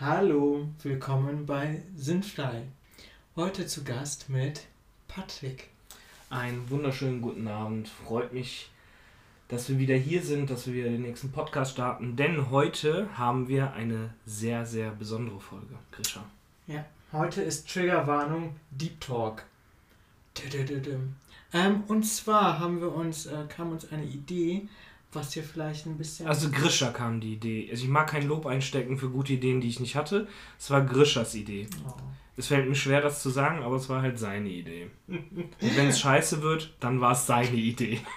Hallo, willkommen bei Sinnfrei. Heute zu Gast mit Patrick. Einen wunderschönen guten Abend. Freut mich, dass wir wieder hier sind, dass wir wieder den nächsten Podcast starten, denn heute haben wir eine sehr, sehr besondere Folge, Grisha. Ja, heute ist Triggerwarnung Deep Talk. Ähm, und zwar haben wir uns, äh, kam uns eine Idee, was hier vielleicht ein bisschen. Also Grisha kam die Idee. Also ich mag kein Lob einstecken für gute Ideen, die ich nicht hatte. Es war Grishas Idee. Oh. Es fällt mir schwer, das zu sagen, aber es war halt seine Idee. Und wenn es scheiße wird, dann war es seine Idee.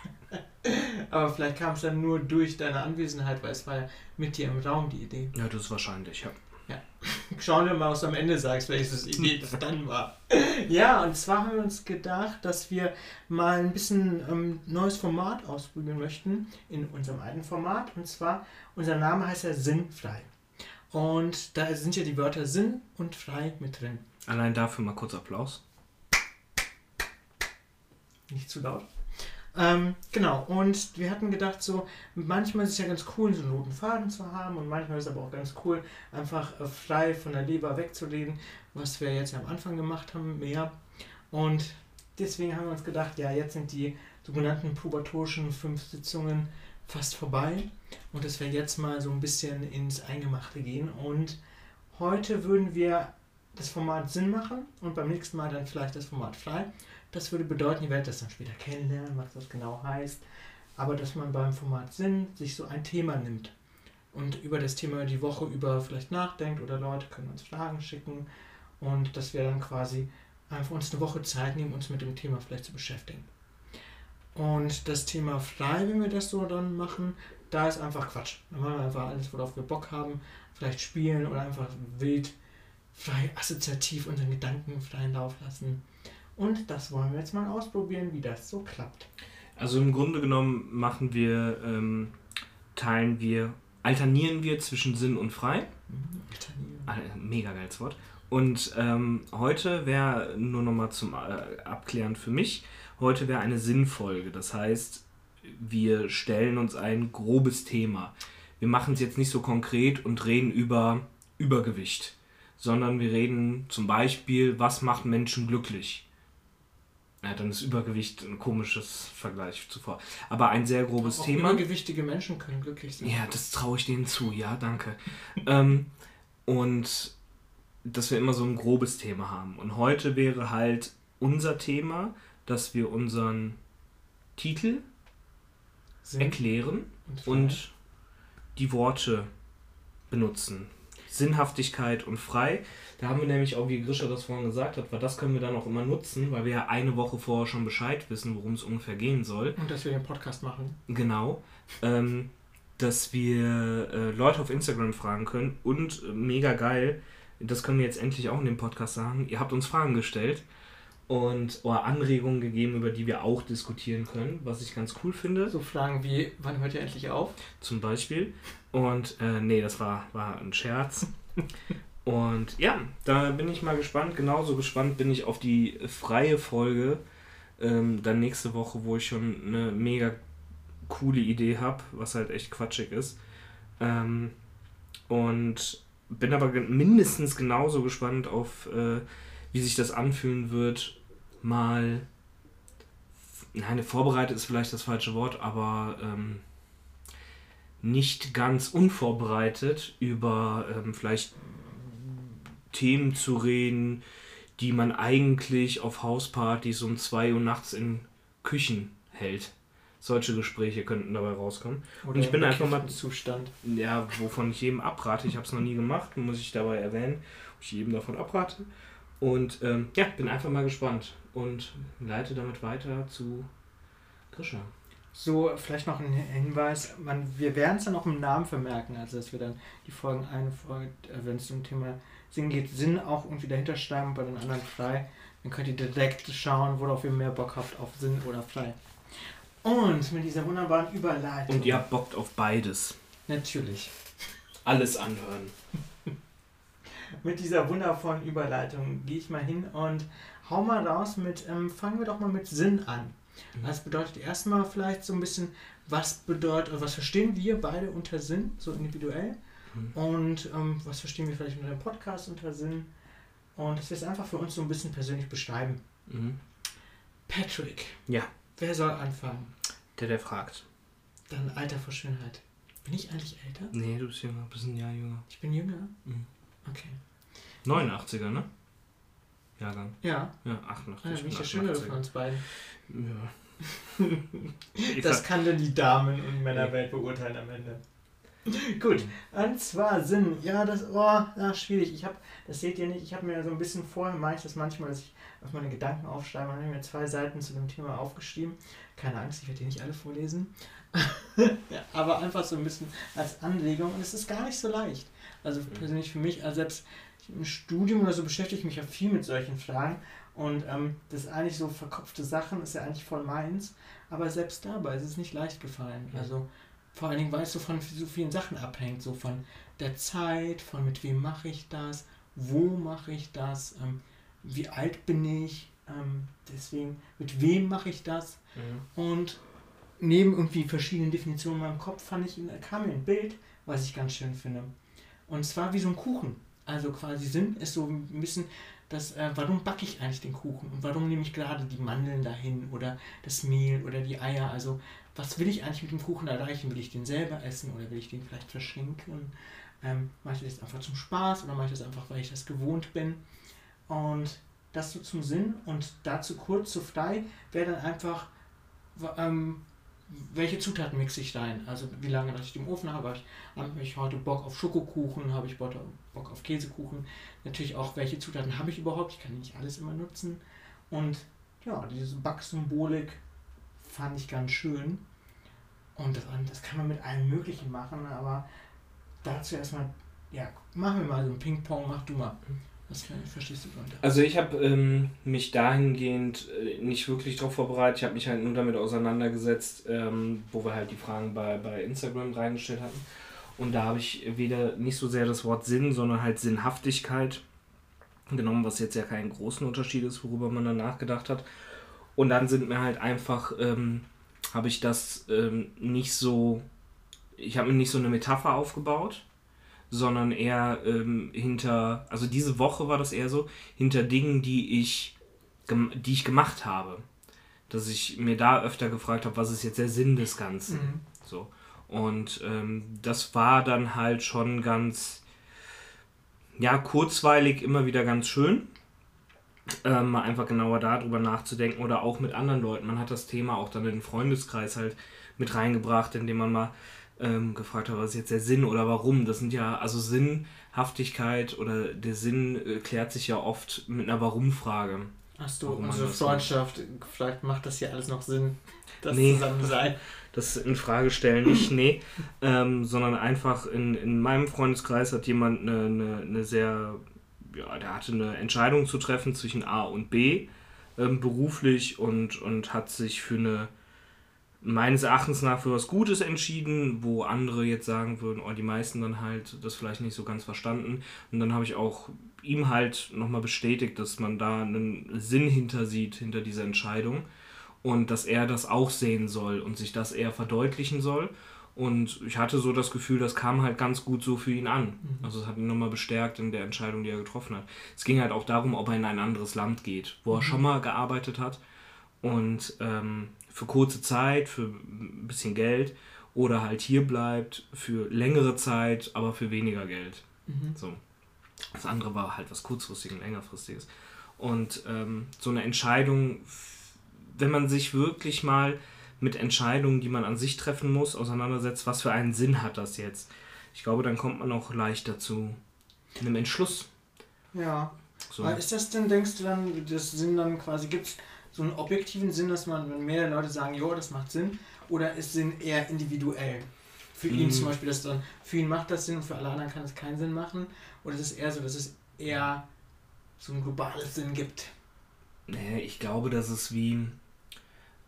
Aber vielleicht kam es dann nur durch deine Anwesenheit, weil es war ja mit dir im Raum die Idee. Ja, das ist wahrscheinlich, ja. Ja. Schauen wir mal, was du am Ende sagst, welches Idee das dann war. Ja, und zwar haben wir uns gedacht, dass wir mal ein bisschen ähm, neues Format ausprobieren möchten in unserem alten Format. Und zwar, unser Name heißt ja Sinnfrei. Und da sind ja die Wörter Sinn und frei mit drin. Allein dafür mal kurz Applaus. Nicht zu laut. Ähm, genau, und wir hatten gedacht, so manchmal ist es ja ganz cool, so einen roten Faden zu haben und manchmal ist es aber auch ganz cool, einfach äh, frei von der Leber wegzureden, was wir jetzt am Anfang gemacht haben, mehr. Und deswegen haben wir uns gedacht, ja, jetzt sind die sogenannten pubertorischen fünf Sitzungen fast vorbei und dass wir jetzt mal so ein bisschen ins Eingemachte gehen. Und heute würden wir das Format Sinn machen und beim nächsten Mal dann vielleicht das Format frei. Das würde bedeuten, ihr werdet das dann später kennenlernen, was das genau heißt. Aber dass man beim Format Sinn sich so ein Thema nimmt und über das Thema die Woche über vielleicht nachdenkt oder Leute können uns Fragen schicken und dass wir dann quasi einfach uns eine Woche Zeit nehmen, uns mit dem Thema vielleicht zu beschäftigen. Und das Thema frei, wenn wir das so dann machen, da ist einfach Quatsch. Da machen wir einfach alles, worauf wir Bock haben, vielleicht spielen oder einfach wild, frei, assoziativ unseren Gedanken freien Lauf lassen. Und das wollen wir jetzt mal ausprobieren, wie das so klappt. Also im Grunde genommen machen wir, ähm, teilen wir, alternieren wir zwischen Sinn und Frei. Mhm, alternieren. Mega geiles Wort. Und ähm, heute wäre nur nochmal zum äh, Abklären für mich, heute wäre eine Sinnfolge. Das heißt, wir stellen uns ein grobes Thema. Wir machen es jetzt nicht so konkret und reden über Übergewicht, sondern wir reden zum Beispiel, was macht Menschen glücklich? Ja, dann ist Übergewicht ein komisches Vergleich zuvor. Aber ein sehr grobes auch Thema. Übergewichtige Menschen können glücklich sein. Ja, das traue ich denen zu, ja, danke. ähm, und dass wir immer so ein grobes Thema haben. Und heute wäre halt unser Thema, dass wir unseren Titel Sinn erklären und, und die Worte benutzen. Sinnhaftigkeit und frei. Da haben wir nämlich auch, wie Grisha das vorhin gesagt hat, weil das können wir dann auch immer nutzen, weil wir ja eine Woche vorher schon Bescheid wissen, worum es ungefähr gehen soll. Und dass wir den Podcast machen. Genau. Ähm, dass wir äh, Leute auf Instagram fragen können und äh, mega geil, das können wir jetzt endlich auch in dem Podcast sagen, ihr habt uns Fragen gestellt und oder Anregungen gegeben, über die wir auch diskutieren können, was ich ganz cool finde. So Fragen wie, wann hört ihr endlich auf? Zum Beispiel. Und äh, nee, das war, war ein Scherz. Und ja, da bin ich mal gespannt. Genauso gespannt bin ich auf die freie Folge ähm, dann nächste Woche, wo ich schon eine mega coole Idee habe, was halt echt quatschig ist. Ähm, und bin aber mindestens genauso gespannt auf, äh, wie sich das anfühlen wird, mal. Nein, vorbereitet ist vielleicht das falsche Wort, aber ähm, nicht ganz unvorbereitet über ähm, vielleicht Themen zu reden, die man eigentlich auf Hauspartys um 2 Uhr nachts in Küchen hält. Solche Gespräche könnten dabei rauskommen. Oder und ich bin einfach mal Zustand. Ja, wovon ich jedem abrate. Ich habe es noch nie gemacht, muss ich dabei erwähnen, ob ich jedem davon abrate. Und ähm, ja, bin einfach mal gespannt und leite damit weiter zu Grisha. So, vielleicht noch ein Hinweis, man, wir werden es dann auch im Namen vermerken, also dass wir dann die Folgen eine Folge, äh, wenn es zum Thema Sinn geht, Sinn auch irgendwie dahinter schreiben, bei den anderen frei. Dann könnt ihr direkt schauen, worauf ihr mehr Bock habt, auf Sinn oder frei. Und mit dieser wunderbaren Überleitung. Und ihr habt Bock auf beides. Natürlich. Alles anhören. mit dieser wundervollen Überleitung gehe ich mal hin und hau mal raus mit, ähm, fangen wir doch mal mit Sinn an. Mhm. Das bedeutet erstmal vielleicht so ein bisschen, was bedeutet, was verstehen wir beide unter Sinn, so individuell? Mhm. Und ähm, was verstehen wir vielleicht unter dem Podcast unter Sinn? Und dass wir es einfach für uns so ein bisschen persönlich beschreiben. Mhm. Patrick. Ja. Wer soll anfangen? Der, der fragt. Dann Alter vor Schönheit. Bin ich eigentlich älter? Nee, du bist jünger, bist ein Jahr jünger. Ich bin jünger? Mhm. Okay. 89er, ne? Jahrgang. Ja. Ja, 88. Ja, bin ich der Schönere von uns beiden. Ja. das kann dann die Damen- und Männerwelt beurteilen am Ende. Gut, und zwar Sinn. Ja, das, oh, ja, schwierig. Ich habe, das seht ihr nicht, ich habe mir so ein bisschen vorher, mache ich das manchmal, dass ich auf meine Gedanken aufschreibe. Und habe mir zwei Seiten zu dem Thema aufgeschrieben. Keine Angst, ich werde die nicht alle vorlesen. ja, aber einfach so ein bisschen als Anregung. Und es ist gar nicht so leicht. Also persönlich für mich, also selbst im Studium oder so beschäftige ich mich ja viel mit solchen Fragen. Und ähm, das ist eigentlich so verkopfte Sachen, ist ja eigentlich voll meins. Aber selbst dabei ist es nicht leicht gefallen. Also vor allen Dingen, weil es so von so vielen Sachen abhängt. So von der Zeit, von mit wem mache ich das, wo mache ich das, ähm, wie alt bin ich, ähm, deswegen mit wem mache ich das. Mhm. Und neben irgendwie verschiedenen Definitionen in meinem Kopf fand ich, kam mir ein Bild, was ich ganz schön finde. Und zwar wie so ein Kuchen. Also quasi Sinn ist so ein bisschen das, äh, warum backe ich eigentlich den Kuchen und warum nehme ich gerade die Mandeln dahin oder das Mehl oder die Eier. Also was will ich eigentlich mit dem Kuchen erreichen? Will ich den selber essen oder will ich den vielleicht verschenken? Ähm, mache ich das einfach zum Spaß oder mache ich das einfach, weil ich das gewohnt bin? Und das so zum Sinn und dazu kurz zu frei wäre dann einfach, ähm, welche Zutaten mixe ich rein? Also wie lange lasse ich im Ofen habe. ich, habe ich heute Bock auf Schokokuchen, habe ich Bock auf Käsekuchen. Natürlich auch, welche Zutaten habe ich überhaupt? Ich kann nicht alles immer nutzen. Und ja, diese Backsymbolik fand ich ganz schön. Und das, das kann man mit allem Möglichen machen, aber dazu erstmal, ja, machen wir mal so ein Ping-Pong, mach du mal. Was verstehst du darunter? Also ich habe ähm, mich dahingehend äh, nicht wirklich darauf vorbereitet. Ich habe mich halt nur damit auseinandergesetzt, ähm, wo wir halt die Fragen bei, bei Instagram reingestellt hatten. Und da habe ich weder nicht so sehr das Wort Sinn, sondern halt Sinnhaftigkeit genommen, was jetzt ja keinen großen Unterschied ist, worüber man dann nachgedacht hat. Und dann sind mir halt einfach, ähm, habe ich das ähm, nicht so, ich habe mir nicht so eine Metapher aufgebaut, sondern eher ähm, hinter, also diese Woche war das eher so, hinter Dingen, die ich, die ich gemacht habe. Dass ich mir da öfter gefragt habe, was ist jetzt der Sinn des Ganzen. Mhm. So. Und ähm, das war dann halt schon ganz, ja, kurzweilig immer wieder ganz schön. Ähm, mal einfach genauer darüber nachzudenken oder auch mit anderen Leuten. Man hat das Thema auch dann in den Freundeskreis halt mit reingebracht, indem man mal ähm, gefragt habe, was ist jetzt der Sinn oder warum. Das sind ja, also Sinnhaftigkeit oder der Sinn äh, klärt sich ja oft mit einer Warum-Frage. Hast du unsere Freundschaft, vielleicht macht das ja alles noch Sinn, das nee, zusammen sein. Das in Frage stellen nicht, nee. ähm, sondern einfach in, in meinem Freundeskreis hat jemand eine, eine, eine sehr, ja, der hatte eine Entscheidung zu treffen zwischen A und B ähm, beruflich und, und hat sich für eine meines Erachtens nach für was Gutes entschieden, wo andere jetzt sagen würden, oh, die meisten dann halt das vielleicht nicht so ganz verstanden. Und dann habe ich auch ihm halt nochmal bestätigt, dass man da einen Sinn hinter sieht, hinter dieser Entscheidung. Und dass er das auch sehen soll und sich das eher verdeutlichen soll. Und ich hatte so das Gefühl, das kam halt ganz gut so für ihn an. Mhm. Also es hat ihn nochmal bestärkt in der Entscheidung, die er getroffen hat. Es ging halt auch darum, ob er in ein anderes Land geht, wo er mhm. schon mal gearbeitet hat. Und ähm, für kurze Zeit, für ein bisschen Geld oder halt hier bleibt für längere Zeit, aber für weniger Geld. Mhm. So. Das andere war halt was kurzfristiges und längerfristiges. Und ähm, so eine Entscheidung, wenn man sich wirklich mal mit Entscheidungen, die man an sich treffen muss, auseinandersetzt, was für einen Sinn hat das jetzt? Ich glaube, dann kommt man auch leichter zu einem Entschluss. Ja. So. Ist das denn, denkst du dann, das Sinn dann quasi, gibt es so einen objektiven Sinn, dass man, wenn mehrere Leute sagen, jo, das macht Sinn, oder ist Sinn eher individuell? Für ihn zum mhm. Beispiel, dass dann, für ihn macht das Sinn und für alle anderen kann es keinen Sinn machen? Oder ist es eher so, dass es eher so ein globales Sinn gibt? Nee, ich glaube, dass es wie.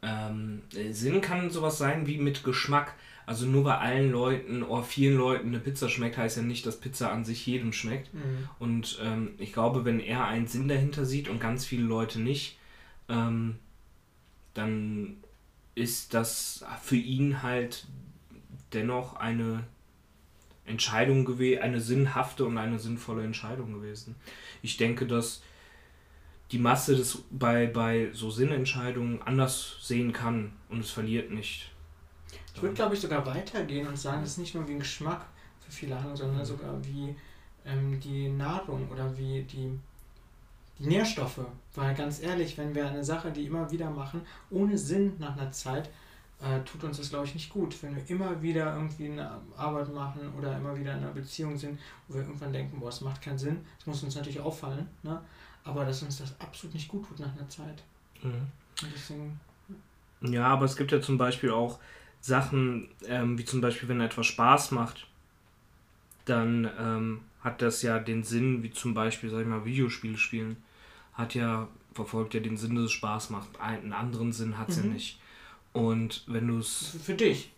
Ähm, Sinn kann sowas sein wie mit Geschmack. Also nur bei allen Leuten oder vielen Leuten eine Pizza schmeckt, heißt ja nicht, dass Pizza an sich jedem schmeckt. Mhm. Und ähm, ich glaube, wenn er einen Sinn dahinter sieht und ganz viele Leute nicht, ähm, dann ist das für ihn halt dennoch eine Entscheidung gewesen, eine sinnhafte und eine sinnvolle Entscheidung gewesen. Ich denke, dass die Masse das bei, bei so Sinnentscheidungen anders sehen kann und es verliert nicht. Ich würde, glaube ich, sogar weitergehen und sagen, es ist nicht nur wie ein Geschmack für viele andere, sondern sogar wie ähm, die Nahrung oder wie die, die Nährstoffe. Weil ganz ehrlich, wenn wir eine Sache, die immer wieder machen, ohne Sinn nach einer Zeit, äh, tut uns das, glaube ich, nicht gut. Wenn wir immer wieder irgendwie eine Arbeit machen oder immer wieder in einer Beziehung sind, wo wir irgendwann denken, boah, es macht keinen Sinn, das muss uns natürlich auffallen, ne? Aber dass uns das absolut nicht gut tut nach einer Zeit. Mhm. Deswegen, ja, aber es gibt ja zum Beispiel auch Sachen, ähm, wie zum Beispiel, wenn etwas Spaß macht, dann ähm, hat das ja den Sinn, wie zum Beispiel, sag ich mal, Videospiele spielen, hat ja, verfolgt ja den Sinn, dass es Spaß macht. Einen anderen Sinn hat es mhm. ja nicht. Und wenn du es. Für dich.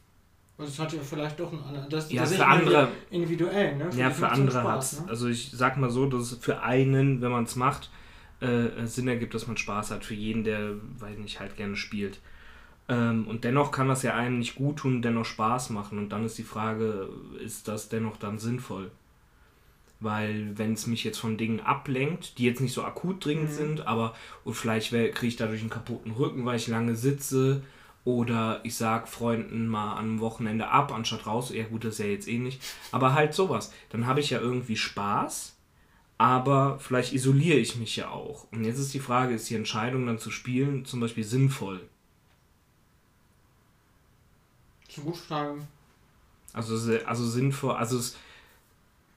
Also es hat ja vielleicht doch einen anderen. Das, ja, das für andere. Individuell, ne? Für ja, für andere hat es. Ne? Also ich sag mal so, dass es für einen, wenn man es macht, äh, Sinn ergibt, dass man Spaß hat. Für jeden, der, weiß nicht, halt gerne spielt. Ähm, und dennoch kann das ja einem nicht gut tun, dennoch Spaß machen. Und dann ist die Frage, ist das dennoch dann sinnvoll? Weil wenn es mich jetzt von Dingen ablenkt, die jetzt nicht so akut dringend mhm. sind, aber und vielleicht kriege ich dadurch einen kaputten Rücken, weil ich lange sitze, oder ich sag Freunden mal am Wochenende ab, anstatt raus. Ja gut, das ist ja jetzt eh nicht. Aber halt sowas. Dann habe ich ja irgendwie Spaß, aber vielleicht isoliere ich mich ja auch. Und jetzt ist die Frage, ist die Entscheidung dann zu spielen zum Beispiel sinnvoll? Zu gut fragen. Also, also sinnvoll, also es,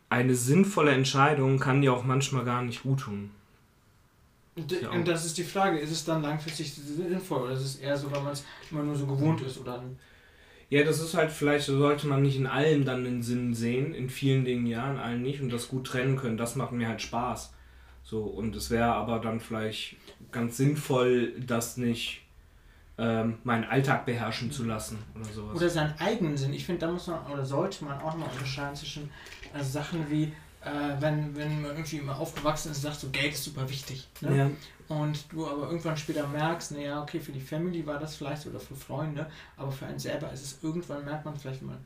eine sinnvolle Entscheidung kann dir auch manchmal gar nicht gut tun. Ja. Und das ist die Frage, ist es dann langfristig sinnvoll oder ist es eher so, weil man es immer nur so gewohnt ist? Oder ja, das ist halt vielleicht, sollte man nicht in allem dann den Sinn sehen, in vielen Dingen ja, in allen nicht und das gut trennen können. Das macht mir halt Spaß. So, und es wäre aber dann vielleicht ganz sinnvoll, das nicht ähm, meinen Alltag beherrschen zu lassen oder sowas. Oder seinen eigenen Sinn. Ich finde, da muss man oder sollte man auch mal unterscheiden zwischen also Sachen wie äh, wenn, wenn man irgendwie immer aufgewachsen ist und sagt, so Geld ist super wichtig. Ne? Ja. Und du aber irgendwann später merkst, naja, okay, für die Family war das vielleicht oder für Freunde, aber für einen selber ist es irgendwann, merkt man vielleicht, wenn man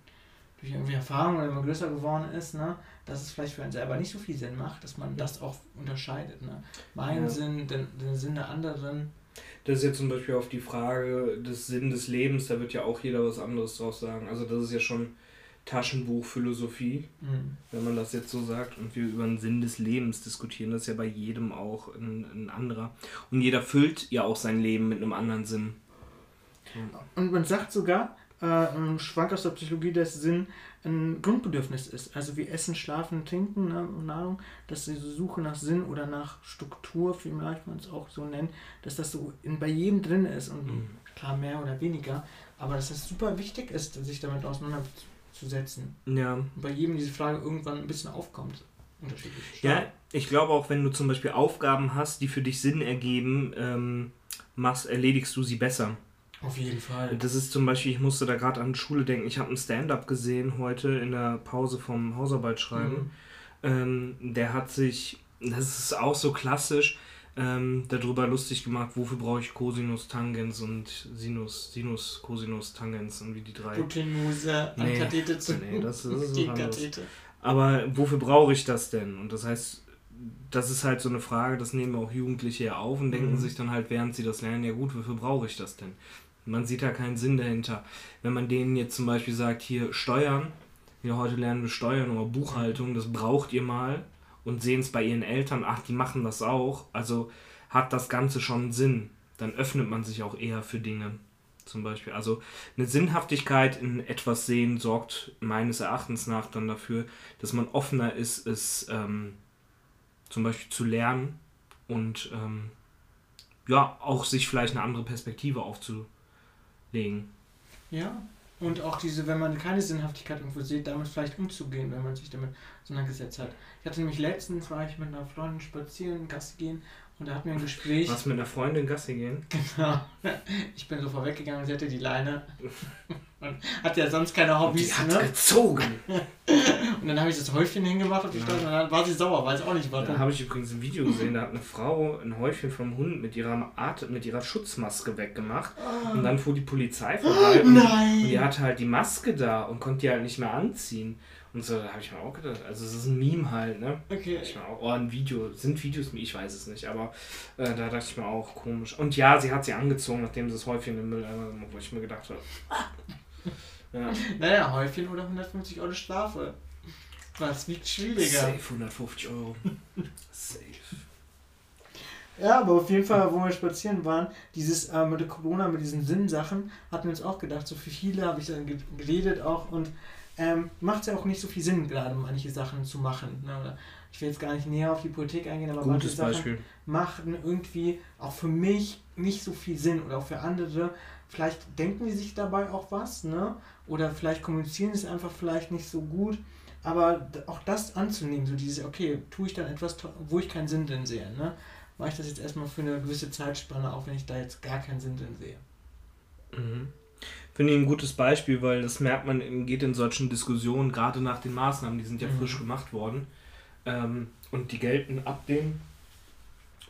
durch irgendwie Erfahrung oder wenn man größer geworden ist, ne, dass es vielleicht für einen selber nicht so viel Sinn macht, dass man das auch unterscheidet. Ne? Mein ja. Sinn, den, den Sinn der anderen. Das ist ja zum Beispiel auf die Frage des Sinn des Lebens, da wird ja auch jeder was anderes draus sagen. Also das ist ja schon Taschenbuchphilosophie, mhm. wenn man das jetzt so sagt, und wir über den Sinn des Lebens diskutieren, das ist ja bei jedem auch ein, ein anderer. Und jeder füllt ja auch sein Leben mit einem anderen Sinn. Und man sagt sogar, äh, Schwank aus der Psychologie, dass Sinn ein Grundbedürfnis ist. Also wie Essen, Schlafen, Trinken, ne, Nahrung, dass diese Suche nach Sinn oder nach Struktur, vielleicht man es auch so nennen, dass das so in, bei jedem drin ist und mhm. klar mehr oder weniger, aber dass es super wichtig ist, sich damit auseinanderzusetzen zu setzen. Ja. Bei jedem diese Frage irgendwann ein bisschen aufkommt. Unterschiedlich. Ja, ich glaube auch, wenn du zum Beispiel Aufgaben hast, die für dich Sinn ergeben, ähm, machst, erledigst du sie besser. Auf jeden Fall. Das ist zum Beispiel, ich musste da gerade an die Schule denken, ich habe einen Stand-up gesehen heute in der Pause vom Hausarbeit schreiben. Mhm. Ähm, der hat sich, das ist auch so klassisch, ähm, darüber lustig gemacht, wofür brauche ich Cosinus, Tangens und Sinus, Sinus, Cosinus, Tangens und wie die drei. Hypotenuse, nee, Kathete zu nee, das ist so Kathete. Aber wofür brauche ich das denn? Und das heißt, das ist halt so eine Frage, das nehmen auch Jugendliche ja auf und denken mhm. sich dann halt, während sie das lernen, ja gut, wofür brauche ich das denn? Man sieht da keinen Sinn dahinter. Wenn man denen jetzt zum Beispiel sagt, hier Steuern, wir heute lernen wir Steuern oder Buchhaltung, das braucht ihr mal, und sehen es bei ihren Eltern, ach, die machen das auch, also hat das Ganze schon Sinn. Dann öffnet man sich auch eher für Dinge. Zum Beispiel. Also eine Sinnhaftigkeit in etwas sehen sorgt meines Erachtens nach dann dafür, dass man offener ist, es ähm, zum Beispiel zu lernen und ähm, ja, auch sich vielleicht eine andere Perspektive aufzulegen. Ja, und auch diese, wenn man keine Sinnhaftigkeit irgendwo sieht, damit vielleicht umzugehen, wenn man sich damit auseinandergesetzt hat. Ich hatte nämlich letztens, war ich mit einer Freundin spazieren, Gast gehen und da hatten wir ein Gespräch. Was mit einer Freundin Gassi gehen? Genau. Ich bin so vorweggegangen, sie hatte die Leine. Und hat ja sonst keine Hobbys. Die hat ne? gezogen. und dann habe ich das Häufchen hingemacht die ja. Und dann war sie sauer, weiß auch nicht warum. Da habe ich übrigens ein Video gesehen, da hat eine Frau ein Häufchen vom Hund mit ihrer Art, mit ihrer Schutzmaske weggemacht. Oh. Und dann fuhr die Polizei vorbei. Oh, und, und die hatte halt die Maske da und konnte die halt nicht mehr anziehen. Und so, da habe ich mir auch gedacht, also es ist ein Meme halt, ne? Okay. Ich mir auch, oh, ein Video, sind Videos, ich weiß es nicht, aber äh, da dachte ich mir auch komisch. Und ja, sie hat sie angezogen, nachdem sie das Häufchen im Müll, äh, wo ich mir gedacht habe. ja. Naja, Häufchen oder 150 Euro Strafe. Was wiegt schwieriger? Safe 150 Euro. Safe. Ja, aber auf jeden Fall, wo wir spazieren waren, dieses äh, mit der Corona, mit diesen Sinnsachen, hatten wir uns auch gedacht, so für viele habe ich dann geredet auch und ähm, macht es ja auch nicht so viel Sinn, gerade manche Sachen zu machen. Ne? Ich will jetzt gar nicht näher auf die Politik eingehen, aber Gutes manche Beispiel. Sachen machen irgendwie auch für mich nicht so viel Sinn oder auch für andere. Vielleicht denken die sich dabei auch was, ne? Oder vielleicht kommunizieren es einfach vielleicht nicht so gut. Aber auch das anzunehmen, so diese, okay, tue ich dann etwas, wo ich keinen Sinn drin sehe, ne? mache ich das jetzt erstmal für eine gewisse Zeitspanne, auch wenn ich da jetzt gar keinen Sinn drin sehe. Mhm. Finde ich ein gutes Beispiel, weil das merkt man, geht in solchen Diskussionen, gerade nach den Maßnahmen, die sind ja mhm. frisch gemacht worden. Ähm, und die gelten ab dem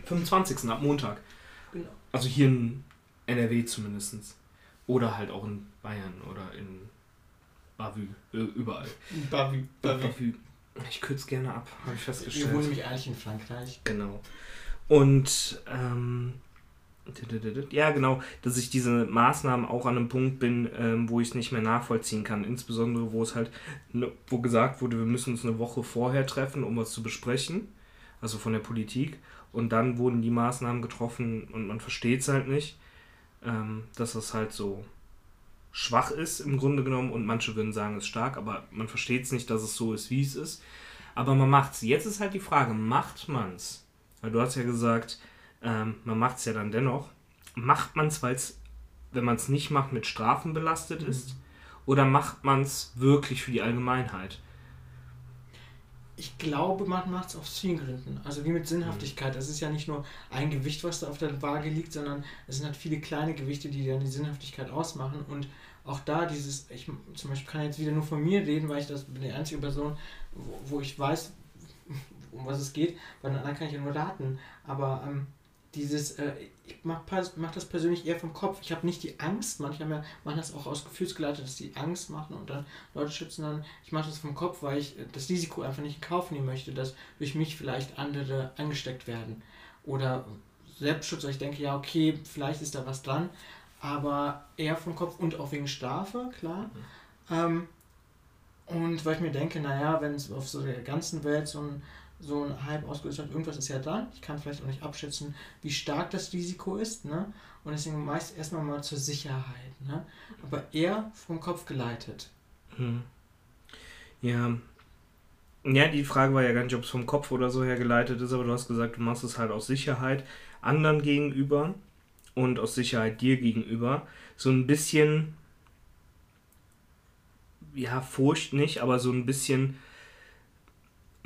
25. ab Montag. Genau. Also hier in NRW zumindest. Oder halt auch in Bayern oder in Bavü, äh, überall. Bavü, Bavü. Bavü. Ich kürze gerne ab, habe ich festgestellt. Wir wohnen nämlich eigentlich in Frankreich. Genau. Und ähm, ja, genau, dass ich diese Maßnahmen auch an einem Punkt bin, ähm, wo ich es nicht mehr nachvollziehen kann. Insbesondere, wo es halt, ne, wo gesagt wurde, wir müssen uns eine Woche vorher treffen, um was zu besprechen, also von der Politik. Und dann wurden die Maßnahmen getroffen und man versteht es halt nicht, ähm, dass das halt so schwach ist im Grunde genommen und manche würden sagen, es ist stark, aber man versteht es nicht, dass es so ist, wie es ist. Aber man macht es. Jetzt ist halt die Frage, macht man es? Weil du hast ja gesagt, ähm, man macht es ja dann dennoch. Macht man es, weil es, wenn man es nicht macht, mit Strafen belastet mhm. ist? Oder macht man es wirklich für die Allgemeinheit? Ich glaube, man macht es aus vielen Gründen. Also wie mit Sinnhaftigkeit. Das ist ja nicht nur ein Gewicht, was da auf der Waage liegt, sondern es sind halt viele kleine Gewichte, die dann die Sinnhaftigkeit ausmachen. Und auch da dieses, ich zum Beispiel kann jetzt wieder nur von mir reden, weil ich das bin die einzige Person, wo, wo ich weiß, um was es geht, weil dann kann ich ja nur raten. Aber ähm, dieses, äh, ich mache mach das persönlich eher vom Kopf. Ich habe nicht die Angst, manche haben ja, machen das auch aus Gefühlsgeleitet, dass die Angst machen und dann Leute schützen dann. Ich mache das vom Kopf, weil ich äh, das Risiko einfach nicht in Kauf nehmen möchte, dass durch mich vielleicht andere angesteckt werden. Oder Selbstschutz, ich denke, ja, okay, vielleicht ist da was dran, aber eher vom Kopf und auch wegen Strafe, klar. Mhm. Ähm, und weil ich mir denke, naja, wenn es auf so der ganzen Welt so ein so ein Hype ausgelöst irgendwas ist ja dran. Ich kann vielleicht auch nicht abschätzen, wie stark das Risiko ist. Ne? Und deswegen meist erstmal mal zur Sicherheit. Ne? Aber eher vom Kopf geleitet. Hm. Ja. Ja, die Frage war ja gar nicht, ob es vom Kopf oder so her geleitet ist, aber du hast gesagt, du machst es halt aus Sicherheit anderen gegenüber und aus Sicherheit dir gegenüber. So ein bisschen, ja, Furcht nicht, aber so ein bisschen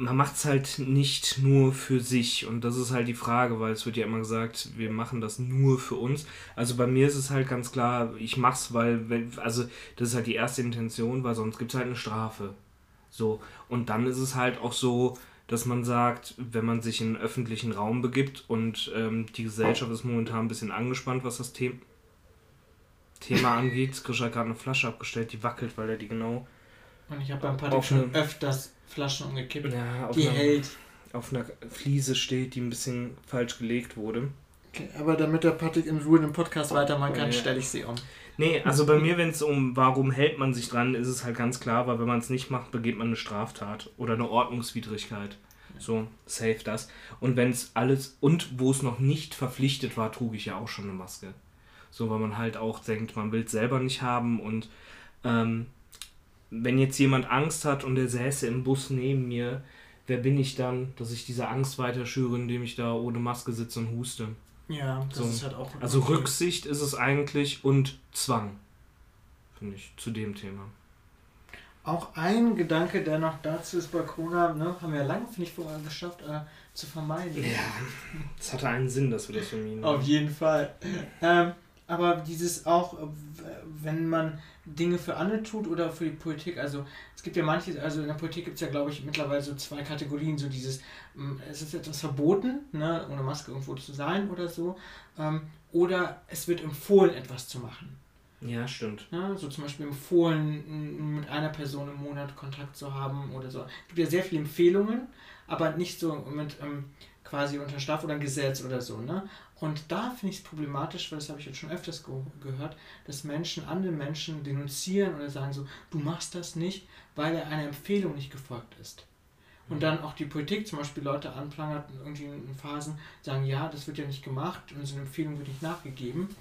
man macht es halt nicht nur für sich und das ist halt die Frage, weil es wird ja immer gesagt, wir machen das nur für uns. Also bei mir ist es halt ganz klar, ich mach's, weil, wenn, also das ist halt die erste Intention, weil sonst gibt es halt eine Strafe. So, und dann ist es halt auch so, dass man sagt, wenn man sich in einen öffentlichen Raum begibt und ähm, die Gesellschaft ist momentan ein bisschen angespannt, was das The Thema angeht. Grisha hat gerade eine Flasche abgestellt, die wackelt, weil er die genau. Und ich habe beim Party schon öfters Flaschen umgekippt. Ja, die einer, hält. Auf einer Fliese steht, die ein bisschen falsch gelegt wurde. Okay, aber damit der Patrick in Ruhe den Podcast weitermachen kann, ja. stelle ich sie um. Nee, also bei mir, wenn es um warum hält man sich dran, ist es halt ganz klar, weil wenn man es nicht macht, begeht man eine Straftat oder eine Ordnungswidrigkeit. So, safe das. Und wenn es alles, und wo es noch nicht verpflichtet war, trug ich ja auch schon eine Maske. So, weil man halt auch denkt, man will es selber nicht haben und ähm, wenn jetzt jemand Angst hat und der säße im Bus neben mir, wer bin ich dann, dass ich diese Angst weiter schüre, indem ich da ohne Maske sitze und huste? Ja, das so. ist halt auch. Also Rücksicht ist es eigentlich und Zwang, finde ich, zu dem Thema. Auch ein Gedanke, der noch dazu ist bei Corona, ne, haben wir ja lange, finde ich, vorher geschafft, äh, zu vermeiden. Ja, es hatte einen Sinn, dass wir das vermieden. Auf jeden Fall. Ähm, aber dieses auch, wenn man Dinge für andere tut oder für die Politik, also es gibt ja manche, also in der Politik gibt es ja, glaube ich, mittlerweile so zwei Kategorien, so dieses, mm, es ist etwas verboten, ne, ohne Maske irgendwo zu sein oder so, ähm, oder es wird empfohlen, etwas zu machen. Ja, stimmt. Ja, so zum Beispiel empfohlen, mit einer Person im Monat Kontakt zu haben oder so. Es gibt ja sehr viele Empfehlungen, aber nicht so mit ähm, quasi unter Straf oder Gesetz oder so. Ne? Und da finde ich es problematisch, weil das habe ich jetzt schon öfters ge gehört, dass Menschen andere Menschen denunzieren oder sagen so, du machst das nicht, weil er einer Empfehlung nicht gefolgt ist. Und dann auch die Politik zum Beispiel Leute anprangert, irgendwie in Phasen sagen, ja, das wird ja nicht gemacht, unsere Empfehlung wird nicht nachgegeben.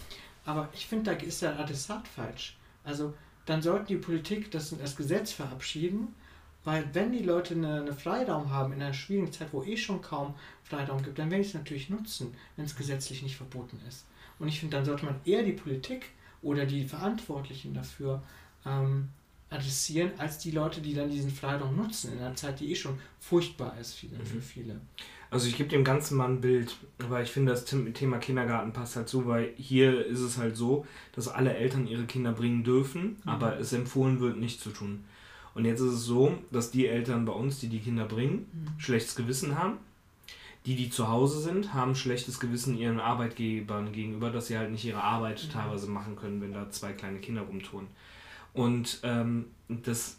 Aber ich finde, da ist der Adressat falsch. Also dann sollten die Politik das, das Gesetz verabschieden, weil wenn die Leute eine, eine Freiraum haben in einer schwierigen Zeit, wo eh schon kaum Freiraum gibt, dann werden sie es natürlich nutzen, wenn es gesetzlich nicht verboten ist. Und ich finde, dann sollte man eher die Politik oder die Verantwortlichen dafür ähm, adressieren, als die Leute, die dann diesen Freiraum nutzen, in einer Zeit, die eh schon furchtbar ist für, mhm. für viele. Also ich gebe dem Ganzen mal ein Bild, weil ich finde, das Thema Kindergarten passt halt so, weil hier ist es halt so, dass alle Eltern ihre Kinder bringen dürfen, mhm. aber es empfohlen wird, nicht zu tun. Und jetzt ist es so, dass die Eltern bei uns, die die Kinder bringen, mhm. schlechtes Gewissen haben. Die, die zu Hause sind, haben schlechtes Gewissen ihren Arbeitgebern gegenüber, dass sie halt nicht ihre Arbeit mhm. teilweise machen können, wenn da zwei kleine Kinder rumtun. Und ähm, das,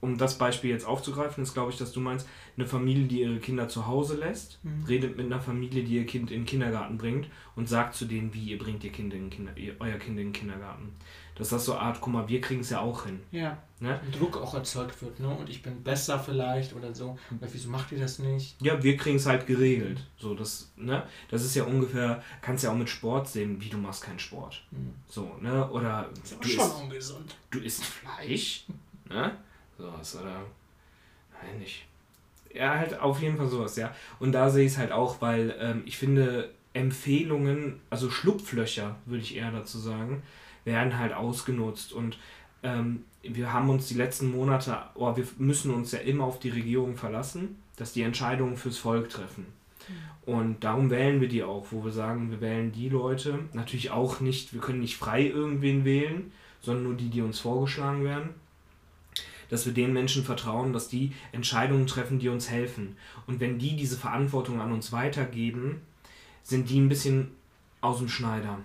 um das Beispiel jetzt aufzugreifen, ist, glaube ich, dass du meinst, eine Familie, die ihre Kinder zu Hause lässt, mhm. redet mit einer Familie, die ihr Kind in den Kindergarten bringt und sagt zu denen, wie ihr bringt ihr Kind in den Kinder, ihr, euer Kind in den Kindergarten. Dass das so eine Art, guck mal, wir kriegen es ja auch hin. Ja. Ne? Druck auch erzeugt wird, ne? Und ich bin besser vielleicht oder so. Oder wieso macht ihr das nicht? Ja, wir kriegen es halt geregelt. So, das, ne? Das ist ja ungefähr, kannst ja auch mit Sport sehen, wie du machst keinen Sport. Mhm. So, ne? Oder. Das ist auch schon isst, ungesund. Du isst Fleisch, ne? Sowas, oder. Nein, nicht. Ja, halt auf jeden Fall sowas, ja. Und da sehe ich es halt auch, weil ähm, ich finde, Empfehlungen, also Schlupflöcher, würde ich eher dazu sagen, werden halt ausgenutzt. Und ähm, wir haben uns die letzten Monate, oh, wir müssen uns ja immer auf die Regierung verlassen, dass die Entscheidungen fürs Volk treffen. Mhm. Und darum wählen wir die auch, wo wir sagen, wir wählen die Leute, natürlich auch nicht, wir können nicht frei irgendwen wählen, sondern nur die, die uns vorgeschlagen werden, dass wir den Menschen vertrauen, dass die Entscheidungen treffen, die uns helfen. Und wenn die diese Verantwortung an uns weitergeben, sind die ein bisschen aus dem Schneider.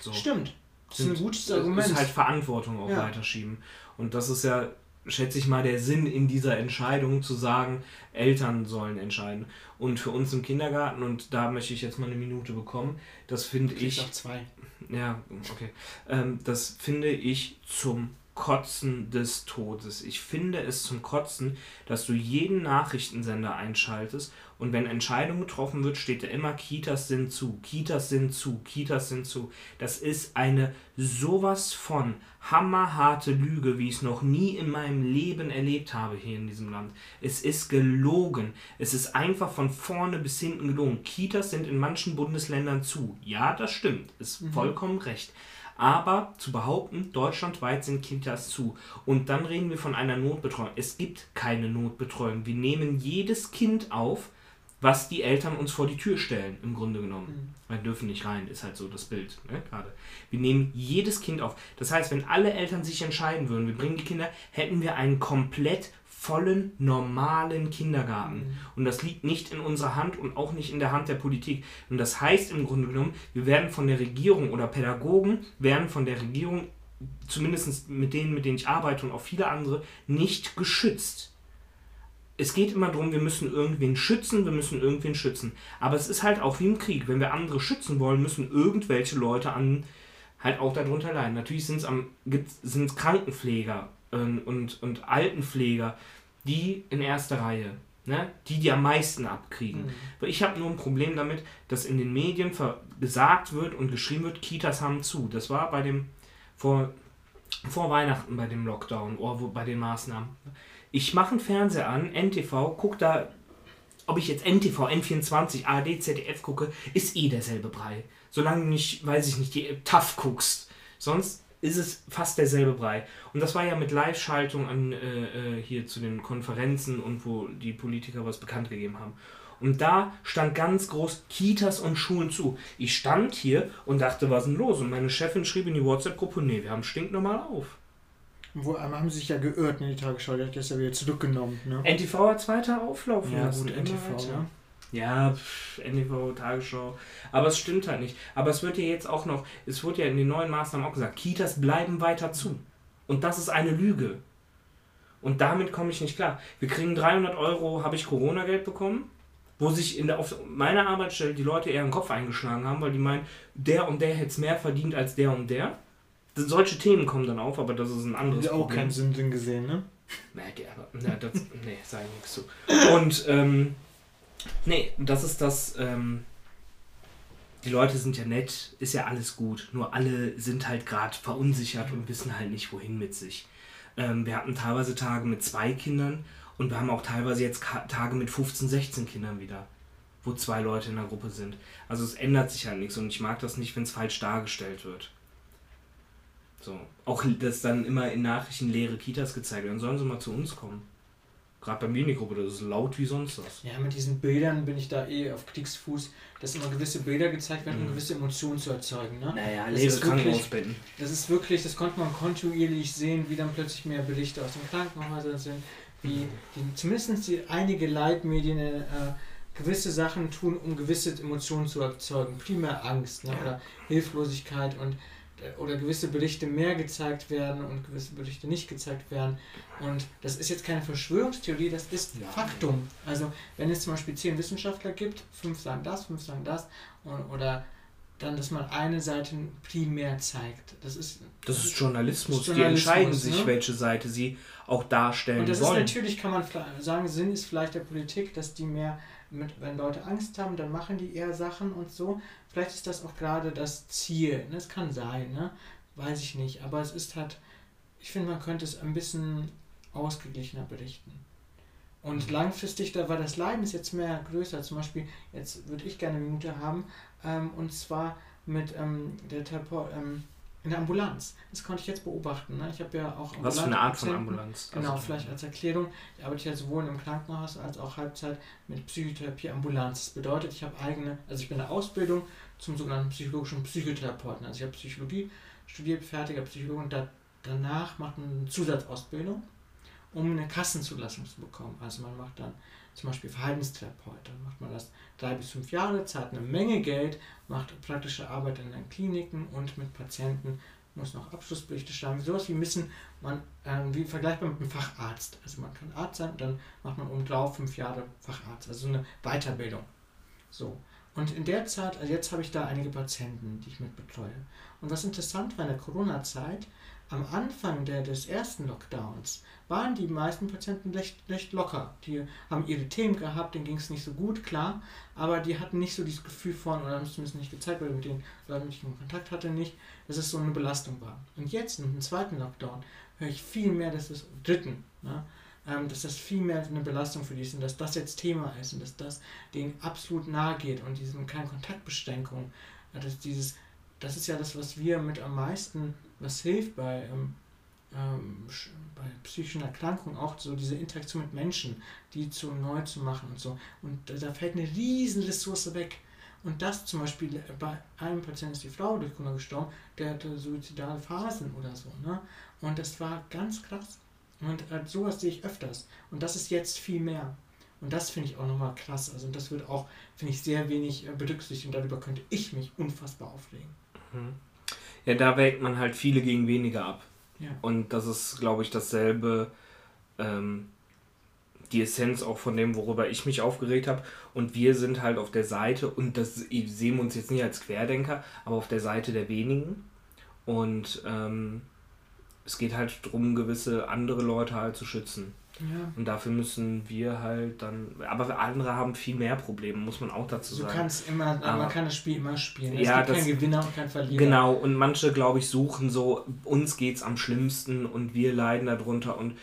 So. Stimmt. Das ist ein gutes Argument. Ist halt Verantwortung auch ja. weiterschieben. Und das ist ja, schätze ich mal, der Sinn in dieser Entscheidung zu sagen, Eltern sollen entscheiden. Und für uns im Kindergarten, und da möchte ich jetzt mal eine Minute bekommen, das finde ich. Auch zwei. Ja, okay. Ähm, das finde ich zum Kotzen des Todes. Ich finde es zum Kotzen, dass du jeden Nachrichtensender einschaltest und wenn Entscheidung getroffen wird, steht da immer Kitas sind zu, Kitas sind zu, Kitas sind zu. Das ist eine sowas von hammerharte Lüge, wie ich es noch nie in meinem Leben erlebt habe hier in diesem Land. Es ist gelogen. Es ist einfach von vorne bis hinten gelogen. Kitas sind in manchen Bundesländern zu. Ja, das stimmt. Ist mhm. vollkommen recht. Aber zu behaupten, deutschlandweit sind Kitas zu. Und dann reden wir von einer Notbetreuung. Es gibt keine Notbetreuung. Wir nehmen jedes Kind auf, was die Eltern uns vor die Tür stellen, im Grunde genommen. Mhm. Wir dürfen nicht rein, ist halt so das Bild, ne, gerade. Wir nehmen jedes Kind auf. Das heißt, wenn alle Eltern sich entscheiden würden, wir bringen die Kinder, hätten wir einen komplett vollen, normalen Kindergarten. Mhm. Und das liegt nicht in unserer Hand und auch nicht in der Hand der Politik. Und das heißt im Grunde genommen, wir werden von der Regierung oder Pädagogen werden von der Regierung, zumindest mit denen, mit denen ich arbeite und auch viele andere, nicht geschützt. Es geht immer darum, wir müssen irgendwen schützen, wir müssen irgendwen schützen. Aber es ist halt auch wie im Krieg. Wenn wir andere schützen wollen, müssen irgendwelche Leute an halt auch darunter leiden. Natürlich sind es Krankenpfleger und, und, und Altenpfleger, die in erster Reihe, ne, die die am meisten abkriegen. Mhm. Weil ich habe nur ein Problem damit, dass in den Medien gesagt wird und geschrieben wird, Kitas haben zu. Das war bei dem vor, vor Weihnachten bei dem Lockdown oder bei den Maßnahmen. Ich mache einen Fernseher an, NTV, guck da, ob ich jetzt NTV, N24, ARD, ZDF gucke, ist eh derselbe Brei. Solange du nicht, weiß ich nicht, die TAF guckst. Sonst ist es fast derselbe Brei. Und das war ja mit Live-Schaltung an äh, äh, hier zu den Konferenzen und wo die Politiker was bekannt gegeben haben. Und da stand ganz groß Kitas und Schulen zu. Ich stand hier und dachte, was ist denn los? Und meine Chefin schrieb in die WhatsApp-Gruppe, nee, wir haben stinknormal auf. Wo einmal haben sie sich ja geirrt in die Tagesschau, der hat das ja wieder zurückgenommen. Ne? NTV hat zweiter Auflauf. Ja, gut, NTV, ja. Ja, NTV, Tagesschau. Aber es stimmt halt nicht. Aber es wird ja jetzt auch noch, es wurde ja in den neuen Maßnahmen auch gesagt, Kitas bleiben weiter zu. Und das ist eine Lüge. Und damit komme ich nicht klar. Wir kriegen 300 Euro, habe ich Corona-Geld bekommen, wo sich in der, auf meiner Arbeitsstelle die Leute eher den Kopf eingeschlagen haben, weil die meinen, der und der hätte es mehr verdient als der und der. Solche Themen kommen dann auf, aber das ist ein anderes Problem. auch keinen Sinn gesehen, ne? Nee, aber, na, das, nee, sag ich nichts zu. Und, ähm, nee, das ist das, ähm, die Leute sind ja nett, ist ja alles gut. Nur alle sind halt gerade verunsichert und wissen halt nicht, wohin mit sich. Ähm, wir hatten teilweise Tage mit zwei Kindern und wir haben auch teilweise jetzt Tage mit 15, 16 Kindern wieder, wo zwei Leute in der Gruppe sind. Also es ändert sich halt nichts und ich mag das nicht, wenn es falsch dargestellt wird. So. Auch dass dann immer in Nachrichten leere Kitas gezeigt werden. Sollen sie mal zu uns kommen. Gerade bei mir in die Gruppe, das ist laut wie sonst was. Ja, mit diesen Bildern bin ich da eh auf Kriegsfuß, dass immer gewisse Bilder gezeigt werden, mhm. um gewisse Emotionen zu erzeugen. Ne? Naja, leere Krankenhausbetten. Das ist wirklich, das konnte man kontinuierlich sehen, wie dann plötzlich mehr Berichte aus den Krankenhäusern sind, wie die, zumindest die, einige Leitmedien äh, gewisse Sachen tun, um gewisse Emotionen zu erzeugen. Primär Angst ne? oder Hilflosigkeit und oder gewisse Berichte mehr gezeigt werden und gewisse Berichte nicht gezeigt werden. Und das ist jetzt keine Verschwörungstheorie, das ist ja. Faktum. Also wenn es zum Beispiel zehn Wissenschaftler gibt, fünf sagen das, fünf sagen das, oder dann, dass man eine Seite primär zeigt. Das ist, das ist Journalismus. Journalismus die entscheiden sich, ne? welche Seite sie auch darstellen Und das wollen. ist natürlich, kann man sagen, Sinn ist vielleicht der Politik, dass die mehr mit, wenn Leute Angst haben, dann machen die eher Sachen und so. Vielleicht ist das auch gerade das Ziel. Ne? Es kann sein, ne? weiß ich nicht. Aber es ist halt, ich finde, man könnte es ein bisschen ausgeglichener berichten. Und mhm. langfristig, da war das Leiden ist jetzt mehr größer. Zum Beispiel, jetzt würde ich gerne eine Minute haben, ähm, und zwar mit ähm, der Therapeut, ähm, in der Ambulanz. Das konnte ich jetzt beobachten. Ne? Ich habe ja auch Was für eine Art von Ambulanz? Genau, also, vielleicht als Erklärung. Ich arbeite ja sowohl im Krankenhaus als auch Halbzeit mit Psychotherapie Ambulanz. Das bedeutet, ich habe eigene, also ich bin in der Ausbildung zum sogenannten psychologischen Psychotherapeuten. Also ich habe Psychologie studiert, fertiger Psychologe und da, danach macht man eine Zusatzausbildung, um eine Kassenzulassung zu bekommen. Also man macht dann zum Beispiel Verhaltenstherapeut. Dann macht man das drei bis fünf Jahre, zahlt eine Menge Geld, macht praktische Arbeit in den Kliniken und mit Patienten, muss noch Abschlussberichte schreiben. Sowas wie müssen man, äh, wie vergleichbar mit einem Facharzt. Also man kann Arzt sein und dann macht man um drauf fünf Jahre Facharzt, also eine Weiterbildung. So. Und in der Zeit, also jetzt habe ich da einige Patienten, die ich mit betreue. Und was interessant war in der Corona-Zeit, am Anfang der, des ersten Lockdowns waren die meisten Patienten recht, recht locker. Die haben ihre Themen gehabt, denen ging es nicht so gut, klar, aber die hatten nicht so dieses Gefühl von, oder haben es zumindest nicht gezeigt, weil mit den Leuten, mit denen ich Kontakt hatte, nicht, dass es so eine Belastung war. Und jetzt, mit dem zweiten Lockdown, höre ich viel mehr, dass es, dritten, ne, ähm, dass das viel mehr eine Belastung für die ist und dass das jetzt Thema ist und dass das denen absolut nahe geht und diese keine Kontaktbeschränkung, dass dieses, das ist ja das, was wir mit am meisten was hilft bei, ähm, ähm, bei psychischen Erkrankungen, auch so diese Interaktion mit Menschen, die zu neu zu machen und so. Und da, fällt eine riesen Ressource weg. Und das zum Beispiel äh, bei einem Patienten ist die Frau durch Corona gestorben, der hatte suizidale Phasen oder so. Ne? Und das war ganz krass. Und äh, sowas sehe ich öfters. Und das ist jetzt viel mehr. Und das finde ich auch nochmal krass. Also das wird auch, finde ich, sehr wenig äh, berücksichtigt und darüber könnte ich mich unfassbar aufregen. Mhm. Ja, da wägt man halt viele gegen weniger ab. Ja. Und das ist, glaube ich, dasselbe, ähm, die Essenz auch von dem, worüber ich mich aufgeregt habe. Und wir sind halt auf der Seite, und das sehen wir uns jetzt nicht als Querdenker, aber auf der Seite der wenigen. Und ähm, es geht halt darum, gewisse andere Leute halt zu schützen. Ja. Und dafür müssen wir halt dann. Aber andere haben viel mehr Probleme, muss man auch dazu sagen. Du kannst immer, aber, man kann das Spiel immer spielen. Es ja, gibt das, keinen Gewinner und keinen Verlierer. Genau, und manche, glaube ich, suchen so, uns geht's am schlimmsten und wir leiden darunter. Und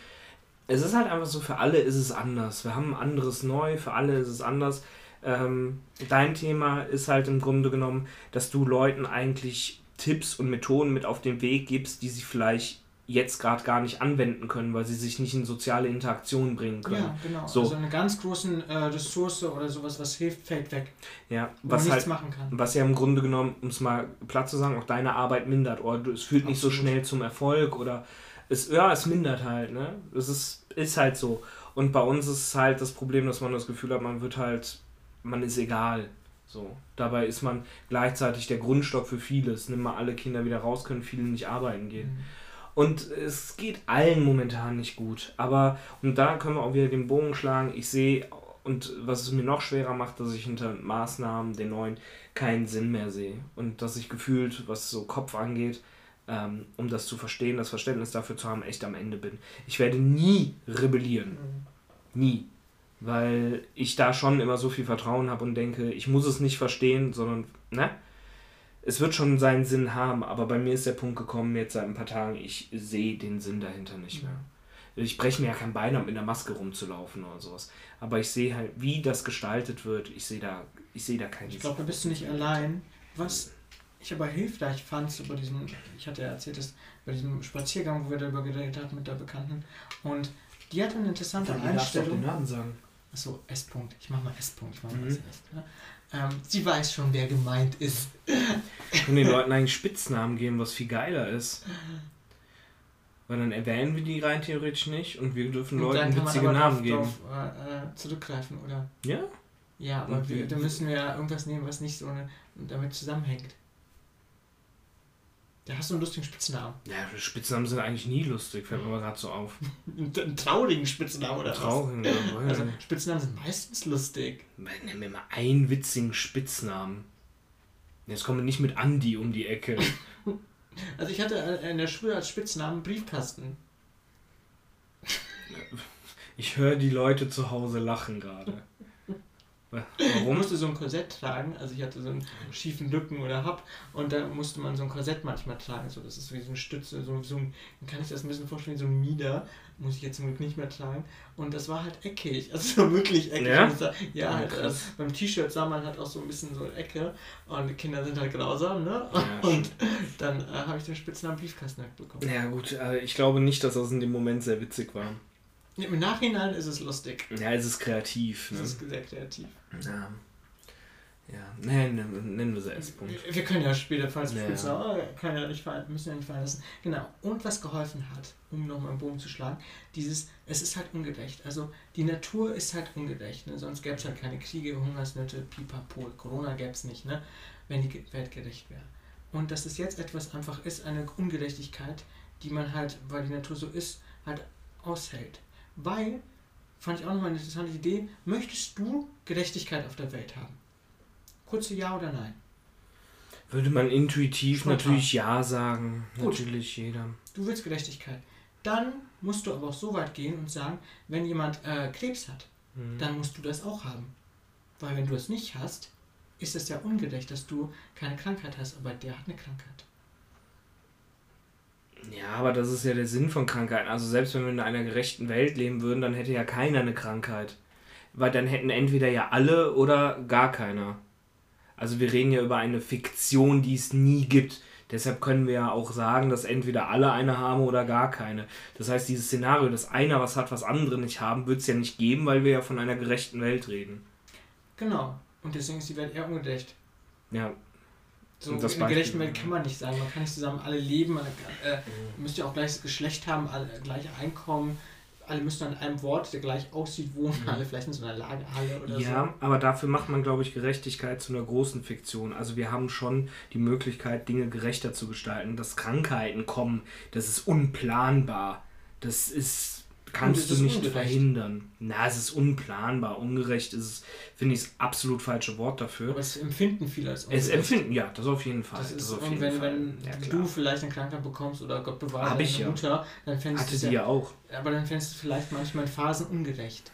es ist halt einfach so, für alle ist es anders. Wir haben ein anderes Neu, für alle ist es anders. Ähm, dein Thema ist halt im Grunde genommen, dass du Leuten eigentlich Tipps und Methoden mit auf den Weg gibst, die sie vielleicht jetzt gerade gar nicht anwenden können, weil sie sich nicht in soziale Interaktion bringen können. Ja, genau. So. Also eine ganz große äh, Ressource oder sowas, was hilft, fällt weg. Ja, was nichts halt, machen kann. Was ja im Grunde genommen, um es mal platt zu sagen, auch deine Arbeit mindert. Oder es führt Absolut. nicht so schnell zum Erfolg oder es, ja, es mindert halt, ne? Es ist, ist halt so. Und bei uns ist halt das Problem, dass man das Gefühl hat, man wird halt man ist egal. So. Dabei ist man gleichzeitig der Grundstock für vieles. Nimm mal alle Kinder wieder raus, können viele nicht arbeiten gehen. Mhm. Und es geht allen momentan nicht gut. Aber, und da können wir auch wieder den Bogen schlagen. Ich sehe, und was es mir noch schwerer macht, dass ich hinter Maßnahmen, den neuen, keinen Sinn mehr sehe. Und dass ich gefühlt, was so Kopf angeht, ähm, um das zu verstehen, das Verständnis dafür zu haben, echt am Ende bin. Ich werde nie rebellieren. Mhm. Nie. Weil ich da schon immer so viel Vertrauen habe und denke, ich muss es nicht verstehen, sondern, ne? Es wird schon seinen Sinn haben, aber bei mir ist der Punkt gekommen, jetzt seit ein paar Tagen, ich sehe den Sinn dahinter nicht mehr. Ich breche mir ja kein Bein ab, mit der Maske rumzulaufen oder sowas. Aber ich sehe halt, wie das gestaltet wird, ich sehe da, ich sehe da keinen Ich glaube, da bist du nicht allein. Was ich aber hilfreich fand, so bei diesem, ich hatte ja erzählt, dass bei diesem Spaziergang, wo wir darüber geredet haben mit der Bekannten, und die hat eine interessante ja, Einstellung. Den Namen sagen. Achso, S. -Punkt. Ich mach mal S. -Punkt. Ich mach mal mhm. S. Ne? Ähm, sie weiß schon, wer gemeint ist. Und den Leuten eigentlich Spitznamen geben, was viel geiler ist. Weil dann erwähnen wir die rein theoretisch nicht und wir dürfen und Leuten witzige Namen geben. Drauf, äh, äh, zurückgreifen, oder? Ja? Ja, aber wir, da müssen wir ja irgendwas nehmen, was nicht so eine, damit zusammenhängt. Da hast du einen lustigen Spitznamen. Ja, Spitznamen sind eigentlich nie lustig, fällt mir gerade so auf. einen traurigen Spitznamen oder traurigen, was? Also Spitznamen sind meistens lustig. Nenn mir mal einen witzigen Spitznamen. Jetzt kommen wir nicht mit Andi um die Ecke. also ich hatte in der Schule als Spitznamen Briefkasten. Ich höre die Leute zu Hause lachen gerade. Warum? Musste so ein Korsett tragen, also ich hatte so einen schiefen Rücken oder hab und da musste man so ein Korsett manchmal tragen, so das ist wie so eine Stütze, so, so ein, kann ich das ein bisschen vorstellen, so ein Mieder, muss ich jetzt zum Glück nicht mehr tragen und das war halt eckig, also wirklich eckig. Ja, sah, ja halt, äh, beim T-Shirt sah man halt auch so ein bisschen so Ecke und die Kinder sind halt grausam, ne? Ja, und dann äh, habe ich den Spitznamen Briefkasten bekommen. Ja gut, also ich glaube nicht, dass das in dem Moment sehr witzig war. Im Nachhinein ist es lustig. Ja, es ist kreativ. Ne? Es ist sehr kreativ. Ja. Ja, nennen, nennen wir sie S-Punkt. Wir können ja später, falls wir ja. Oh, kann ja nicht müssen ja nicht fallen lassen. Genau. Und was geholfen hat, um nochmal einen Bogen zu schlagen, dieses, es ist halt ungerecht. Also die Natur ist halt ungerecht. Ne? Sonst gäbe es halt keine Kriege, Hungersnöte, Pipapo, Corona gäbe es nicht, ne? wenn die Welt gerecht wäre. Und dass es jetzt etwas einfach ist, eine Ungerechtigkeit, die man halt, weil die Natur so ist, halt aushält. Weil, fand ich auch nochmal eine interessante Idee, möchtest du Gerechtigkeit auf der Welt haben? Kurze Ja oder Nein? Würde man intuitiv Spontan. natürlich Ja sagen. Gut. Natürlich jeder. Du willst Gerechtigkeit. Dann musst du aber auch so weit gehen und sagen, wenn jemand äh, Krebs hat, mhm. dann musst du das auch haben. Weil wenn du es nicht hast, ist es ja ungerecht, dass du keine Krankheit hast, aber der hat eine Krankheit. Ja, aber das ist ja der Sinn von Krankheiten. Also selbst wenn wir in einer gerechten Welt leben würden, dann hätte ja keiner eine Krankheit. Weil dann hätten entweder ja alle oder gar keiner. Also wir reden ja über eine Fiktion, die es nie gibt. Deshalb können wir ja auch sagen, dass entweder alle eine haben oder gar keine. Das heißt, dieses Szenario, dass einer was hat, was andere nicht haben, wird es ja nicht geben, weil wir ja von einer gerechten Welt reden. Genau. Und deswegen ist die Welt eher ungerecht. Ja, so in der gerechten Welt kann man nicht sagen. Man kann nicht zusammen alle leben. Man äh, müsst ja auch gleiches Geschlecht haben, alle gleiche Einkommen. Alle müssen an einem Wort, der gleich aussieht, wohnen. Mhm. Alle vielleicht in so einer Lagerhalle oder ja, so. Ja, aber dafür macht man, glaube ich, Gerechtigkeit zu einer großen Fiktion. Also wir haben schon die Möglichkeit, Dinge gerechter zu gestalten. Dass Krankheiten kommen, das ist unplanbar. Das ist kannst du nicht ungerecht. verhindern. Na, es ist unplanbar. Ungerecht ist es, finde ich, das absolut falsche Wort dafür. Aber es empfinden viele als ungerecht. Es empfinden, ja, das auf jeden Fall. Das ist, das wenn, Fall. wenn ja, du vielleicht eine Krankheit bekommst oder Gott bewahre deine ich Mutter, ja. dann fändest du es ja, ja auch. Aber dann fändest du vielleicht manchmal in Phasen ungerecht.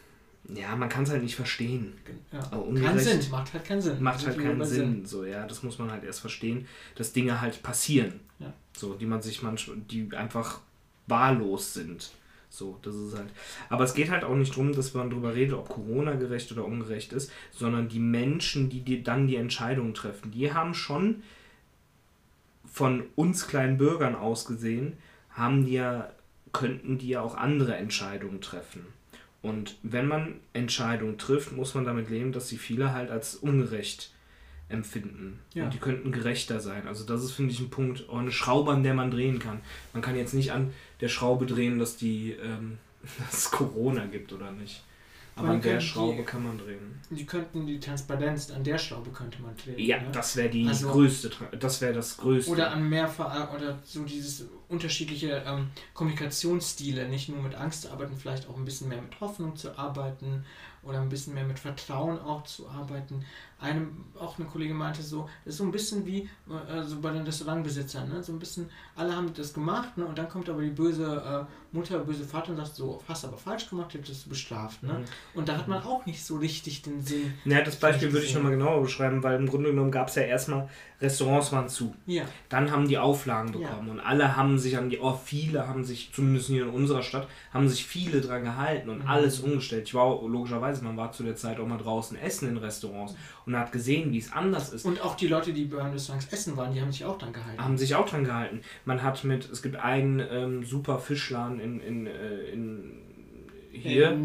Ja, man kann es halt nicht verstehen. Ja. Aber Kein Sinn, macht halt keinen Sinn. Macht halt keinen Sinn. Sinn. So, ja, das muss man halt erst verstehen, dass Dinge halt passieren. Ja. So, die man sich manchmal, die einfach wahllos sind. So, das ist halt. Aber es geht halt auch nicht darum, dass man darüber redet, ob Corona gerecht oder ungerecht ist, sondern die Menschen, die, die dann die Entscheidungen treffen, die haben schon von uns kleinen Bürgern aus gesehen, haben die ja, könnten die ja auch andere Entscheidungen treffen. Und wenn man Entscheidungen trifft, muss man damit leben, dass sie viele halt als ungerecht empfinden. Ja. Und die könnten gerechter sein. Also das ist, finde ich, ein Punkt, auch eine Schraube, an der man drehen kann. Man kann jetzt nicht an der Schraube drehen, dass die ähm, dass es Corona gibt oder nicht. Aber an der Schraube die, kann man drehen. Die könnten die Transparenz, an der Schraube könnte man drehen. Ja, ne? das wäre die also, größte, das wäre das größte. Oder an mehr, oder so dieses unterschiedliche ähm, Kommunikationsstile, nicht nur mit Angst zu arbeiten, vielleicht auch ein bisschen mehr mit Hoffnung zu arbeiten oder ein bisschen mehr mit Vertrauen auch zu arbeiten. Einem, auch eine Kollegin meinte so, das ist so ein bisschen wie äh, so bei den Restaurantbesitzern, ne? so ein bisschen, alle haben das gemacht ne? und dann kommt aber die böse äh, Mutter, böse Vater und sagt so, hast aber falsch gemacht, jetzt bist du bestraft. Ne? Mhm. Und da hat man auch nicht so richtig den Sinn. Ja, das Beispiel würde ich nochmal genauer beschreiben, weil im Grunde genommen gab es ja erstmal, Restaurants waren zu. Ja. Dann haben die Auflagen bekommen ja. und alle haben sich an die, oh, viele haben sich, zumindest hier in unserer Stadt, haben sich viele dran gehalten und mhm. alles umgestellt. Ich war logischerweise, man war zu der Zeit auch mal draußen essen in Restaurants und hat gesehen, wie es anders ist. Und auch die Leute, die beim Restaurants essen waren, die haben sich auch dran gehalten. Haben sich auch dran gehalten. Man hat mit, es gibt einen ähm, super Fischladen in, in, äh, in hier,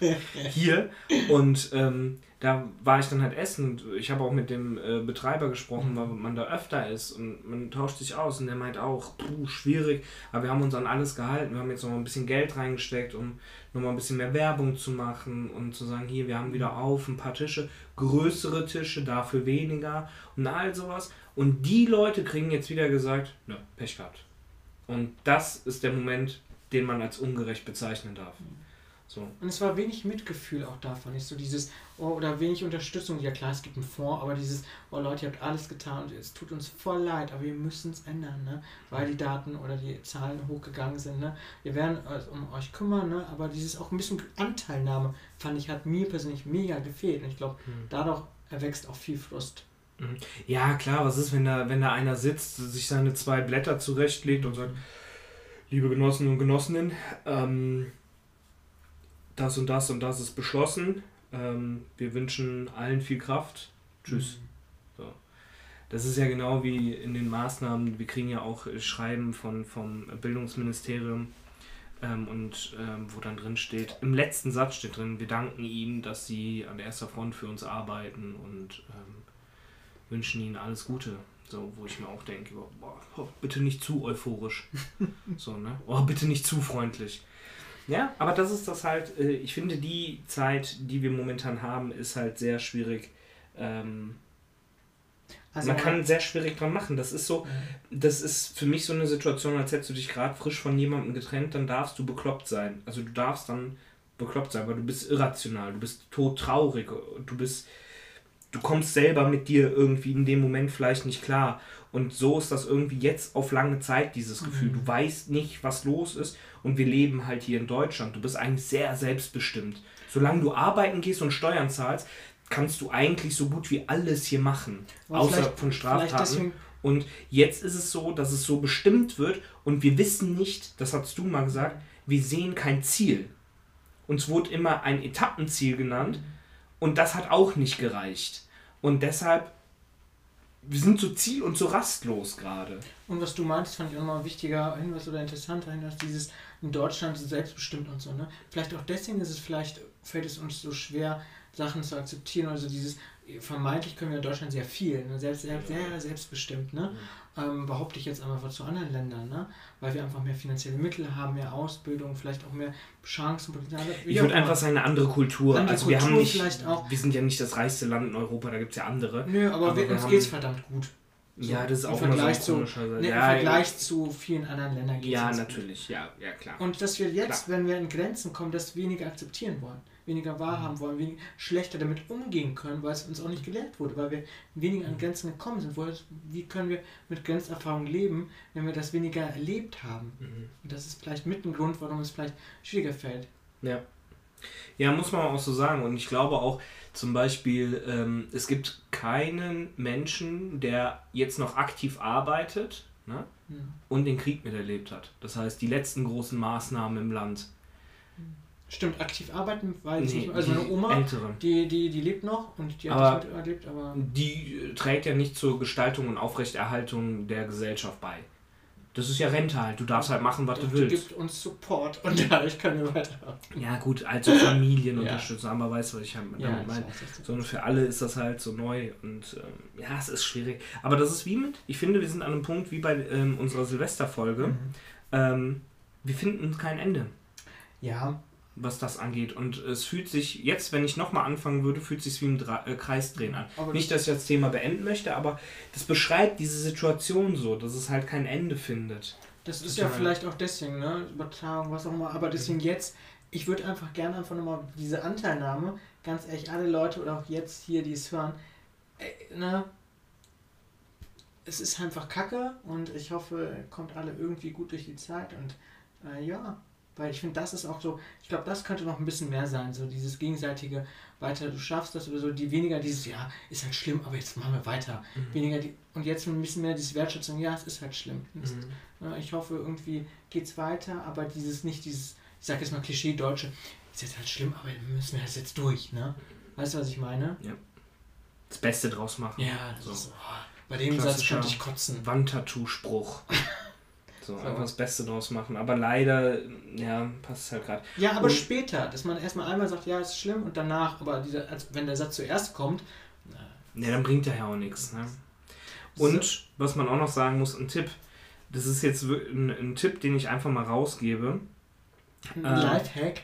hier und ähm, da war ich dann halt essen und ich habe auch mit dem äh, Betreiber gesprochen, weil man da öfter ist und man tauscht sich aus und der meint auch, puh, schwierig, aber wir haben uns an alles gehalten. Wir haben jetzt noch mal ein bisschen Geld reingesteckt, um noch mal ein bisschen mehr Werbung zu machen und zu sagen, hier, wir haben wieder auf ein paar Tische, größere Tische, dafür weniger und all sowas. Und die Leute kriegen jetzt wieder gesagt, ne, Pech gehabt. Und das ist der Moment, den man als ungerecht bezeichnen darf. Mhm. So. Und es war wenig Mitgefühl auch davon. Nicht so dieses, oder wenig Unterstützung. Ja klar, es gibt einen Fonds, aber dieses, oh Leute, ihr habt alles getan und es tut uns voll leid, aber wir müssen es ändern, ne? Weil die Daten oder die Zahlen hochgegangen sind, ne? Wir werden uns um euch kümmern, ne? Aber dieses auch ein bisschen Anteilnahme, fand ich, hat mir persönlich mega gefehlt. Und ich glaube, mhm. dadurch erwächst auch viel Frust. Mhm. Ja, klar, was ist, wenn da, wenn da einer sitzt, sich seine zwei Blätter zurechtlegt und sagt, liebe Genossen und Genossinnen, ähm, das und das und das ist beschlossen. Ähm, wir wünschen allen viel Kraft. Tschüss. Mhm. So. Das ist ja genau wie in den Maßnahmen. Wir kriegen ja auch Schreiben von, vom Bildungsministerium ähm, und ähm, wo dann drin steht, im letzten Satz steht drin, wir danken Ihnen, dass Sie an erster Front für uns arbeiten und ähm, wünschen Ihnen alles Gute. So, wo ich mir auch denke, boah, bitte nicht zu euphorisch. so, ne? Oh, bitte nicht zu freundlich. Ja, aber das ist das halt, äh, ich finde, die Zeit, die wir momentan haben, ist halt sehr schwierig. Ähm, also man kann sehr schwierig dran machen. Das ist so, das ist für mich so eine Situation, als hättest du dich gerade frisch von jemandem getrennt, dann darfst du bekloppt sein. Also du darfst dann bekloppt sein, weil du bist irrational, du bist todtraurig, du bist, du kommst selber mit dir irgendwie in dem Moment vielleicht nicht klar. Und so ist das irgendwie jetzt auf lange Zeit, dieses Gefühl. Mhm. Du weißt nicht, was los ist und wir leben halt hier in Deutschland. Du bist eigentlich sehr selbstbestimmt. Solange du arbeiten gehst und Steuern zahlst, kannst du eigentlich so gut wie alles hier machen, Aber außer von Straftaten. Und jetzt ist es so, dass es so bestimmt wird und wir wissen nicht, das hast du mal gesagt, wir sehen kein Ziel. Uns wurde immer ein Etappenziel genannt und das hat auch nicht gereicht. Und deshalb wir sind so ziel- und so rastlos gerade. Und was du meinst, fand ich auch nochmal ein wichtiger Hinweis oder interessanter Hinweis, dieses in Deutschland selbstbestimmt und so. Ne? Vielleicht auch deswegen ist es vielleicht, fällt es uns so schwer, Sachen zu akzeptieren. Also dieses, vermeintlich können wir in Deutschland sehr viel, ne? selbst, sehr, sehr selbstbestimmt. Ne? Ähm, behaupte ich jetzt einfach zu anderen Ländern, ne? weil wir einfach mehr finanzielle Mittel haben, mehr Ausbildung, vielleicht auch mehr Chancen. Ich würde einfach sagen, eine andere Kultur. Andere also Kultur wir haben nicht, auch. wir sind ja nicht das reichste Land in Europa, da gibt es ja andere. Nö, aber, aber wir, uns geht es verdammt gut. So, ja, das ist auch Vergleich so zu, ne, ja, Im Vergleich ja. zu vielen anderen Ländern geht Ja, natürlich, gut. ja, ja, klar. Und dass wir jetzt, klar. wenn wir in Grenzen kommen, das weniger akzeptieren wollen weniger wahrhaben wollen, weniger schlechter damit umgehen können, weil es uns auch nicht gelehrt wurde, weil wir weniger an. Grenzen gekommen sind. Wie können wir mit Grenzerfahrung leben, wenn wir das weniger erlebt haben? Mhm. Und das ist vielleicht mit ein Grund, warum es vielleicht schwieriger fällt. Ja. Ja, muss man auch so sagen. Und ich glaube auch zum Beispiel, ähm, es gibt keinen Menschen, der jetzt noch aktiv arbeitet ne? Ja. und den Krieg miterlebt hat. Das heißt, die letzten großen Maßnahmen im Land Stimmt, aktiv arbeiten weil nee, nicht. Also meine Oma, ältere. Die, die, die lebt noch und die hat aber das erlebt, aber. Die trägt ja nicht zur Gestaltung und Aufrechterhaltung der Gesellschaft bei. Das ist ja Rente halt. Du darfst halt machen, was du willst. Die gibt uns Support und dadurch können wir weiter. Ja, gut, also Familienunterstützung, ja. aber weißt du, was ich damit ja, meine? Sondern für alle ist das halt so neu und ähm, ja, es ist schwierig. Aber das ist wie mit, ich finde, wir sind an einem Punkt wie bei ähm, unserer Silvesterfolge. Mhm. Ähm, wir finden kein Ende. Ja, was das angeht. Und es fühlt sich, jetzt, wenn ich nochmal anfangen würde, fühlt sich wie ein Dra äh, Kreisdrehen an. Aber Nicht, dass ich das Thema beenden möchte, aber das beschreibt diese Situation so, dass es halt kein Ende findet. Das ist Total. ja vielleicht auch deswegen, ne? Übertragung, was auch immer. Aber deswegen jetzt, ich würde einfach gerne einfach nochmal diese Anteilnahme, ganz ehrlich, alle Leute oder auch jetzt hier, die es hören, äh, ne? Es ist einfach Kacke und ich hoffe, kommt alle irgendwie gut durch die Zeit und äh, ja, weil ich finde, das ist auch so, ich glaube, das könnte noch ein bisschen mehr sein, so dieses gegenseitige weiter, du schaffst das oder so, die weniger dieses, ja, ist halt schlimm, aber jetzt machen wir weiter. Weniger die, und jetzt ein bisschen mehr diese Wertschätzung, ja, es ist halt schlimm. Mhm. ja, ich hoffe, irgendwie geht's weiter, aber dieses nicht dieses, ich sag jetzt mal Klischee-Deutsche, ist jetzt halt schlimm, aber wir müssen das jetzt durch, ne? Weißt du, was ich meine? Das Beste draus machen. Ja, So. ist, oh, bei dem Satz könnte ich kotzen. Wandtattoo-Spruch. So, So. einfach das Beste draus machen. Aber leider, ja, passt halt gerade. Ja, aber Und- später, dass man erstmal einmal sagt, ja, ist schlimm und danach, aber dieser, als, wenn der Satz zuerst kommt, na, Ja, dann bringt der ja auch nichts. Ne? Und was man auch noch sagen muss, ein Tipp. Das ist jetzt ein, ein Tipp, den ich einfach mal rausgebe. ein Äh, Lifehack.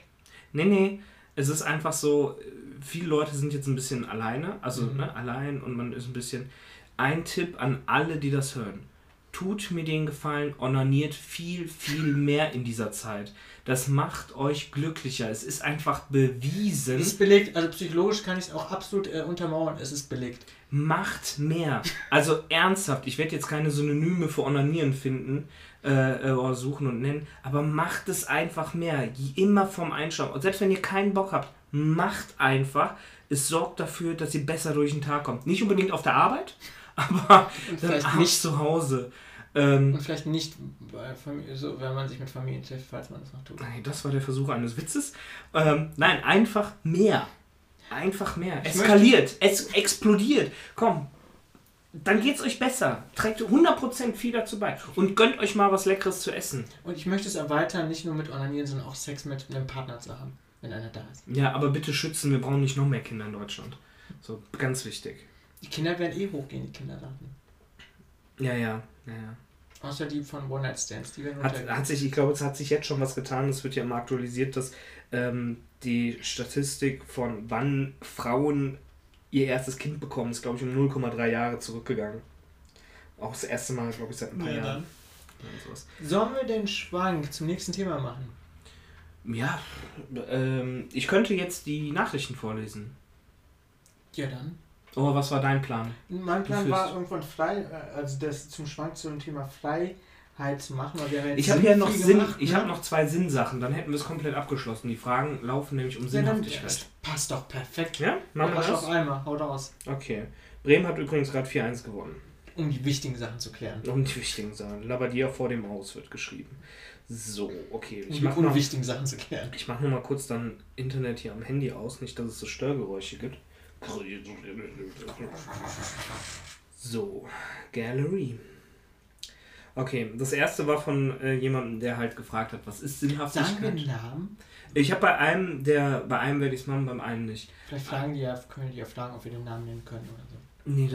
Nee, nee, es ist einfach so, viele Leute sind jetzt ein bisschen alleine, also Mhm. ne, allein und man ist ein bisschen. Ein Tipp an alle, die das hören. Tut mir den Gefallen, onaniert viel, viel mehr in dieser Zeit. Das macht euch glücklicher. Es ist einfach bewiesen. Es ist belegt, also psychologisch kann ich es auch absolut äh, untermauern, es ist belegt. Macht mehr. Also ernsthaft, ich werde jetzt keine Synonyme für Onanieren finden äh, äh, oder suchen und nennen, aber macht es einfach mehr. Immer vom Einschlafen. Und selbst wenn ihr keinen Bock habt, macht einfach. Es sorgt dafür, dass ihr besser durch den Tag kommt. Nicht unbedingt auf der Arbeit, aber vielleicht abends nicht zu Hause. Ähm, Und vielleicht nicht, bei Familie, so, wenn man sich mit Familie trifft, falls man das noch tut. nein, das war der Versuch eines Witzes. Ähm, nein, einfach mehr. Einfach mehr. Ich Eskaliert. Es explodiert. Komm. Dann geht's euch besser. Trägt 100% viel dazu bei. Und gönnt euch mal was Leckeres zu essen. Und ich möchte es erweitern, nicht nur mit Onanieren, sondern auch Sex mit einem Partner zu haben, wenn einer da ist. Ja, aber bitte schützen, wir brauchen nicht noch mehr Kinder in Deutschland. So, ganz wichtig. Die Kinder werden eh hochgehen, die Kinderdaten. Ja, ja, ja, ja. Außer die von One Night Stands, die werden Hat, hat sich, ich glaube, es hat sich jetzt schon was getan. Es wird ja immer aktualisiert, dass ähm, die Statistik von wann Frauen ihr erstes Kind bekommen, ist, glaube ich, um 0,3 Jahre zurückgegangen. Auch das erste Mal, glaube ich, seit ein paar Ja, Jahren. dann. Ja. Sollen wir den Schwank zum nächsten Thema machen? Ja, ähm, ich könnte jetzt die Nachrichten vorlesen. Ja, dann. Oh, was war dein Plan? Mein Plan war irgendwann frei, äh, also das zum Schwank zum Thema Freiheit zu machen, weil wir haben jetzt Ich habe ja noch Sinn, gemacht, ich ne? habe noch zwei Sinnsachen, dann hätten wir es komplett abgeschlossen. Die Fragen laufen nämlich um Ja, dann, Sinnhaftigkeit. das passt doch perfekt. Ja, machen wir Arsch auf das? einmal, haut raus. Okay. Bremen hat übrigens gerade 4-1 gewonnen. Um die wichtigen Sachen zu klären. Um die wichtigen Sachen. Labadia vor dem Aus wird geschrieben. So, okay. Um Ich die mache mal, unwichtigen Sachen zu klären. ich mach noch mal kurz dann Internet hier am Handy aus, nicht, dass es so Störgeräusche gibt. So, Gallery. Okay, das erste war von äh, jemandem, der halt gefragt hat, was ist Sagen wir Sinnhaftigkeit? Namen? Ich habe bei einem, der bei einem werde ich es machen, beim einen nicht. Vielleicht fragen die ja, können die ja fragen, ob wir den Namen nennen können oder so. Nee,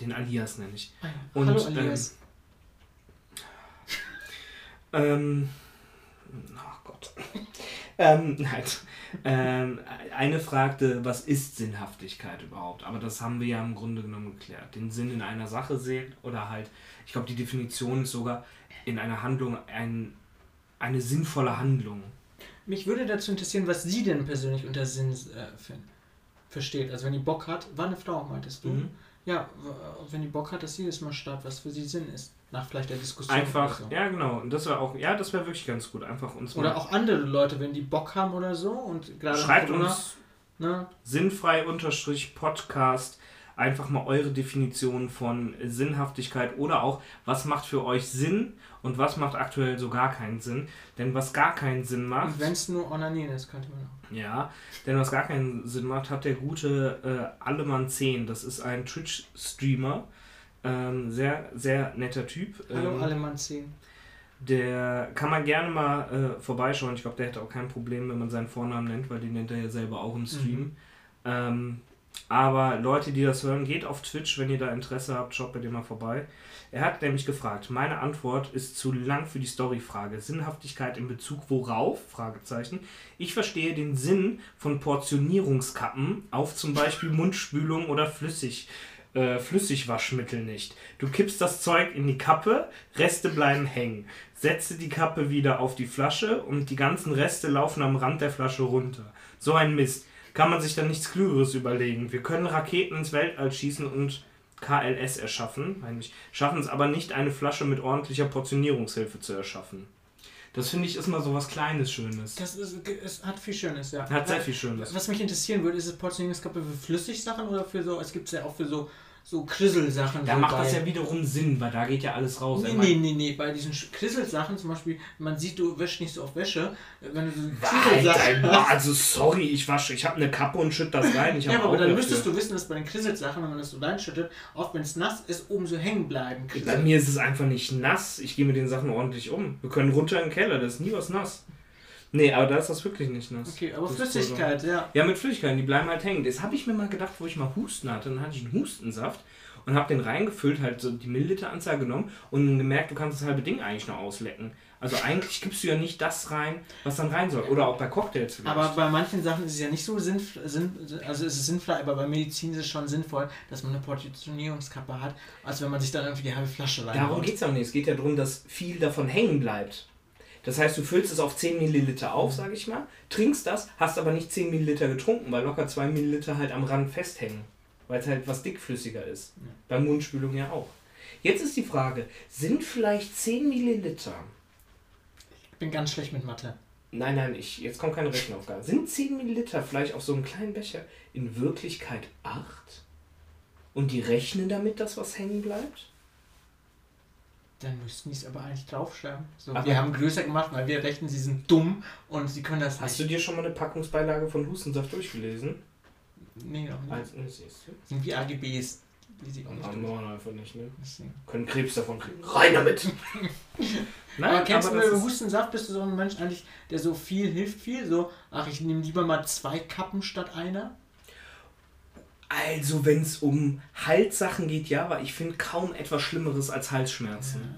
den, Alias nenne ich. Ah, ja. Und, Hallo Alias. Ähm, oh Gott. ähm, nein. Ähm, eine fragte, was ist Sinnhaftigkeit überhaupt? Aber das haben wir ja im Grunde genommen geklärt. Den Sinn in einer Sache sehen oder halt, ich glaube, die Definition ist sogar in einer Handlung ein, eine sinnvolle Handlung. Mich würde dazu interessieren, was sie denn persönlich unter Sinn äh, fin- versteht. Also wenn die Bock hat, war eine Frau, meintest du? Mhm. Ja, w- wenn die Bock hat, dass sie das mal startet, was für sie Sinn ist. Nach vielleicht der Diskussion. Einfach, so. ja genau, und das wäre auch, ja, das wäre wirklich ganz gut. Einfach uns oder mal- auch andere Leute, wenn die Bock haben oder so. Und gerade schreibt Corona, uns Ne? sinnfrei unterstrich Podcast einfach mal eure Definition von Sinnhaftigkeit oder auch, was macht für euch Sinn und was macht aktuell so gar keinen Sinn. Denn was gar keinen Sinn macht, wenn es nur Onanieren ist, könnte man auch. ja, denn was gar keinen Sinn macht, hat der gute äh, Allemann 10. Das ist ein Twitch-Streamer. Ähm, sehr, sehr netter Typ. Hallo ähm, Alemann 10. Der kann man gerne mal äh, vorbeischauen. Ich glaube, der hätte auch kein Problem, wenn man seinen Vornamen nennt, weil den nennt er ja selber auch im Stream. Mhm. Ähm, Aber Leute, die das hören, geht auf Twitch, wenn ihr da Interesse habt, schaut bei dem mal vorbei. Er hat nämlich gefragt, meine Antwort ist zu lang für die Storyfrage. Sinnhaftigkeit in Bezug worauf? Fragezeichen. Ich verstehe den Sinn von Portionierungskappen auf zum Beispiel Mundspülung oder Flüssig, äh, Flüssigwaschmittel nicht. Du kippst das Zeug in die Kappe, Reste bleiben hängen. Setze die Kappe wieder auf die Flasche und die ganzen Reste laufen am Rand der Flasche runter. So ein Mist. Kann man sich dann nichts Klügeres überlegen. Wir können Raketen ins Weltall schießen und KLS erschaffen, meine ich, schaffen es aber nicht, eine Flasche mit ordentlicher Portionierungshilfe zu erschaffen. Das finde ich ist mal so was Kleines, Schönes. Das ist, es hat viel Schönes, ja. Hat sehr viel Schönes. Was mich interessieren würde, ist es Portionierungskappe für Flüssigsachen oder für so, es gibt es ja auch für so so Krisselsachen. Da so macht bei, das ja wiederum Sinn, weil da geht ja alles raus. Nee, nee, nee, nee, bei diesen Krisselsachen zum Beispiel, man sieht, du wäschst nicht so auf Wäsche, wenn du so Krisselsachen hast. Also sorry, ich wasche, ich habe eine Kappe und schütte das rein. Ja, aber dann müsstest du wissen, dass bei den Krisselsachen, wenn man das so reinschüttet, oft wenn es nass ist, oben so hängen bleiben. Bei mir ist es einfach nicht nass. Ich gehe mit den Sachen ordentlich um. Wir können runter in den Keller, das ist nie was nass. Nee, aber da ist das wirklich nicht nass. Okay, aber das Flüssigkeit, so. ja. Ja, mit Flüssigkeiten, die bleiben halt hängen. Das habe ich mir mal gedacht, wo ich mal Husten hatte. Dann hatte ich einen Hustensaft und habe den reingefüllt, halt so die Milliliteranzahl genommen und gemerkt, du kannst das halbe Ding eigentlich noch auslecken. Also eigentlich gibst du ja nicht das rein, was dann rein soll. Oder auch bei Cocktails vielleicht. Aber bei manchen Sachen ist es ja nicht so sinnvoll, also ist es sinnvoll, aber bei Medizin ist es schon sinnvoll, dass man eine Portionierungskappe hat, als wenn man sich dann irgendwie die halbe Flasche rein Darum geht es auch nicht. Es geht ja darum, dass viel davon hängen bleibt. Das heißt, du füllst es auf 10 Milliliter auf, sage ich mal, trinkst das, hast aber nicht 10 Milliliter getrunken, weil locker 2 Milliliter halt am Rand festhängen weil es halt was dickflüssiger ist. Ja. Bei Mundspülung ja auch. Jetzt ist die Frage, sind vielleicht 10 Milliliter... Ich bin ganz schlecht mit Mathe. Nein, nein, ich, jetzt kommt keine Rechenaufgabe. Sind 10 Milliliter vielleicht auf so einem kleinen Becher in Wirklichkeit 8? Und die rechnen damit, dass was hängen bleibt? Dann müssten die es aber eigentlich draufschreiben. So, wir haben größer gemacht, weil wir rechnen, sie sind dumm und sie können das Hast nicht. du dir schon mal eine Packungsbeilage von Hustensaft durchgelesen? Nee, noch nicht. Also? Sind wie AGBs. Die sie auch nicht einfach nicht, ne? Können Krebs davon kriegen. Rein damit! Nein, aber kennst aber du mit Hustensaft, bist du so ein Mensch eigentlich, der so viel hilft viel? So, ach, ich nehme lieber mal zwei Kappen statt einer? Also, wenn es um Halssachen geht, ja, weil ich finde kaum etwas Schlimmeres als Halsschmerzen. Ja.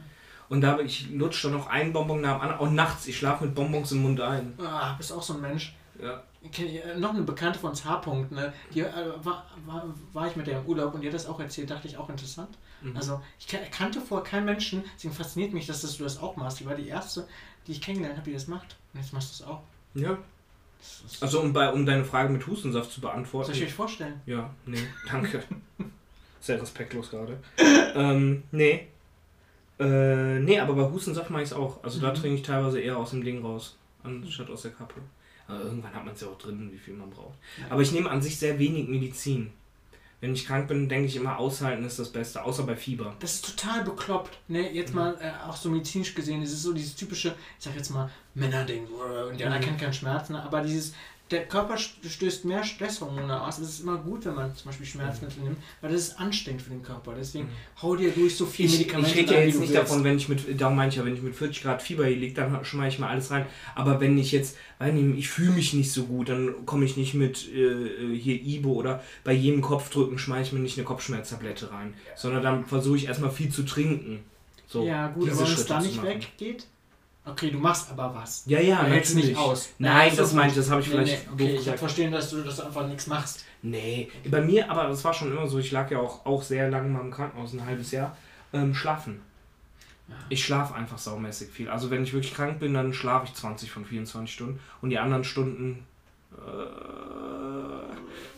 Und da ich lutsche dann noch einen Bonbon nach dem anderen. Auch nachts, ich schlafe mit Bonbons im Mund ein. Ah, bist auch so ein Mensch. Ja. Äh, noch eine Bekannte von uns, H-Punkt, ne? die äh, war, war, war ich mit der im Urlaub und hat das auch erzählt, dachte ich auch interessant. Mhm. Also ich kannte vorher keinen Menschen, deswegen fasziniert mich, dass das, du das auch machst. Die war die erste, die ich kennengelernt habe, die das macht. Und jetzt machst du es auch. Ja. Also um, bei, um deine Frage mit Hustensaft zu beantworten. Soll ich euch vorstellen? Ja, nee, danke. Sehr respektlos gerade. ähm, nee. Äh, nee, aber bei Hustensaft mache ich es auch. Also mhm. da trinke ich teilweise eher aus dem Ding raus, anstatt aus der Kappe. Aber irgendwann hat man es ja auch drin, wie viel man braucht. Aber ich nehme an sich sehr wenig Medizin. Wenn ich krank bin, denke ich immer, aushalten ist das Beste, außer bei Fieber. Das ist total bekloppt. Ne? Jetzt mhm. mal äh, auch so medizinisch gesehen, es ist so dieses typische, ich sag jetzt mal, Männerding. Und anderen mhm. kennen keinen Schmerz, ne? aber dieses, der Körper stößt mehr Stresshormone aus. Es ist immer gut, wenn man zum Beispiel Schmerzmittel nimmt, weil das ist anstrengend für den Körper. Deswegen mhm. hau dir durch so viel Medikamente. Ich rede ja jetzt nicht willst. davon, wenn ich mit, darum meine ich ja, wenn ich mit 40 Grad Fieber hier liege, dann schmeiße ich mal alles rein. Aber wenn ich jetzt, ich fühle mich nicht so gut, dann komme ich nicht mit äh, hier Ibo oder bei jedem Kopfdrücken schmeiße ich mir nicht eine Kopfschmerztablette rein, sondern dann versuche ich erstmal viel zu trinken. So, ja, gut, aber wenn es da nicht weggeht, Okay, du machst aber was. Ja, ja, du hältst nicht aus. Nein, Nein das meinte ich, das habe ich nee, vielleicht. Nee, okay, ich habe verstehen, dass du das einfach nichts machst. Nee, bei mir, aber das war schon immer so, ich lag ja auch, auch sehr lange mal im Krankenhaus, ein halbes Jahr, ähm, schlafen. Ja. Ich schlafe einfach saumäßig viel. Also wenn ich wirklich krank bin, dann schlafe ich 20 von 24 Stunden und die anderen Stunden.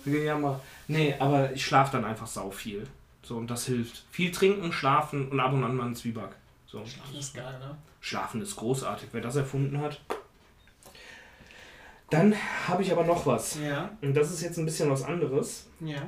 Äh, ja, mal. Nee, aber ich schlafe dann einfach sau viel. So, und das hilft. Viel trinken, schlafen und ab und an mal einen Zwieback. So. Schlafen ist geil, ne? Schlafen ist großartig, wer das erfunden hat. Dann habe ich aber noch was. Ja. Und das ist jetzt ein bisschen was anderes. Ja.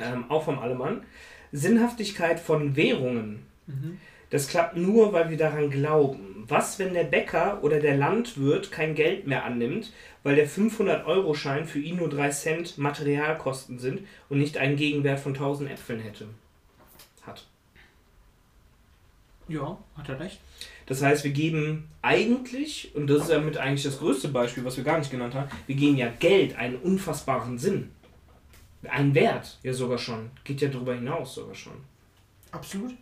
Ähm, auch vom Allemann. Sinnhaftigkeit von Währungen. Mhm. Das klappt nur, weil wir daran glauben. Was, wenn der Bäcker oder der Landwirt kein Geld mehr annimmt, weil der 500-Euro-Schein für ihn nur 3 Cent Materialkosten sind und nicht einen Gegenwert von 1000 Äpfeln hätte? Hat. Ja, hat er recht. Das heißt, wir geben eigentlich, und das ist ja mit eigentlich das größte Beispiel, was wir gar nicht genannt haben, wir geben ja Geld einen unfassbaren Sinn. Ein Wert, ja sogar schon. Geht ja darüber hinaus sogar schon. Absolut.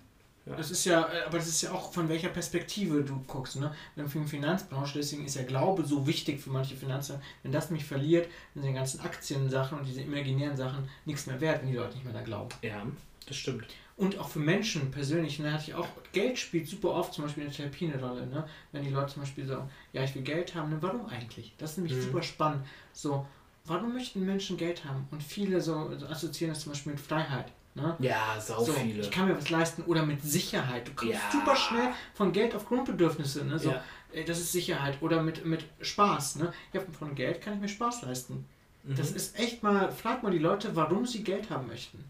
Ja. Das ist ja, äh, aber das ist ja auch von welcher Perspektive du guckst, ne? Wenn für die Finanzbranche, deswegen ist ja Glaube so wichtig für manche Finanzen. Wenn das mich verliert, dann sind die ganzen Aktiensachen und diese imaginären Sachen nichts mehr wert, wenn die Leute nicht mehr da glauben. Ja, das stimmt. Und auch für Menschen persönlich, ne, hatte ich auch, Geld spielt super oft zum Beispiel in der Therapie eine Rolle, ne? Wenn die Leute zum Beispiel sagen, ja, ich will Geld haben, ne, warum eigentlich? Das ist nämlich mhm. super spannend. So, warum möchten Menschen Geld haben? Und viele so, so assoziieren das zum Beispiel mit Freiheit. Ne? Ja, sau so, viele. Ich kann mir was leisten oder mit Sicherheit. Du kommst ja. super schnell von Geld auf Grundbedürfnisse. Ne? So, ja. Das ist Sicherheit. Oder mit, mit Spaß. Ne? Ja, von Geld kann ich mir Spaß leisten. Mhm. Das ist echt mal, frag mal die Leute, warum sie Geld haben möchten.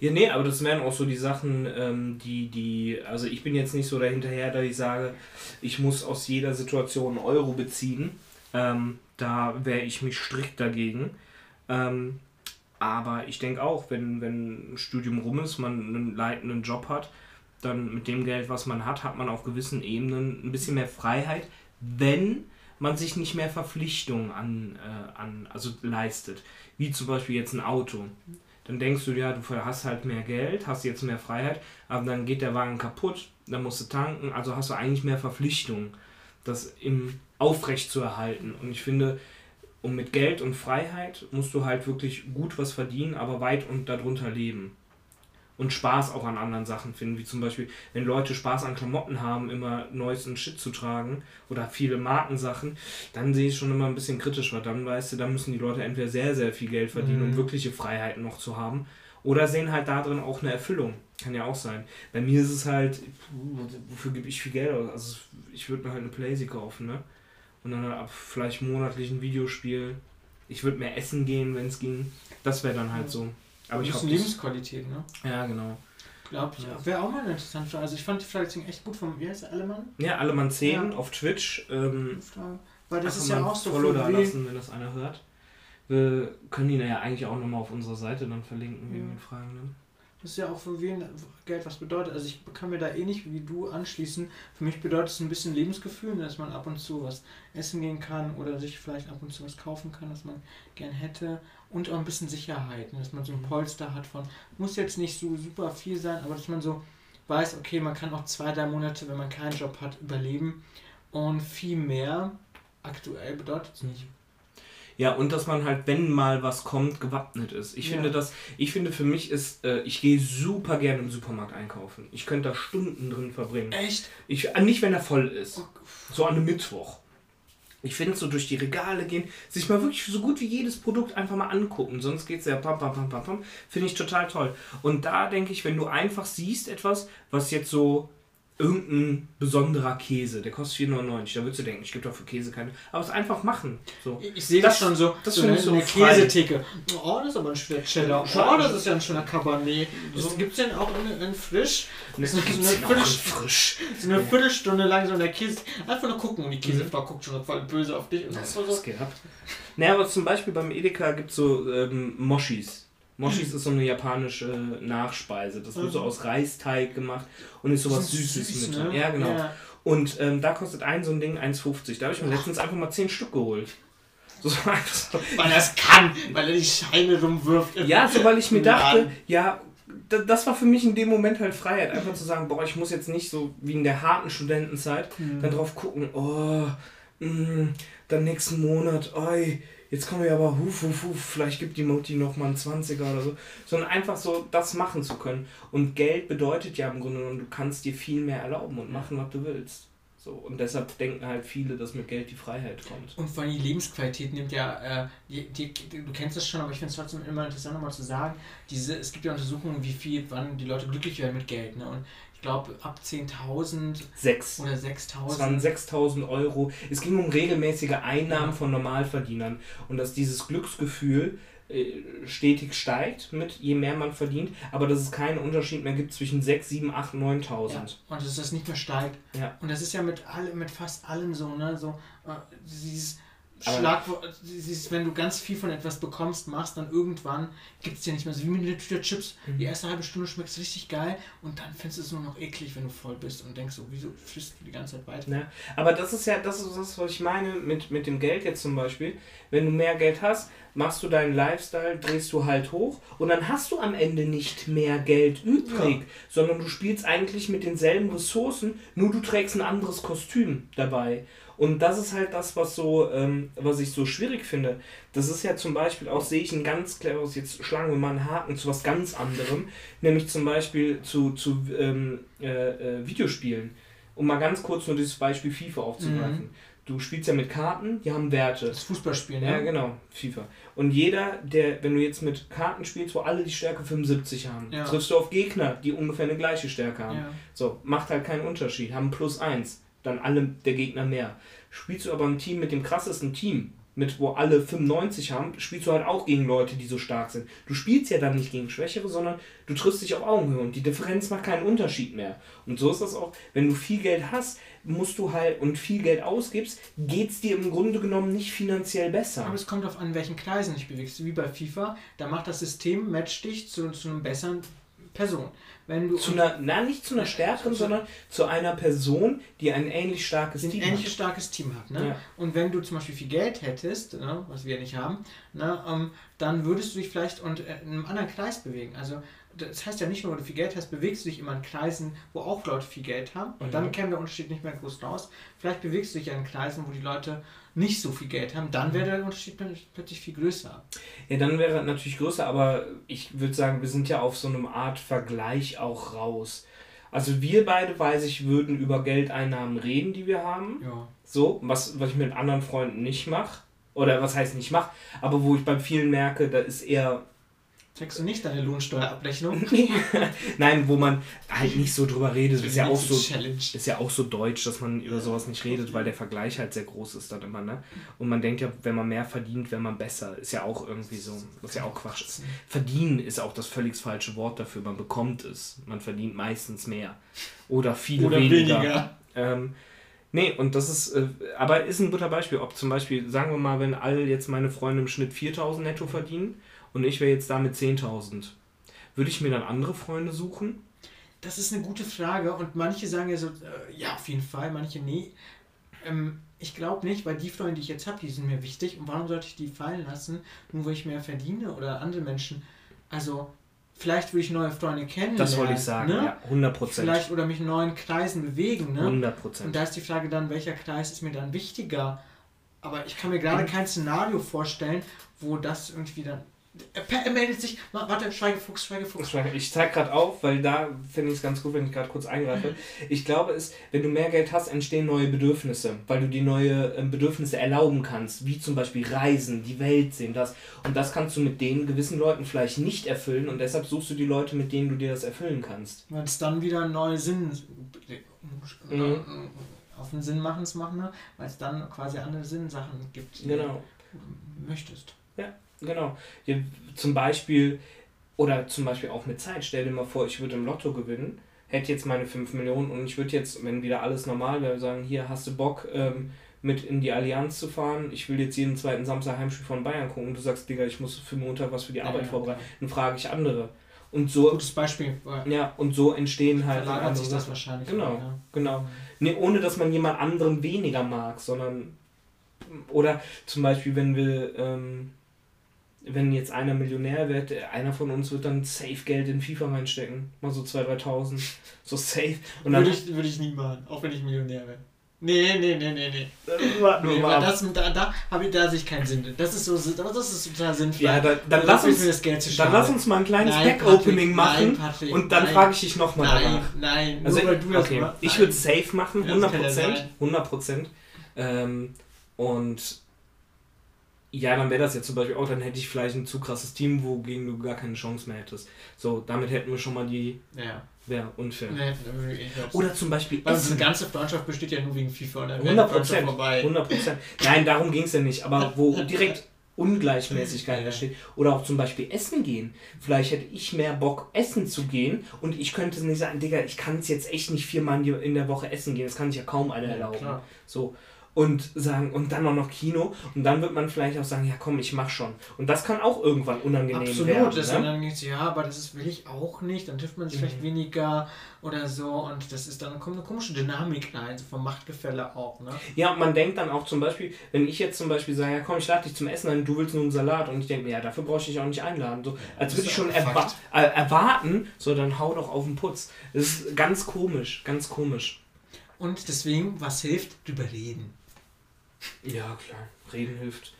Ja, nee, aber das wären auch so die Sachen, ähm, die, die, also ich bin jetzt nicht so dahinterher, da ich sage, ich muss aus jeder Situation einen Euro beziehen. Ähm, da wäre ich mich strikt dagegen. Ähm, aber ich denke auch, wenn, wenn ein Studium rum ist, man einen leitenden Job hat, dann mit dem Geld, was man hat, hat man auf gewissen Ebenen ein bisschen mehr Freiheit, wenn man sich nicht mehr Verpflichtungen an, äh, an also leistet. Wie zum Beispiel jetzt ein Auto. Dann denkst du, ja, du hast halt mehr Geld, hast jetzt mehr Freiheit, aber dann geht der Wagen kaputt, dann musst du tanken, also hast du eigentlich mehr Verpflichtungen, das im aufrecht zu erhalten. Und ich finde, und mit Geld und Freiheit musst du halt wirklich gut was verdienen, aber weit und darunter leben. Und Spaß auch an anderen Sachen finden, wie zum Beispiel, wenn Leute Spaß an Klamotten haben, immer neuesten Shit zu tragen oder viele Markensachen, dann sehe ich schon immer ein bisschen kritisch, weil dann weißt du, dann müssen die Leute entweder sehr, sehr viel Geld verdienen, mhm. um wirkliche Freiheiten noch zu haben, oder sehen halt darin auch eine Erfüllung. Kann ja auch sein. Bei mir ist es halt, wofür gebe ich viel Geld aus? Also ich würde mir halt eine Playsee kaufen, ne? und dann ab vielleicht monatlich ein Videospiel. Ich würde mehr essen gehen, wenn es ging. Das wäre dann halt so. Aber ich habe Lebensqualität, ne? Ja, genau. Glaub ich. Ja. Wäre auch mal interessant. Für, also ich fand die Fragezeichen echt gut vom, wie heißt der, Allemann? Ja, Allemann 10 ja. auf Twitch. Ähm, Weil das ist ja auch so Follow da lassen, wenn das einer hört. Wir können ihn ja eigentlich auch nochmal auf unserer Seite dann verlinken, ja. wegen den Fragen. Ne? Das ist ja auch für wen Geld was bedeutet. Also ich kann mir da ähnlich wie du anschließen. Für mich bedeutet es ein bisschen Lebensgefühl, dass man ab und zu was essen gehen kann oder sich vielleicht ab und zu was kaufen kann, was man gern hätte. Und auch ein bisschen Sicherheit, ne? dass man so ein Polster hat von, muss jetzt nicht so super viel sein, aber dass man so weiß, okay, man kann auch zwei, drei Monate, wenn man keinen Job hat, überleben. Und viel mehr aktuell bedeutet es nicht. Ja, und dass man halt, wenn mal was kommt, gewappnet ist. Ich ja. finde das, ich finde für mich ist, äh, ich gehe super gerne im Supermarkt einkaufen. Ich könnte da Stunden drin verbringen. Echt? Ich, äh, nicht, wenn er voll ist. Oh. So an einem Mittwoch. Ich finde so durch die Regale gehen, sich mal wirklich so gut wie jedes Produkt einfach mal angucken. Sonst geht es ja pam, pam, pam, pam, pam. Finde ich total toll. Und da denke ich, wenn du einfach siehst etwas, was jetzt so irgendein besonderer Käse, der kostet 4,99. Da würdest du denken, ich gebe doch für Käse keine. Aber es einfach machen. So. Ich, ich sehe das, das, schon so. Das so ich so eine Käsetheke. Oh, das ist aber ein schöner Cheddar. Oh, das ist ja ein schöner Cabernet. So. Gibt es denn auch in, in frisch? Das ist so eine, Viertel, frisch. so eine Viertelstunde lang so in der Käse. Einfach nur gucken und die Käsefrau mhm. guckt schon voll böse auf dich. Und das, das so. gehabt. Naja, aber zum Beispiel beim Edeka gibt es so ähm, Moschis. Moschis ist so eine japanische Nachspeise. Das wird so mhm. aus Reisteig gemacht und ist sowas Süßes süß, mit. Ne? Ja, genau. Ja. Und ähm, da kostet ein so ein Ding 1,50. Da habe ich mir letztens einfach mal 10 Stück geholt. So, weil er es kann, weil er die Scheine rumwirft. Ja, so weil ich mir dachte, ja, das war für mich in dem Moment halt Freiheit. Einfach zu sagen, boah, ich muss jetzt nicht so wie in der harten Studentenzeit mhm. dann drauf gucken, oh, mh, mm, dann nächsten Monat, oi, jetzt kommen wir aber, huf, huf, huf, vielleicht gibt die Mutti noch mal einen 20er oder so, sondern einfach so das machen zu können. Und Geld bedeutet ja im Grunde genommen, du kannst dir viel mehr erlauben und machen, was du willst. So, und deshalb denken halt viele, dass mit Geld die Freiheit kommt. Und vor allem die Lebensqualität nimmt ja, äh, die, die, du kennst das schon, aber ich finde es trotzdem immer interessant, nochmal zu sagen, diese, es gibt ja Untersuchungen, wie viel, wann die Leute glücklich werden mit Geld. Ne? Und glaube, ab 10.000 Sechs. oder 6.000. Es waren 6.000 Euro. Es ging um regelmäßige Einnahmen ja. von Normalverdienern und dass dieses Glücksgefühl äh, stetig steigt, mit je mehr man verdient, aber dass es keinen Unterschied mehr gibt zwischen 6, 7, 8, 9.000. Ja, und dass das nicht mehr steigt. Ja. Und das ist ja mit, alle, mit fast allem so, ne? So, äh, dieses Schlagwort, wenn du ganz viel von etwas bekommst, machst, dann irgendwann gibt es ja nicht mehr so wie mit den Tüte Chips. Mhm. Die erste halbe Stunde schmeckt es richtig geil und dann findest du es nur noch eklig, wenn du voll bist und denkst so, wieso frisst du die ganze Zeit weiter? Ja, aber das ist ja, das ist das, was ich meine mit, mit dem Geld jetzt zum Beispiel. Wenn du mehr Geld hast, machst du deinen Lifestyle, drehst du halt hoch und dann hast du am Ende nicht mehr Geld übrig, ja. sondern du spielst eigentlich mit denselben Ressourcen, nur du trägst ein anderes Kostüm dabei. Und das ist halt das, was so, ähm, was ich so schwierig finde. Das ist ja zum Beispiel auch, sehe ich ein ganz cleveres, jetzt schlagen wir mal einen Haken zu was ganz anderem, nämlich zum Beispiel zu, zu ähm, äh, äh, Videospielen. Um mal ganz kurz nur dieses Beispiel FIFA aufzugreifen. Mhm. Du spielst ja mit Karten, die haben Werte. Das Fußballspielen, ja. Ja, genau, FIFA. Und jeder, der, wenn du jetzt mit Karten spielst, wo alle die Stärke 75 haben, ja. triffst du auf Gegner, die ungefähr eine gleiche Stärke haben. Ja. So, macht halt keinen Unterschied, haben plus 1 dann alle der Gegner mehr. Spielst du aber ein Team mit dem krassesten Team, mit wo alle 95 haben, spielst du halt auch gegen Leute, die so stark sind. Du spielst ja dann nicht gegen Schwächere, sondern du triffst dich auf Augenhöhe und die Differenz macht keinen Unterschied mehr. Und so ist das auch, wenn du viel Geld hast, musst du halt und viel Geld ausgibst, geht es dir im Grunde genommen nicht finanziell besser. Aber es kommt auf an, welchen Kreisen dich bewegst. Wie bei FIFA, da macht das System, matcht dich zu, zu einem besseren Person. Wenn du zu einer, na, nicht zu einer stärkeren, sondern zu einer Person, die ein ähnlich starkes Team ein ähnlich starkes Team hat. Ne? Ja. Und wenn du zum Beispiel viel Geld hättest, ne, was wir nicht haben, ne, ähm, dann würdest du dich vielleicht und, äh, in einem anderen Kreis bewegen. Also das heißt ja nicht nur, wenn du viel Geld hast, bewegst du dich immer in Kreisen, wo auch Leute viel Geld haben. Und mhm. dann käme der Unterschied nicht mehr groß raus. Vielleicht bewegst du dich ja in Kreisen, wo die Leute nicht so viel Geld haben. Dann wäre der Unterschied plötzlich viel größer. Ja, dann wäre natürlich größer, aber ich würde sagen, wir sind ja auf so einem Art Vergleich auch raus. Also wir beide, weiß ich, würden über Geldeinnahmen reden, die wir haben. Ja. So, was, was ich mit anderen Freunden nicht mache. Oder was heißt nicht mache, aber wo ich bei vielen merke, da ist eher Checkst du nicht deine Lohnsteuerabrechnung? Nein, wo man halt nicht so drüber redet. Das ist ja auch so, ist ja auch so deutsch, dass man über sowas nicht redet, weil der Vergleich halt sehr groß ist dann immer, ne? Und man denkt ja, wenn man mehr verdient, wäre man besser. Ist ja auch irgendwie so. Ist ja auch Quatsch. Verdienen ist auch das völlig falsche Wort dafür. Man bekommt es. Man verdient meistens mehr. Oder viel Oder weniger. weniger. Ähm, Nee, und das ist, äh, aber ist ein guter Beispiel. Ob zum Beispiel, sagen wir mal, wenn alle jetzt meine Freunde im Schnitt 4000 netto verdienen und ich wäre jetzt da mit 10.000. Würde ich mir dann andere Freunde suchen? Das ist eine gute Frage und manche sagen ja so, äh, ja, auf jeden Fall, manche nee. Ähm, ich glaube nicht, weil die Freunde, die ich jetzt habe, die sind mir wichtig und warum sollte ich die fallen lassen, nur weil ich mehr verdiene oder andere Menschen. Also, vielleicht würde ich neue Freunde kennen. Das wollte ich sagen, ne? ja, 100%. Vielleicht oder mich in neuen Kreisen bewegen, ne? 100%. Und da ist die Frage dann, welcher Kreis ist mir dann wichtiger? Aber ich kann mir gerade kein Szenario vorstellen, wo das irgendwie dann er meldet sich. Warte, Schweigefuchs, Schweigefuchs. Ich zeig gerade auf, weil da finde ich es ganz gut, wenn ich gerade kurz eingreife. Ich glaube, es, wenn du mehr Geld hast, entstehen neue Bedürfnisse, weil du die neue ähm, Bedürfnisse erlauben kannst, wie zum Beispiel Reisen, die Welt sehen, das. Und das kannst du mit den gewissen Leuten vielleicht nicht erfüllen und deshalb suchst du die Leute, mit denen du dir das erfüllen kannst. Weil es dann wieder neue Sinn mhm. auf den Sinn machen machen, ne? weil es dann quasi andere Sinnsachen gibt, die genau. du möchtest. Ja. Genau. Ja, zum Beispiel, oder zum Beispiel auch mit Zeit. Stell dir mal vor, ich würde im Lotto gewinnen, hätte jetzt meine 5 Millionen und ich würde jetzt, wenn wieder alles normal wäre, sagen, hier hast du Bock, ähm, mit in die Allianz zu fahren. Ich will jetzt jeden zweiten Samstag Heimspiel von Bayern gucken. Und du sagst, Digga, ich muss für Montag was für die ja, Arbeit ja, vorbereiten. Dann frage ich andere. Und so, Gutes Beispiel. Ja, und so entstehen halt. Verlagert sich das wahrscheinlich. Genau, ja. genau. Nee, ohne dass man jemand anderen weniger mag, sondern. Oder zum Beispiel, wenn wir. Ähm, wenn jetzt einer Millionär wird, einer von uns wird dann safe Geld in FIFA reinstecken. Mal so 2.000, 3.000. So safe. Und dann, würde, ich, würde ich nie machen, auch wenn ich Millionär wäre. Nee, nee, nee, nee, nee. Warte nee, mal das, da, da, habe ich, da sehe ich keinen Sinn. Das ist so, das ist total sinnvoll. Ja, da, dann, lass uns, das Geld dann lass uns mal ein kleines Pack-Opening machen nein, und dann frage ich dich nochmal danach. Nein, also, nur weil du das okay. Ich würde safe machen, 100%. 100%. Ähm, und ja, dann wäre das ja zum Beispiel auch, dann hätte ich vielleicht ein zu krasses Team, wogegen du gar keine Chance mehr hättest. So, damit hätten wir schon mal die. Ja. Wäre unfair. Nee, Oder zum Beispiel. Also die ganze Freundschaft besteht ja nur wegen FIFA. 100 Prozent. 100 Prozent. Nein, darum ging es ja nicht. Aber wo direkt Ungleichmäßigkeit entsteht. Oder auch zum Beispiel Essen gehen. Vielleicht hätte ich mehr Bock, essen zu gehen und ich könnte nicht sagen, Digga, ich kann es jetzt echt nicht viermal in der Woche essen gehen. Das kann sich ja kaum einer erlauben. Ja, so. Und sagen, und dann auch noch Kino. Und dann wird man vielleicht auch sagen, ja komm, ich mach schon. Und das kann auch irgendwann unangenehm Absolut, werden. Absolut, das ne? so, ja, aber das ist, will ich auch nicht, dann trifft man sich vielleicht Mhm. weniger oder so und das ist dann kommt eine komische Dynamik rein, so vom Machtgefälle auch, ne? Ja, und man denkt dann auch zum Beispiel, wenn ich jetzt zum Beispiel sage, ja komm, ich lade dich zum Essen ein, du willst nur einen Salat und ich denke mir, ja, dafür brauche ich dich auch nicht einladen. So, als würde ich schon erwa äh, erwarten, so dann hau doch auf den Putz. Das ist ganz komisch, ganz komisch. Und deswegen, was hilft? Drüber reden. Ja, klar, reden hilft.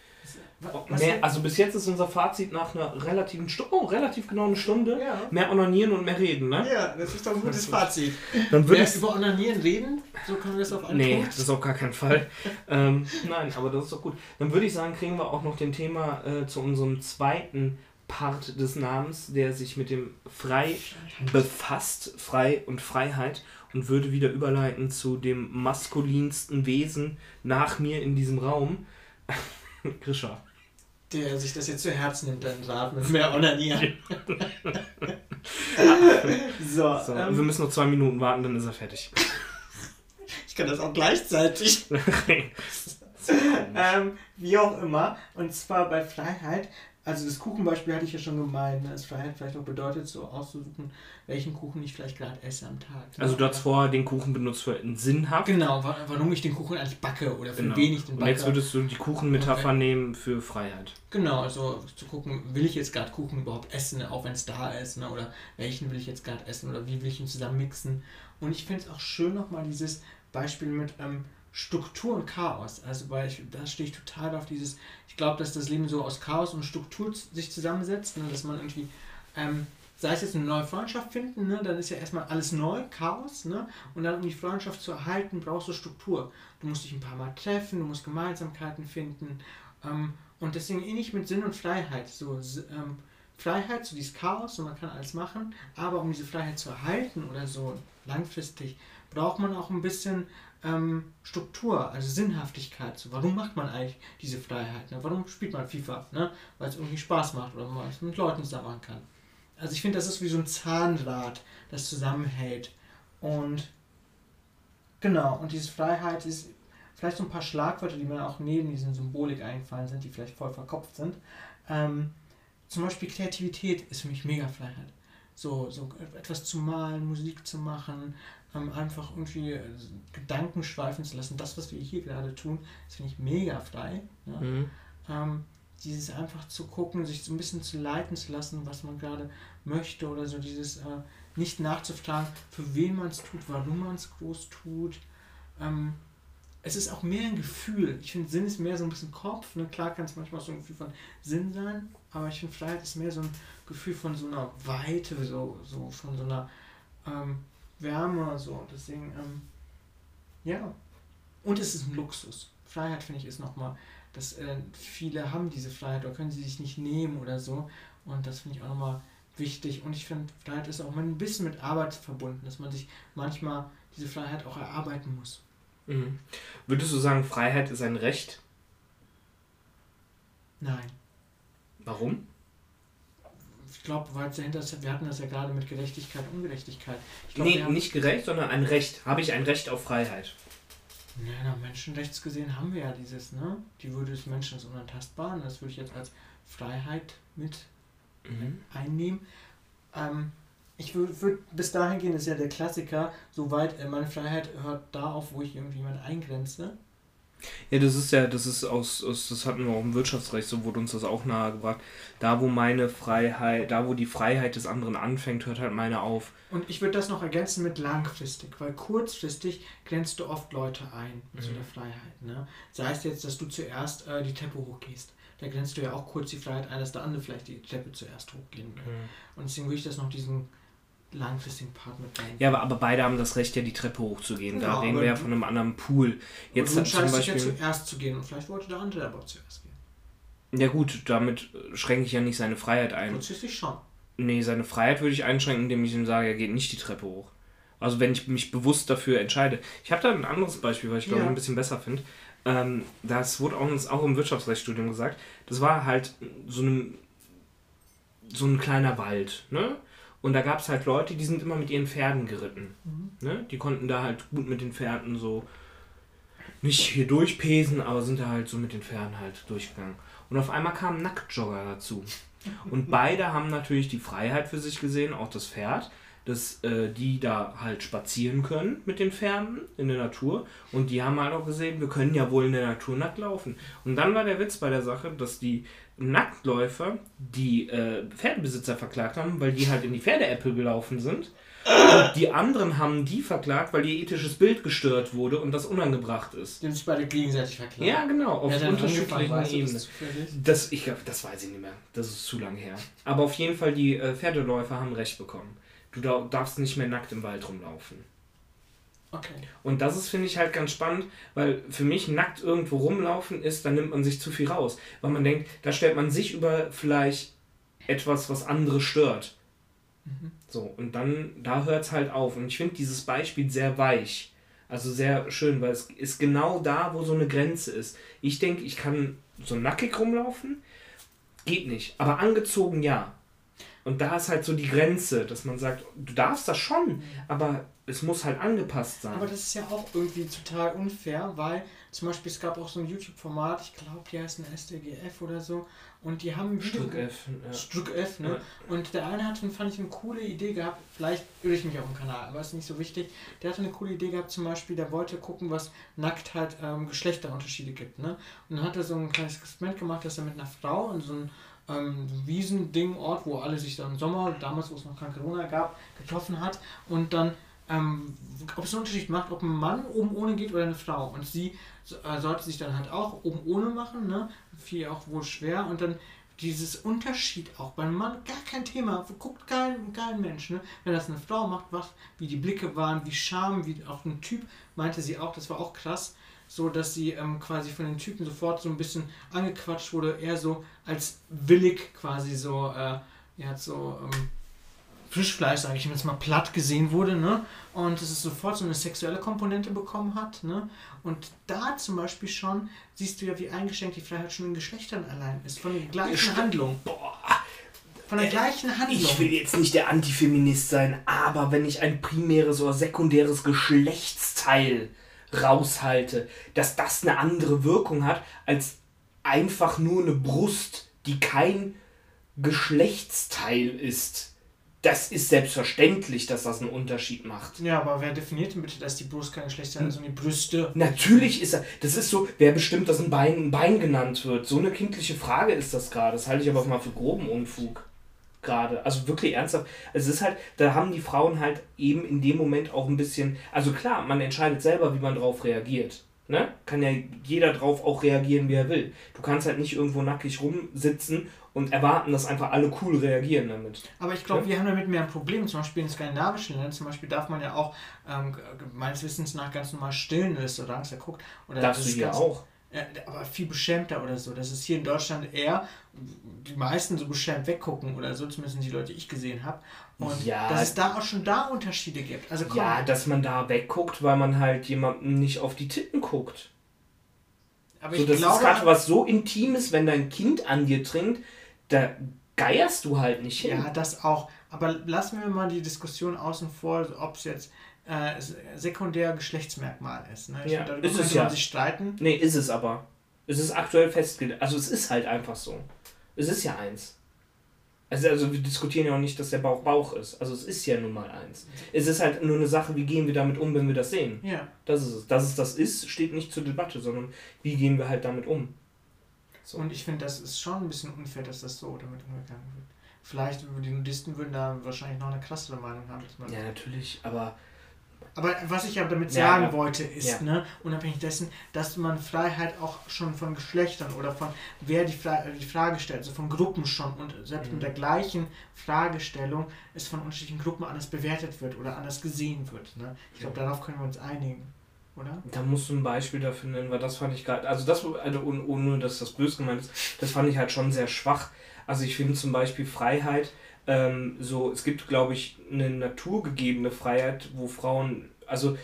Mehr, also bis jetzt ist unser Fazit nach einer relativen Stunde, oh, relativ genau eine Stunde, Ja. mehr onanieren und mehr reden, ne? Ja, das ist doch ein gutes Fazit. Dann würde ich über Onanieren reden, so können wir das auf einen Nee, Punkt. das ist auf gar keinen Fall. ähm, nein, aber das ist doch gut. Dann würde ich sagen, kriegen wir auch noch den Thema äh, zu unserem zweiten Part des Namens, der sich mit dem Frei befasst, Frei und Freiheit, und würde wieder überleiten zu dem maskulinsten Wesen nach mir in diesem Raum. Grisha. Der sich das jetzt zu Herzen nimmt, dein Rat mit mehr Onanieren. so, So, ähm, wir müssen noch zwei Minuten warten, dann ist er fertig. ich kann das auch gleichzeitig. ähm, wie auch immer. Und zwar bei Freiheit. Also das Kuchenbeispiel hatte ich ja schon gemeint, ne, dass Freiheit vielleicht auch bedeutet, so auszusuchen, welchen Kuchen ich vielleicht gerade esse am Tag. ne? also du hast vorher den Kuchen benutzt für einen sinnhaft. Genau, wa- warum ich den Kuchen eigentlich backe oder für Genau. wen ich den Und backe. jetzt würdest du die Kuchenmetapher Okay. nehmen für Freiheit. Genau, also zu gucken, will ich jetzt gerade Kuchen überhaupt essen, auch wenn es da ist, ne? oder welchen will ich jetzt gerade essen oder wie will ich ihn zusammen mixen. Und ich finde es auch schön nochmal dieses Beispiel mit ähm, Struktur und Chaos. Also weil ich, da stehe ich total auf dieses, ich glaube, dass das Leben so aus Chaos und Struktur sich zusammensetzt, ne? dass man irgendwie, ähm, sei es jetzt eine neue Freundschaft finden, ne? dann ist ja erstmal alles neu, Chaos, ne? und dann um die Freundschaft zu erhalten, brauchst du Struktur. Du musst dich ein paar Mal treffen, du musst Gemeinsamkeiten finden, ähm, und deswegen ähnlich mit Sinn und Freiheit. So, ähm, Freiheit, so dieses Chaos und man kann alles machen, aber um diese Freiheit zu erhalten oder so langfristig, braucht man auch ein bisschen ähm, Struktur, also Sinnhaftigkeit. So, warum macht man eigentlich diese Freiheit? Ne? Warum spielt man FIFA? Ne? Weil es irgendwie Spaß macht oder man es mit Leuten zusammen machen kann. Also ich finde, das ist wie so ein Zahnrad, das zusammenhält. Und genau, und diese Freiheit ist vielleicht so ein paar Schlagwörter, die mir auch neben diesen Symbolik eingefallen sind, die vielleicht voll verkopft sind. Ähm, zum Beispiel Kreativität ist für mich mega Freiheit. So, so etwas zu malen, Musik zu machen, ähm, einfach irgendwie äh, Gedanken schweifen zu lassen. Das, was wir hier gerade tun, das finde ich mega frei. Ja? Mhm. ähm, dieses einfach zu gucken, sich so ein bisschen zu leiten zu lassen, was man gerade möchte oder so dieses äh, nicht nachzufragen, für wen man es tut, warum man es groß tut. Ähm, es ist auch mehr ein Gefühl. Ich finde, Sinn ist mehr so ein bisschen Kopf. Ne? Klar kann es manchmal so ein Gefühl von Sinn sein, aber ich finde, Freiheit ist mehr so ein Gefühl von so einer Weite, so, so von so einer ähm, Wärme. So. Deswegen, ähm, ja. Und es ist ein Luxus. Freiheit, finde ich, ist nochmal dass äh, viele haben diese Freiheit oder können sie sich nicht nehmen oder so. Und das finde ich auch nochmal wichtig. Und ich finde, Freiheit ist auch mal ein bisschen mit Arbeit verbunden, dass man sich manchmal diese Freiheit auch erarbeiten muss. Mhm. Würdest du sagen, Freiheit ist ein Recht? Nein. Warum? Ich glaube, weil es dahinter ist, wir hatten das ja gerade mit Gerechtigkeit und Ungerechtigkeit. Ich glaub, Nee, nicht gerecht, sondern ein Recht. Habe ich ein Recht auf Freiheit? Ja, na, Menschenrechts gesehen haben wir ja dieses, ne? Die Würde des Menschen ist unantastbar. Und das würde ich jetzt als Freiheit mit Mhm. einnehmen. Ähm, ich würde würd bis dahin gehen, das ist ja der Klassiker, soweit äh, meine Freiheit hört da auf, wo ich irgendjemand eingrenze. Ja, das ist ja, das ist aus, aus, das hatten wir auch im Wirtschaftsrecht, so wurde uns das auch nahegebracht. Da, wo meine Freiheit, da, wo die Freiheit des anderen anfängt, hört halt meine auf. Und ich würde das noch ergänzen mit langfristig, weil kurzfristig grenzt du oft Leute ein zu Mhm. der Freiheit. Ne? Sei es jetzt, dass du zuerst äh, die Treppe hochgehst. Da grenzt du ja auch kurz die Freiheit ein, dass der andere vielleicht die Treppe zuerst hochgehen will. Und deswegen würde ich das noch diesen langfristigen Part mit rein. Ja, aber, aber beide haben das Recht, ja die Treppe hochzugehen. Da Genau, reden aber wir ja du- von einem anderen Pool. Jetzt du hat zum entscheidest dich ja Beispiel. zuerst zu gehen und vielleicht wollte der andere aber zuerst gehen. Ja gut, damit äh, schränke ich ja nicht seine Freiheit ein. Kurzfristig schon. Nee, seine Freiheit würde ich einschränken, indem ich ihm sage, er geht nicht die Treppe hoch. Also wenn ich mich bewusst dafür entscheide. Ich habe da ein anderes Beispiel, weil ich glaube Ja. ein bisschen besser finde. Ähm, das wurde auch, uns auch im Wirtschaftsrechtsstudium gesagt. Das war halt so ein, so ein kleiner Wald. Ne? Und da gab es halt Leute, die sind immer mit ihren Pferden geritten. Mhm. Ne? Die konnten da halt gut mit den Pferden so nicht hier durchpesen, aber sind da halt so mit den Pferden halt durchgegangen. Und auf einmal kamen Nacktjogger dazu. Und beide haben natürlich die Freiheit für sich gesehen, auch das Pferd, dass äh, die da halt spazieren können mit den Pferden in der Natur. Und die haben halt auch gesehen, wir können ja wohl in der Natur nackt laufen. Und dann war der Witz bei der Sache, dass die Nacktläufer die äh, Pferdebesitzer verklagt haben, weil die halt in die Pferdeäppel gelaufen sind. Und die anderen haben die verklagt, weil ihr ethisches Bild gestört wurde und das unangebracht ist. Die haben sich beide gegenseitig verklagt. Ja, genau, auf angefangen? unterschiedlichen das Ebenen. zufällig? Das, ich, das weiß ich nicht mehr. Das ist zu lange her. Aber auf jeden Fall, die äh, Pferdeläufer haben recht bekommen. Du da, darfst nicht mehr nackt im Wald rumlaufen. Okay. Und das ist, finde ich, halt ganz spannend, weil für mich nackt irgendwo rumlaufen ist, dann nimmt man sich zu viel raus. Weil man denkt, da stellt man sich über vielleicht etwas, was andere stört. So, und dann, da hört es halt auf. Und ich finde dieses Beispiel sehr weich. Also sehr schön, weil es ist genau da, wo so eine Grenze ist. Ich denke, ich kann so nackig rumlaufen, geht nicht. Aber angezogen ja. Und da ist halt so die Grenze, dass man sagt, du darfst das schon, aber es muss halt angepasst sein. Aber das ist ja auch irgendwie total unfair, weil zum Beispiel es gab auch so ein YouTube-Format, ich glaube, die heißen SDGF oder so, und die haben ein Video- Stück F. Ja. Stück F, ne? Ja. Und der eine hatte, fand ich, eine coole Idee gehabt, vielleicht irre ich mich auf dem Kanal, aber ist nicht so wichtig. Der hatte eine coole Idee gehabt, zum Beispiel, der wollte gucken, was Nacktheit ähm, Geschlechterunterschiede gibt, ne? Und dann hat er so ein kleines Experiment gemacht, dass er mit einer Frau in so einem ähm, Wiesending, Ort, wo alle sich dann im Sommer, damals, wo es noch kein Corona gab, getroffen hat und dann ähm, ob es einen Unterschied macht, ob ein Mann oben ohne geht oder eine Frau. Und sie äh, sollte sich dann halt auch oben ohne machen, ne? Viel auch wohl schwer. Und dann dieses Unterschied auch beim Mann, gar kein Thema, guckt kein, kein Mensch, ne? Wenn das eine Frau macht, was, wie die Blicke waren, wie Scham, wie auch ein Typ, meinte sie auch, das war auch krass, so dass sie ähm, quasi von den Typen sofort so ein bisschen angequatscht wurde, eher so als willig quasi so, äh, ja, so, ähm, Frischfleisch, sage ich jetzt mal, platt gesehen wurde, ne? Und dass es sofort so eine sexuelle Komponente bekommen hat, ne? Und da zum Beispiel schon siehst du ja, wie eingeschränkt die Freiheit schon in Geschlechtern allein ist. Von der gleichen. Handlung. Boah, Von der gleichen Handlung. ich will jetzt nicht der Antifeminist sein, aber wenn ich ein primäres oder sekundäres Geschlechtsteil raushalte, dass das eine andere Wirkung hat als einfach nur eine Brust, die kein Geschlechtsteil ist. Das ist selbstverständlich, dass das einen Unterschied macht. ja, aber wer definiert denn bitte, dass die Brust kein Geschlechtsteil ist, sondern die Brüste? Natürlich ist er. Das ist so, wer bestimmt, dass ein Bein ein Bein genannt wird. So eine kindliche Frage ist das gerade. Das halte ich aber auch mal für groben Unfug. Gerade. Also wirklich ernsthaft. Es ist halt, da haben die Frauen halt eben in dem Moment auch ein bisschen. Also klar, man entscheidet selber, wie man drauf reagiert. Ne? Kann ja jeder drauf auch reagieren, wie er will. Du kannst halt nicht irgendwo nackig rumsitzen und erwarten, dass einfach alle cool reagieren damit. Aber ich glaube, wir haben damit mehr ein Problem. Zum Beispiel in skandinavischen Ländern, zum Beispiel darf man ja auch ähm, meines Wissens nach ganz normal stillen in Restaurants ja guckt. Oder Darfst das du ist hier ganz- auch. Ja, aber viel beschämter oder so. Das ist hier in Deutschland eher, die meisten so beschämt weggucken oder so, zumindest die Leute, die ich gesehen habe. Und Ja. dass es da auch schon da Unterschiede gibt. Also komm, Ja, dass man da wegguckt, weil man halt jemandem nicht auf die Titten guckt. aber So, ich das ist glaube, gerade was so Intimes, wenn dein Kind an dir trinkt, da geierst du halt nicht hin. ja, das auch. Aber lassen wir mal die Diskussion außen vor, ob es jetzt äh, sekundär Geschlechtsmerkmal ist. Ne? Ich Ja, finde, darüber ist es ja. sich streiten. Nee, ist es aber. Es ist aktuell festgelegt. Also es ist halt einfach so. Es ist ja eins. Also, also wir diskutieren ja auch nicht, dass der Bauch Bauch ist. Also es ist ja nun mal eins. Es ist halt nur eine Sache, wie gehen wir damit um, wenn wir das sehen. Ja. Das ist es. Dass es das ist, steht nicht zur Debatte, sondern wie gehen wir halt damit um. So. Und ich finde, das ist schon ein bisschen unfair, dass das so damit umgegangen wird. Vielleicht die Nudisten würden da wahrscheinlich noch eine krassere Meinung haben. Ja, natürlich, aber Aber was ich aber damit Ja, sagen ja. wollte, ist, Ja. ne, unabhängig dessen, dass man Freiheit auch schon von Geschlechtern oder von wer die, Fra die Frage stellt, also von Gruppen schon und selbst Mhm. mit der gleichen Fragestellung es von unterschiedlichen Gruppen anders bewertet wird oder anders gesehen wird. Ne? Ich glaube, darauf können wir uns einigen, oder? Da musst du ein Beispiel dafür nennen, weil das fand ich gerade, also das, also ohne, ohne dass das böse gemeint ist, das fand ich halt schon sehr schwach. Also ich finde zum Beispiel Freiheit, ähm, so, es gibt, glaube ich, eine naturgegebene Freiheit, wo Frauen, also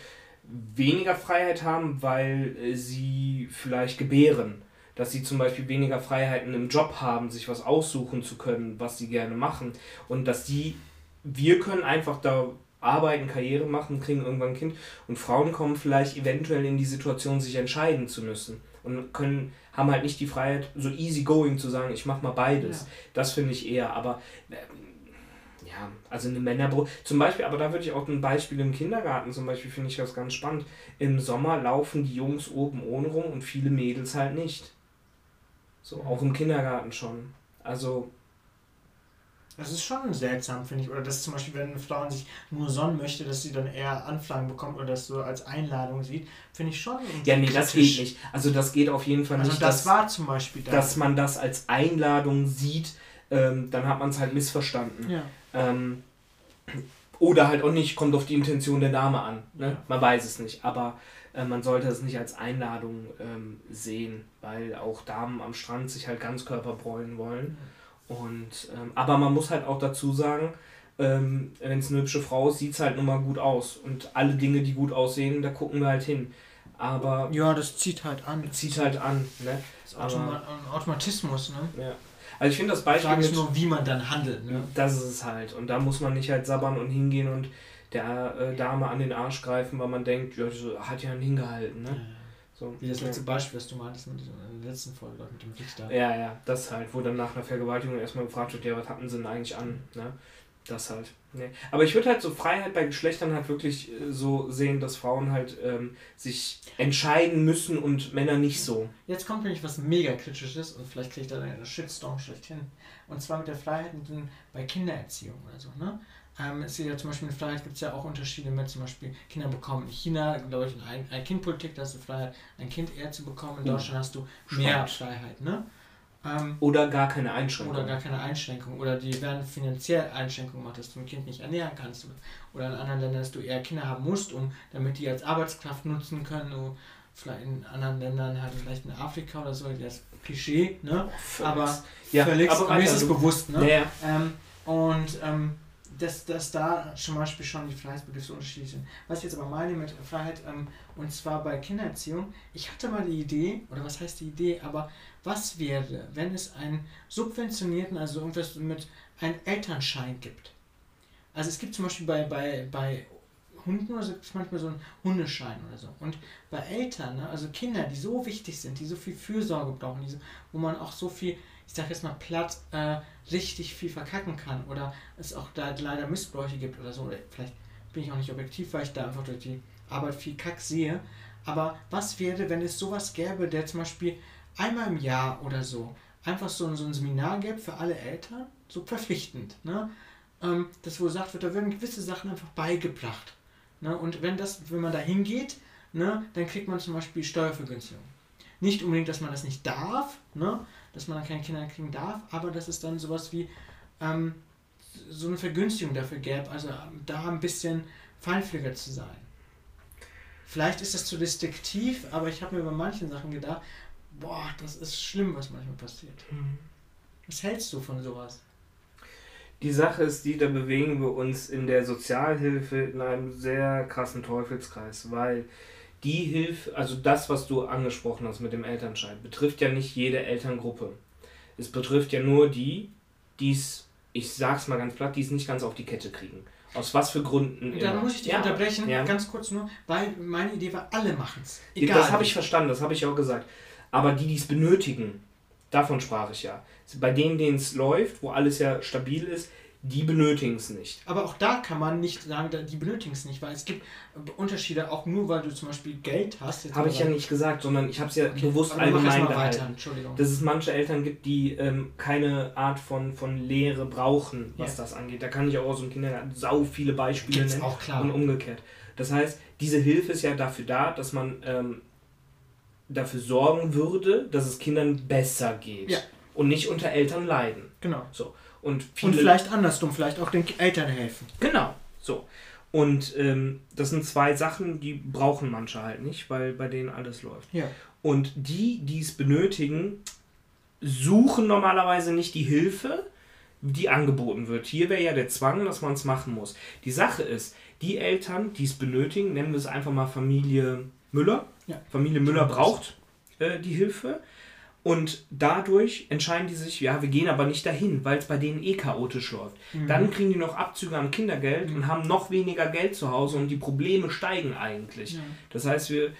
weniger Freiheit haben, weil äh, sie vielleicht gebären. Dass sie zum Beispiel weniger Freiheiten im Job haben, sich was aussuchen zu können, was sie gerne machen. Und dass die, wir können einfach da arbeiten, Karriere machen, kriegen irgendwann ein Kind und Frauen kommen vielleicht eventuell in die Situation, sich entscheiden zu müssen und können haben halt nicht die Freiheit, so easy going zu sagen, ich mach mal beides. Ja. Das finde ich eher, aber äh, ja, also eine Männerbrust. Zum Beispiel, aber da würde ich auch ein Beispiel im Kindergarten zum Beispiel, finde ich das ganz spannend. Im Sommer laufen die Jungs oben ohne rum und viele Mädels halt nicht. So, auch im Kindergarten schon. Also, das ist schon seltsam, finde ich. Oder dass zum Beispiel, wenn eine Frau sich nur sonnen möchte, dass sie dann eher Anfragen bekommt oder das so als Einladung sieht, finde ich schon. Ja, nee, das geht nicht. Also das geht auf jeden Fall also nicht. Das dass, war zum Beispiel da. Dass man das als Einladung sieht, ähm, dann hat man es halt missverstanden. Ja. Ähm, oder halt auch nicht, kommt auf die Intention der Dame an. Ne? Man weiß es nicht. Aber äh, man sollte es nicht als Einladung ähm, sehen, weil auch Damen am Strand sich halt ganz körperbräunen wollen. Und, ähm, aber man muss halt auch dazu sagen, ähm, wenn es eine hübsche Frau ist, sieht es halt nun mal gut aus. Und alle Dinge, die gut aussehen, da gucken wir halt hin. Aber. Ja, das zieht halt an. Zieht halt an, ne? Das ist Automa Automatismus, ne? Ja. Also ich finde das Beispiel. Frage ist nur, wie man dann handelt, ne? Das ist es halt. Und da muss man nicht halt sabbern und hingehen und der äh, Dame an den Arsch greifen, weil man denkt, ja, hat ja hingehalten, ne? Ja. So, Wie das letzte Beispiel, was du meintest mit der letzten Folge mit dem Richter. Ja, ja, das halt, wo dann nach einer Vergewaltigung erstmal gefragt wird, ja, was hatten sie denn eigentlich an? Ne? Das halt. Nee. Aber ich würde halt so Freiheit bei Geschlechtern halt wirklich äh, so sehen, dass Frauen halt ähm, sich entscheiden müssen und Männer nicht so. Jetzt kommt nämlich was mega kritisches und vielleicht kriege ich da einen Shitstorm schlechthin. Und zwar mit der Freiheit bei Kindererziehung oder so, ne? Ähm, es ist ja zum Beispiel in Freiheit gibt es ja auch Unterschiede mit zum Beispiel Kinder bekommen. In China, glaube ich, eine ein Kindpolitik, da hast du Freiheit, ein Kind eher zu bekommen. In oh. Deutschland hast du mehr Spannend. Freiheit, ne? Ähm, oder gar keine Einschränkung. Oder gar keine Einschränkung. Oder die werden finanziell Einschränkungen gemacht, dass du ein Kind nicht ernähren kannst. Oder in anderen Ländern, dass du eher Kinder haben musst, um damit die als Arbeitskraft nutzen können. Du, vielleicht in anderen Ländern, halt vielleicht in Afrika oder so, das Klischee, ne? Aber ja, völlig, aber mir ist es bewusst, ne? Ja. Ähm, und ähm, dass, dass da zum Beispiel schon die so unterschiedlich sind. Was ich jetzt aber meine mit Freiheit, ähm, und zwar bei Kindererziehung, ich hatte mal die Idee, oder was heißt die Idee, aber was wäre, wenn es einen subventionierten, also irgendwas mit einem Elternschein gibt? Also es gibt zum Beispiel bei, bei, bei Hunden oder so gibt es manchmal so einen Hundeschein oder so. Und bei Eltern, ne, also Kinder, die so wichtig sind, die so viel Fürsorge brauchen, die, wo man auch so viel ich sag jetzt mal platt, äh, richtig viel verkacken kann oder es auch da leider Missbräuche gibt oder so. Oder vielleicht bin ich auch nicht objektiv, weil ich da einfach durch die Arbeit viel Kack sehe. Aber was wäre, wenn es sowas gäbe, der zum Beispiel einmal im Jahr oder so einfach so, so ein Seminar gäbe für alle Eltern, so verpflichtend, ne? Ähm, das wo gesagt wird, da werden gewisse Sachen einfach beigebracht. Ne? Und wenn das, wenn man da hingeht, ne, dann kriegt man zum Beispiel Steuervergünstigung. Nicht unbedingt, dass man das nicht darf, ne? dass man dann keine Kinder kriegen darf, aber dass es dann sowas wie ähm, so eine Vergünstigung dafür gäbe, also ähm, da ein bisschen feinfühliger zu sein. Vielleicht ist das zu destruktiv, aber ich habe mir bei manchen Sachen gedacht, boah, das ist schlimm, was manchmal passiert. Mhm. Was hältst du von sowas? Die Sache ist die, da bewegen wir uns in der Sozialhilfe in einem sehr krassen Teufelskreis, weil die Hilfe, also das, was du angesprochen hast mit dem Elternschein, betrifft ja nicht jede Elterngruppe. Es betrifft ja nur die, die es, ich sag's mal ganz platt, die es nicht ganz auf die Kette kriegen. Aus was für Gründen? Da muss ich dich ja. unterbrechen, ja. ganz kurz nur, weil meine Idee war, alle machen es. Das habe ich verstanden, das habe ich auch gesagt. Aber die, die es benötigen, davon sprach ich ja. Bei denen, denen es läuft, wo alles ja stabil ist, die benötigen es nicht. Aber auch da kann man nicht sagen, die benötigen es nicht, weil es gibt Unterschiede, auch nur weil du zum Beispiel Geld hast. Habe ich ja nicht gesagt, sondern ich habe es ja okay, bewusst allgemein gehalten. Dass es manche Eltern gibt, die ähm, keine Art von, von Lehre brauchen, was ja. das angeht. Da kann ich auch aus dem Kindergarten sau viele Beispiele Gibt's nennen. Auch klar. Und umgekehrt. Das heißt, diese Hilfe ist ja dafür da, dass man ähm, dafür sorgen würde, dass es Kindern besser geht. Ja. Und nicht unter Eltern leiden. Genau. So. Und, viele, und vielleicht andersrum, vielleicht auch den Eltern helfen. Genau, so. Und ähm, das sind zwei Sachen, die brauchen manche halt nicht, weil bei denen alles läuft. Ja. Und die, die es benötigen, suchen normalerweise nicht die Hilfe, die angeboten wird. Hier wäre ja der Zwang, dass man es machen muss. Die Sache ist, die Eltern, die es benötigen, nennen wir es einfach mal Familie Müller. Ja. Familie Müller braucht äh, die Hilfe. Und dadurch entscheiden die sich, ja, wir gehen aber nicht dahin, weil es bei denen eh chaotisch läuft. Mhm. Dann kriegen die noch Abzüge am Kindergeld und haben noch weniger Geld zu Hause und die Probleme steigen eigentlich. Ja. Das heißt, wir, äh,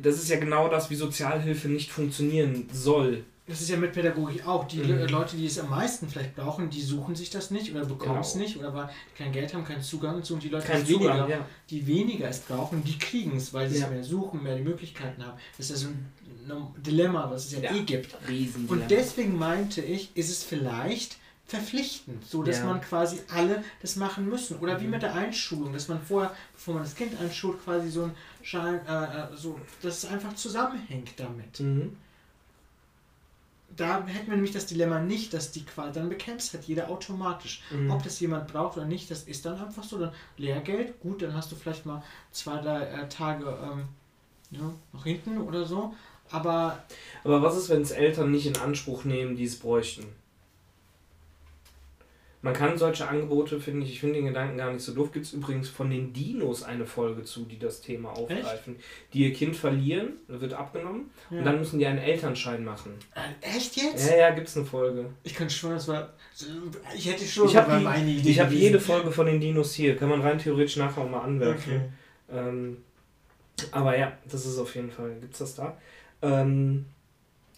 das ist ja genau das, wie Sozialhilfe nicht funktionieren soll. Das ist ja mit Pädagogik auch. Die Mhm. Le- Leute, die es am meisten vielleicht brauchen, die suchen sich das nicht oder bekommen es Genau. nicht oder weil kein Geld haben, keinen Zugang zu. Und die Leute, die, weniger, ja. die weniger es brauchen, die kriegen es, weil sie Ja. es mehr suchen, mehr die Möglichkeiten haben. Das ist ja so ein Dilemma, was es ja, Ja. eh gibt. Riesen Und deswegen meinte ich, ist es vielleicht verpflichtend, so dass. Mhm. man quasi alle das machen müssen. Oder wie mit der Einschulung, dass man vorher, bevor man das Kind einschult, quasi so ein Schein, äh, äh, so, dass es einfach zusammenhängt damit. Mhm. Da hätten wir nämlich das Dilemma nicht, dass die quasi, dann es halt jeder automatisch. Mhm. Ob das jemand braucht oder nicht, das ist dann einfach so. Dann Lehrgeld, gut, dann hast du vielleicht mal zwei, drei äh, Tage ähm, ja, nach hinten oder so. Aber Aber was ist, wenn es Eltern nicht in Anspruch nehmen, die es bräuchten? Man kann solche Angebote, finde ich, ich finde den Gedanken gar nicht so doof. Gibt es übrigens von den Dinos eine Folge zu, die das Thema aufgreifen. Die ihr Kind verlieren, wird abgenommen ja. und dann müssen die einen Elternschein machen. Äh, echt jetzt? Ja, ja, gibt es eine Folge. Ich kann schon, das war. Ich hätte schon Ich habe meine Idee ich hab gewesen. jede Folge von den Dinos hier. Kann man rein theoretisch nachher auch mal anwerfen. Okay. Ähm, aber ja, das ist auf jeden Fall, gibt's das da. Ähm,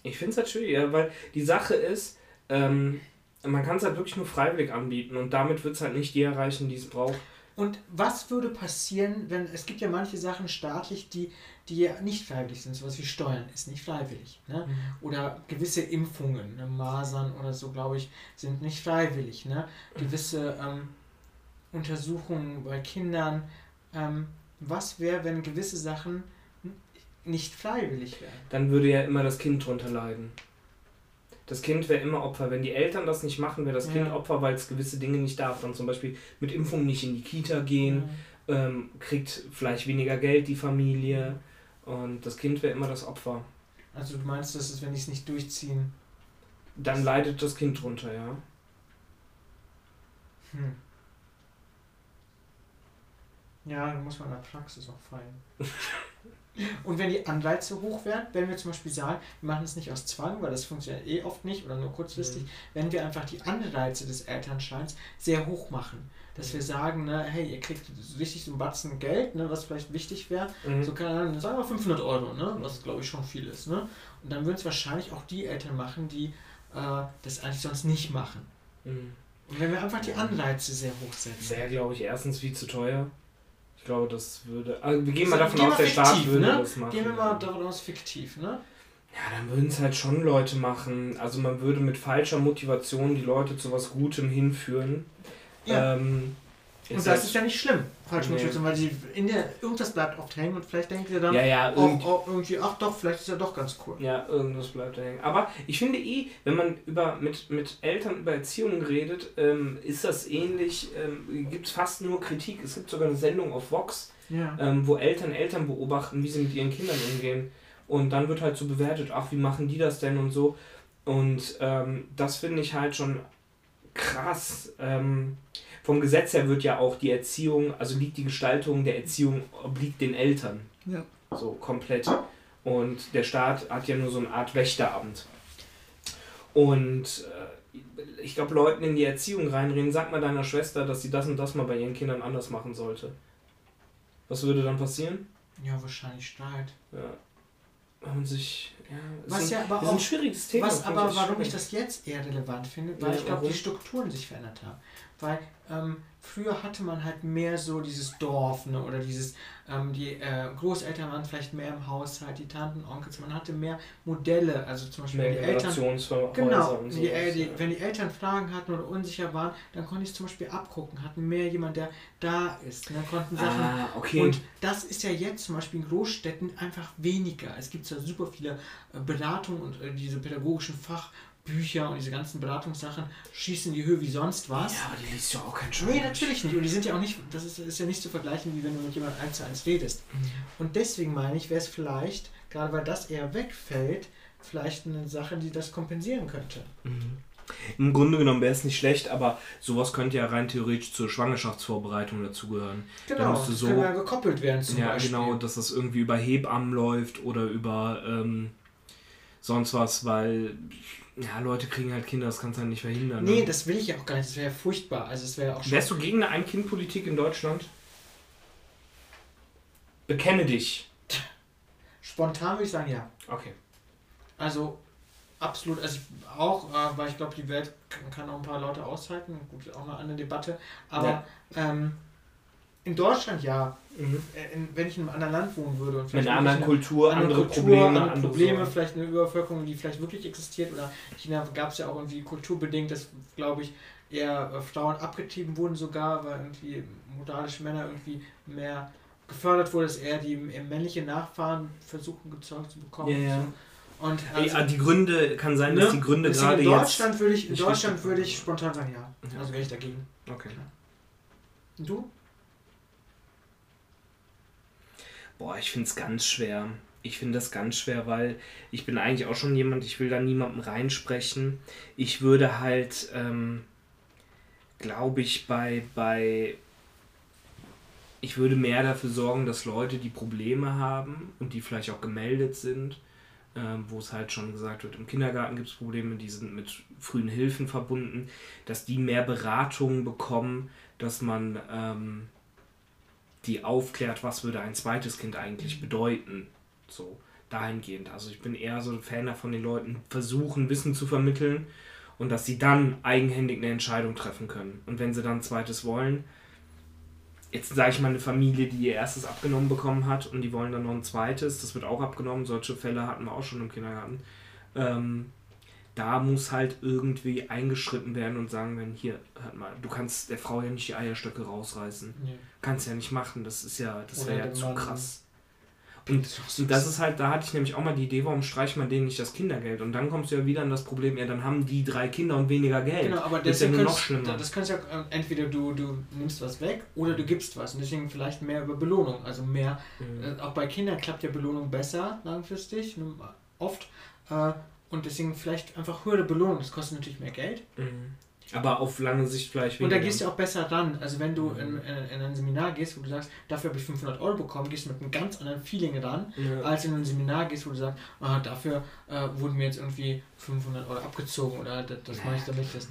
ich finde es halt schwierig, ja, weil die Sache ist, ähm, man kann es halt wirklich nur freiwillig anbieten und damit wird es halt nicht die erreichen, die es braucht. Und was würde passieren, wenn es gibt ja manche Sachen staatlich, die, die ja nicht freiwillig sind, sowas wie Steuern ist nicht freiwillig. Ne? Oder gewisse Impfungen, ne? Masern oder so, glaube ich, sind nicht freiwillig. Ne? Gewisse ähm, Untersuchungen bei Kindern. Ähm, was wäre, wenn gewisse Sachen nicht freiwillig wären? Dann würde ja immer das Kind drunter leiden. Das Kind wäre immer Opfer. Wenn die Eltern das nicht machen, wäre das Ja. Kind Opfer, weil es gewisse Dinge nicht darf. Dann zum Beispiel mit Impfung nicht in die Kita gehen, ähm, kriegt vielleicht weniger Geld die Familie und das Kind wäre immer das Opfer. Also du meinst, dass es, wenn die es nicht durchziehen, Dann leidet das Kind drunter, ja. Hm. Ja, dann muss man in der Praxis auch feiern. Und wenn die Anreize hoch werden, wenn wir zum Beispiel sagen, wir machen es nicht aus Zwang, weil das funktioniert eh oft nicht oder nur kurzfristig, wenn wir einfach die Anreize des Elternscheins sehr hoch machen. Dass wir sagen, ne, hey, ihr kriegt richtig so einen Batzen Geld, ne, was vielleicht wichtig wäre. Mhm. So keine Ahnung, sagen wir 500 Euro, ne, was glaube ich schon viel ist. Ne? Und dann würden es wahrscheinlich auch die Eltern machen, die äh, das eigentlich sonst nicht machen. Mhm. Und wenn wir einfach die Anreize sehr hoch setzen. Wäre, glaube ich, erstens viel zu teuer. Ich glaube, das würde. Also wir gehen mal So, davon gehen aus, der Staat fiktiv, würde ne? das machen. Gehen wir mal davon aus, fiktiv, ne? Ja, dann würden es halt schon Leute machen. Also man würde mit falscher Motivation die Leute zu was Gutem hinführen. Ja. Ähm, Und das ist ja nicht schlimm, falsche Nee. Weil sie in der, irgendwas bleibt oft hängen und vielleicht denkt ihr dann ja, ja, auch, irgend, auch irgendwie, ach doch, vielleicht ist ja doch ganz cool. ja, irgendwas bleibt da hängen. Aber ich finde eh, wenn man über, mit, mit Eltern über Erziehung redet, ähm, ist das ähnlich, ähm, gibt es fast nur Kritik. Es gibt sogar eine Sendung auf Vox, Ja. ähm, wo Eltern Eltern beobachten, wie sie mit ihren Kindern umgehen. Und dann wird halt so bewertet, ach, wie machen die das denn und so. Und ähm, das finde ich halt schon krass. Ähm, vom Gesetz her wird ja auch die Erziehung, also liegt die Gestaltung der Erziehung, obliegt den Eltern. Ja. So komplett. Und der Staat hat ja nur so eine Art Wächteramt. Und äh, ich glaube, Leuten in die Erziehung reinreden, sag mal deiner Schwester, dass sie das und das mal bei ihren Kindern anders machen sollte. Was würde dann passieren? ja, wahrscheinlich Streit. Ja. Und sich. Ja, ist Was ein, ja aber ist ein auch, schwieriges Thema. was aber, warum schwierig. ich das jetzt eher relevant finde, weil Ja, ich glaube, die Strukturen sich verändert haben. Weil ähm, früher hatte man halt mehr so dieses Dorf, ne, oder dieses, ähm, die äh, Großeltern waren vielleicht mehr im Haushalt, die Tanten, Onkels, man hatte mehr Modelle, also zum Beispiel Mehr die Eltern Genau, die, äh, die, ja. wenn die Eltern Fragen hatten oder unsicher waren, dann konnte ich zum Beispiel abgucken, hatten mehr jemand, der da ist, ne, konnten Sachen. Ah, okay. Und das ist ja jetzt zum Beispiel in Großstädten einfach weniger. Es gibt ja super viele äh, Beratungen und äh, diese pädagogischen Fachbücher und diese ganzen Beratungssachen schießen in die Höhe wie sonst was. ja, aber die liest ja auch kein Schwein. Nee, natürlich nicht. Und die sind ja auch nicht, das ist, ist ja nicht zu vergleichen, wie wenn du mit jemandem eins zu eins redest. Mhm. Und deswegen meine ich, wäre es vielleicht, gerade weil das eher wegfällt, vielleicht eine Sache, die das kompensieren könnte. Mhm. Im Grunde genommen wäre es nicht schlecht, aber sowas könnte ja rein theoretisch zur Schwangerschaftsvorbereitung dazugehören. Genau, müsste das so- kann ja gekoppelt werden zum ja, Beispiel. genau, dass das irgendwie über Hebammen läuft oder über, ähm, sonst was, weil ja, Leute kriegen halt Kinder, das kannst du halt nicht verhindern. Nee, ne? das will ich ja auch gar nicht, das wäre ja furchtbar. Also es wäre auch schon Wärst du gegen eine Ein-Kind-Politik in Deutschland? Bekenne dich. Spontan würde ich sagen, ja. Okay. Also absolut, also ich auch, äh, weil ich glaube, die Welt kann, kann, auch ein paar Leute aushalten. Gut, auch eine andere Debatte. Aber ja. ähm, in Deutschland ja. Mhm. Äh, in, wenn ich in einem anderen Land wohnen würde und vielleicht in einer anderen Kultur, andere, andere Kultur, Probleme, andere, andere Probleme, so. vielleicht eine Überbevölkerung, die vielleicht wirklich existiert oder in China gab es ja auch irgendwie kulturbedingt, dass glaube ich eher äh, Frauen abgetrieben wurden sogar, weil irgendwie moralische Männer irgendwie mehr gefördert wurde, dass eher die männliche Nachfahren versuchen gezeugt zu bekommen. Ja, ja. Und also, ja, die Gründe, kann sein, dass ne? die Gründe gerade in Deutschland jetzt... Würde ich, in Deutschland würde ich spontan sagen, ja. Also wäre ich dagegen. Okay. Und du? Boah, ich finde es ganz schwer. Ich finde das ganz schwer, weil ich bin eigentlich auch schon jemand, ich will da niemandem reinsprechen. Ich würde halt, ähm, glaube ich, bei, bei ich würde mehr dafür sorgen, dass Leute, die Probleme haben und die vielleicht auch gemeldet sind, äh, wo es halt schon gesagt wird, im Kindergarten gibt es Probleme, die sind mit frühen Hilfen verbunden, dass die mehr Beratungen bekommen, dass man ähm, die aufklärt, was würde ein zweites Kind eigentlich bedeuten. So dahingehend. Also ich bin eher so ein Fan davon, den Leuten versuchen, Wissen zu vermitteln und dass sie dann eigenhändig eine Entscheidung treffen können. Und wenn sie dann ein zweites wollen, jetzt sage ich mal eine Familie, die ihr erstes abgenommen bekommen hat und die wollen dann noch ein zweites, das wird auch abgenommen, solche Fälle hatten wir auch schon im Kindergarten. Ähm, da muss halt irgendwie eingeschritten werden und sagen, wenn hier, hört mal, du kannst der Frau ja nicht die Eierstöcke rausreißen. Nee. Kannst ja nicht machen, das ist ja, das wäre ja zu krass. Und, und das ist halt, da hatte ich nämlich auch mal die Idee, warum streicht man denen nicht das Kindergeld? Und dann kommst du ja wieder an das Problem, ja, dann haben die drei Kinder und weniger Geld. Genau, aber das ist ja nur noch schlimmer. Das kannst ja äh, entweder du, du nimmst was weg oder du gibst was. Und deswegen vielleicht mehr über Belohnung. Also mehr, mhm. äh, auch bei Kindern klappt ja Belohnung besser langfristig, oft. Äh, und deswegen vielleicht einfach höhere Belohnung. Das kostet natürlich mehr Geld. Mhm. Aber auf lange Sicht vielleicht weniger. Und da gehst du auch besser ran. Also wenn du mhm. in, in, in, ein Seminar gehst, wo du sagst, dafür habe ich 500 Euro bekommen, gehst du mit einem ganz anderen Feeling ran, ja. als in ein Seminar gehst, wo du sagst, ah, dafür äh, wurden mir jetzt irgendwie 500 Euro abgezogen oder das, das mache ich damit. Das.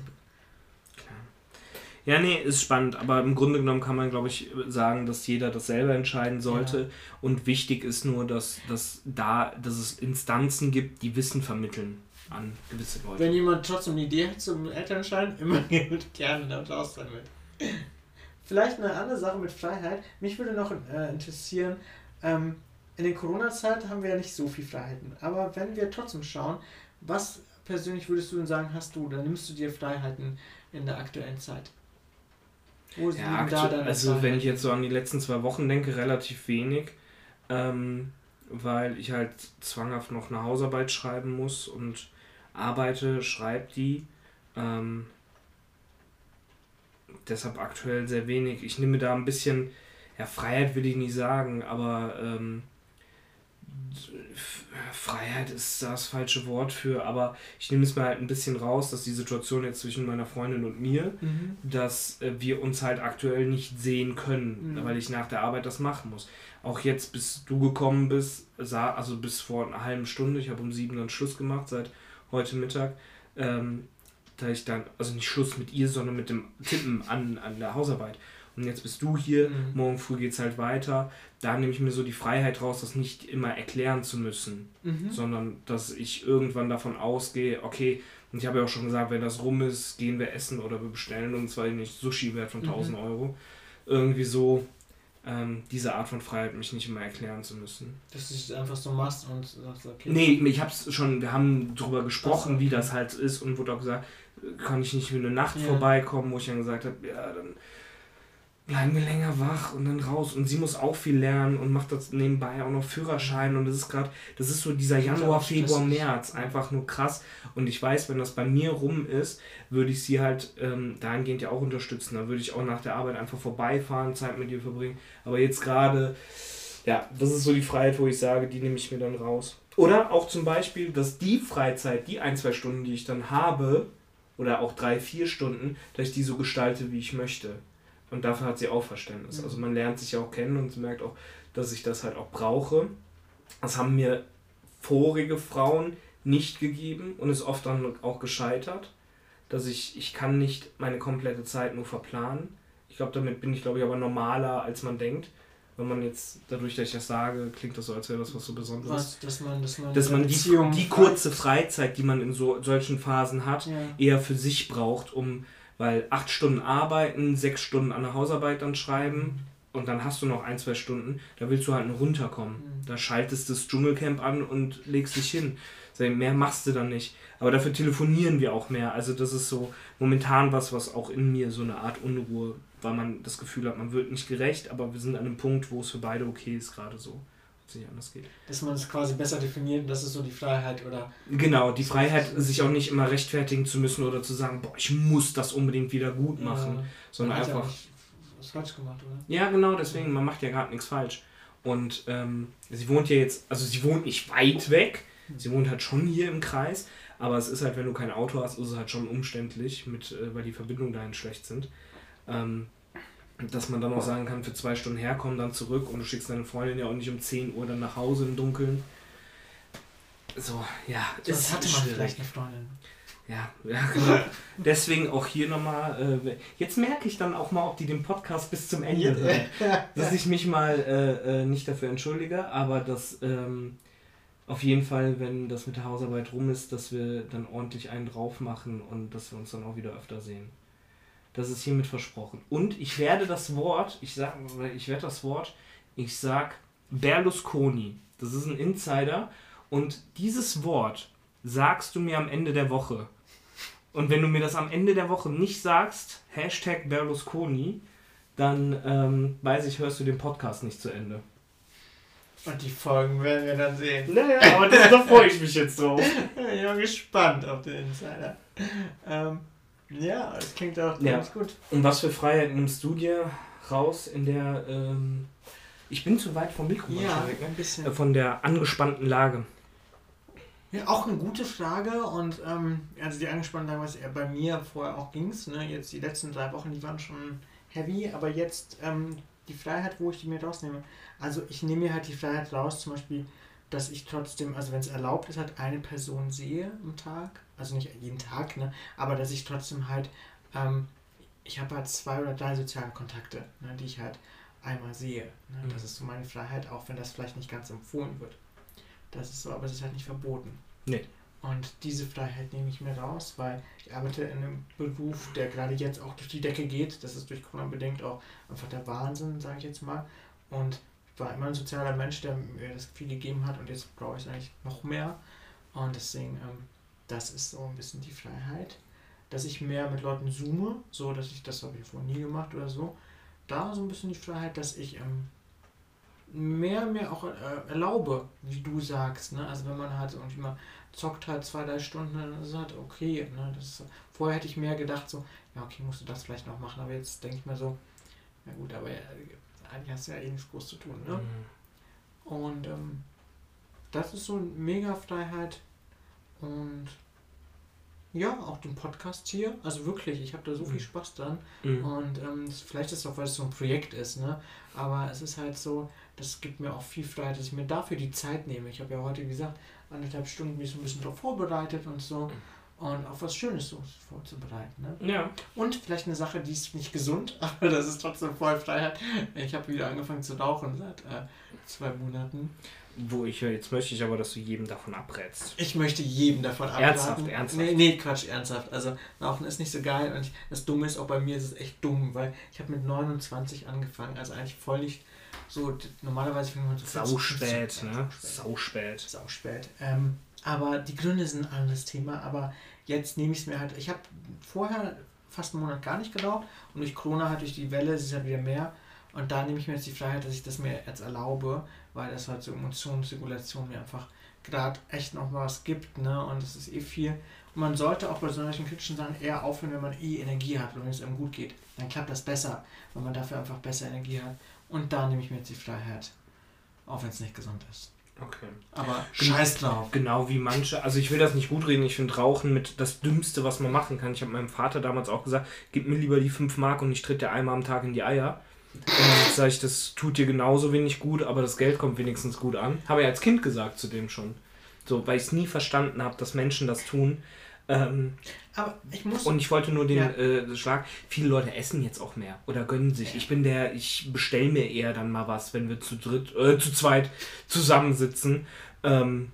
Ja, nee, ist spannend, aber im Grunde genommen kann man, glaube ich, sagen, dass jeder das selber entscheiden sollte. Ja. Und wichtig ist nur, dass, dass da, dass es Instanzen gibt, die Wissen vermitteln an gewisse Leute. Wenn jemand trotzdem eine Idee hat zum Elternschein, immer gerne einen Applaus damit. Vielleicht eine andere Sache mit Freiheit. Mich würde noch äh, interessieren, ähm, in der Corona-Zeit haben wir ja nicht so viel Freiheiten. Aber wenn wir trotzdem schauen, was persönlich würdest du denn sagen, hast du oder nimmst du dir Freiheiten in der aktuellen Zeit? Wo ja, aktu da also wenn ich jetzt so an die letzten zwei Wochen denke, relativ wenig. Ähm, weil ich halt zwanghaft noch eine Hausarbeit schreiben muss und arbeite, schreibe die. Ähm, deshalb aktuell sehr wenig. Ich nehme da ein bisschen, ja, Freiheit will ich nicht sagen, aber ähm, Freiheit ist das falsche Wort für, aber ich nehme es mir halt ein bisschen raus, dass die Situation jetzt zwischen meiner Freundin und mir, mhm. dass äh, wir uns halt aktuell nicht sehen können, mhm. weil ich nach der Arbeit das machen muss. Auch jetzt, bis du gekommen bist, also bis vor einer halben Stunde, ich habe um sieben dann Schluss gemacht, seit heute Mittag, ähm, da ich dann, also nicht Schluss mit ihr, sondern mit dem Tippen an, an der Hausarbeit. Und jetzt bist du hier, mhm. morgen früh geht es halt weiter. Da nehme ich mir so die Freiheit raus, das nicht immer erklären zu müssen, mhm. sondern dass ich irgendwann davon ausgehe, okay, und ich habe ja auch schon gesagt, wenn das rum ist, gehen wir essen oder wir bestellen uns, weil nicht Sushi wert von 1000 mhm. Euro. Irgendwie so, ähm, diese Art von Freiheit mich nicht immer erklären zu müssen. Dass du es einfach so machst und sagst, okay. Nee, ich hab's schon, wir haben darüber gesprochen, okay. wie das halt ist und wurde auch gesagt, kann ich nicht für eine Nacht ja. vorbeikommen, wo ich dann gesagt habe, ja, dann bleiben wir länger wach und dann raus. Und sie muss auch viel lernen und macht das nebenbei auch noch Führerschein. Und das ist gerade, das ist so dieser Januar, Februar, März. Einfach nur krass. Und ich weiß, wenn das bei mir rum ist, würde ich sie halt ähm, dahingehend ja auch unterstützen. Da würde ich auch nach der Arbeit einfach vorbeifahren, Zeit mit ihr verbringen. Aber jetzt gerade, ja, das ist so die Freiheit, wo ich sage, die nehme ich mir dann raus. Oder auch zum Beispiel, dass die Freizeit, die ein, zwei Stunden, die ich dann habe, oder auch drei, vier Stunden, dass ich die so gestalte, wie ich möchte. Und dafür hat sie auch Verständnis. Mhm. Also man lernt sich ja auch kennen und merkt auch, dass ich das halt auch brauche. Das haben mir vorige Frauen nicht gegeben und ist oft dann auch gescheitert, dass ich, ich kann nicht meine komplette Zeit nur verplanen. Ich glaube, damit bin ich, glaube ich, aber normaler, als man denkt. Wenn man jetzt, dadurch, dass ich das sage, klingt das so, als wäre das was so Besonderes. Was, dass man, dass man, dass man die, die kurze Freizeit, die man in so, solchen Phasen hat, Ja. eher für sich braucht, um, weil acht Stunden arbeiten, sechs Stunden an der Hausarbeit dann schreiben und dann hast du noch ein, zwei Stunden, da willst du halt nur runterkommen. Mhm. Da schaltest du das Dschungelcamp an und legst dich hin. Mehr machst du dann nicht. Aber dafür telefonieren wir auch mehr. Also das ist so momentan was, was auch in mir so eine Art Unruhe, weil man das Gefühl hat, man wird nicht gerecht, aber wir sind an einem Punkt, wo es für beide okay ist, gerade so. Dass es nicht anders geht. Dass man es quasi besser definiert und das ist so die Freiheit oder Genau, die Freiheit, sich auch nicht immer rechtfertigen zu müssen oder zu sagen, boah, ich muss das unbedingt wieder gut machen, Ja, sondern ja einfach. nicht was falsch gemacht, oder? Ja, genau, deswegen, man macht ja gerade nichts falsch. Und ähm, sie wohnt ja jetzt, also sie wohnt nicht weit weg, sie wohnt halt schon hier im Kreis, aber es ist halt, wenn du kein Auto hast, ist es halt schon umständlich, mit, äh, weil die Verbindungen dahin schlecht sind. Ähm, dass man dann auch sagen kann, für zwei Stunden herkommen, dann zurück und du schickst deine Freundin ja auch nicht um 10 Uhr dann nach Hause im Dunkeln. So, ja, Das ist hatte man schwierig. vielleicht eine Freundin. Ja, ja, genau. Deswegen auch hier nochmal, äh, jetzt merke ich dann auch mal, ob die den Podcast bis zum Ende hören. Dass ich mich mal äh, äh, nicht dafür entschuldige, aber dass ähm, auf jeden Fall, wenn das mit der Hausarbeit rum ist, dass wir dann ordentlich einen drauf machen und dass wir uns dann auch wieder öfter sehen. Das ist hiermit versprochen. Und ich werde das Wort, ich sag, ich werde das Wort, ich sag Berlusconi. Das ist ein Insider. Und dieses Wort sagst du mir am Ende der Woche. Und wenn du mir das am Ende der Woche nicht sagst, Hashtag Berlusconi, dann ähm, weiß ich, hörst du den Podcast nicht zu Ende. Und die Folgen werden wir dann sehen. Naja, aber das, da freue ich mich jetzt drauf. Ich bin gespannt auf den Insider. Ähm, ja, das klingt auch Ja. ganz gut. Und was für Freiheit nimmst du dir raus in der. Ähm, ich bin zu weit vom Mikro Ja, weg, ein bisschen. ne? Äh, Von der angespannten Lage. Ja, auch eine gute Frage und ähm, also die angespannte Lage, was eher bei mir vorher auch ging ne? Jetzt die letzten drei Wochen, die waren schon heavy, aber jetzt ähm, die Freiheit, wo ich die mir rausnehme. Also ich nehme mir halt die Freiheit raus, zum Beispiel, dass ich trotzdem, also wenn es erlaubt ist, halt eine Person sehe am Tag, also nicht jeden Tag, ne? aber dass ich trotzdem halt, ähm, ich habe halt zwei oder drei soziale Kontakte, ne? die ich halt einmal sehe. Ne? Mhm. Das ist so meine Freiheit, auch wenn das vielleicht nicht ganz empfohlen wird. Das ist so, aber es ist halt nicht verboten. Nee. Und diese Freiheit nehme ich mir raus, weil ich arbeite in einem Beruf, der gerade jetzt auch durch die Decke geht. Das ist durch Corona bedingt auch einfach der Wahnsinn, sage ich jetzt mal. Und war immer ein sozialer Mensch, der mir das viel gegeben hat und jetzt brauche ich es eigentlich noch mehr. Und deswegen, ähm, das ist so ein bisschen die Freiheit, dass ich mehr mit Leuten zoome, so dass ich das habe ich vorher nie gemacht oder so. Da so ein bisschen die Freiheit, dass ich ähm, mehr mir auch äh, erlaube, wie du sagst. Ne? Also wenn man halt irgendwie mal zockt halt zwei, drei Stunden, dann ist halt okay. Ne? Das ist, vorher hätte ich mehr gedacht, so, ja okay, musst du das vielleicht noch machen, aber jetzt denke ich mir so, na gut, aber ja, eigentlich hast du ja eh nichts groß zu tun. Ne? Mhm. Und ähm, das ist so eine mega Freiheit. Und ja, auch den Podcast hier. Also wirklich, ich habe da so viel Mhm. Spaß dran. Mhm. Und ähm, vielleicht ist es auch, weil es so ein Projekt ist, ne? Aber es ist halt so, das gibt mir auch viel Freiheit, dass ich mir dafür die Zeit nehme. Ich habe ja heute gesagt, anderthalb Stunden mich so ein bisschen darauf vorbereitet und so. Und auch was Schönes so vorzubereiten. Ne? Ja. Und vielleicht eine Sache, die ist nicht gesund, aber das ist trotzdem voll Freiheit. Ich habe wieder angefangen zu rauchen seit äh, zwei Monaten. Wo ich ja, jetzt möchte ich aber, dass du jedem davon abrätst. Ich möchte jedem davon abraten. Ernsthaft, ernsthaft? Nee, nee, Quatsch, ernsthaft. Also, Rauchen ist nicht so geil und ich, das Dumme ist, auch bei mir ist es echt dumm, weil ich habe mit 29 angefangen, also eigentlich voll nicht so, normalerweise fängt man so 40, Sau spät, 50, ne? Sau spät. Sau spät. Sau spät. Ähm, aber die Gründe sind ein anderes Thema, aber jetzt nehme ich es mir halt, ich habe vorher fast einen Monat gar nicht geraucht und durch Corona halt durch die Welle ist es halt wieder mehr und da nehme ich mir jetzt die Freiheit, dass ich das mir jetzt erlaube, weil das halt so Emotionsregulation mir einfach gerade echt noch was gibt, ne, und das ist eh viel. Und man sollte auch bei solchen kritischen Sachen eher aufhören, wenn man eh Energie hat und wenn es einem gut geht. Dann klappt das besser, weil man dafür einfach besser Energie hat. Und da nehme ich mir jetzt die Freiheit, auch wenn es nicht gesund ist. Okay. Aber scheiß drauf. Genau wie manche, also ich will das nicht gut reden, ich finde Rauchen mit das Dümmste, was man machen kann. Ich habe meinem Vater damals auch gesagt, gib mir lieber die 5 Mark und ich tritt dir einmal am Tag in die Eier. Und dann sage ich, das tut dir genauso wenig gut, aber das Geld kommt wenigstens gut an. Habe ich als Kind gesagt zu dem schon. So, weil ich es nie verstanden habe, dass Menschen das tun. Ähm, aber ich muss. Und ich wollte nur den ja. äh, Schlag. Viele Leute essen jetzt auch mehr oder gönnen sich. Ich bin der, ich bestelle mir eher dann mal was, wenn wir zu dritt, äh, zu zweit zusammensitzen. Ähm,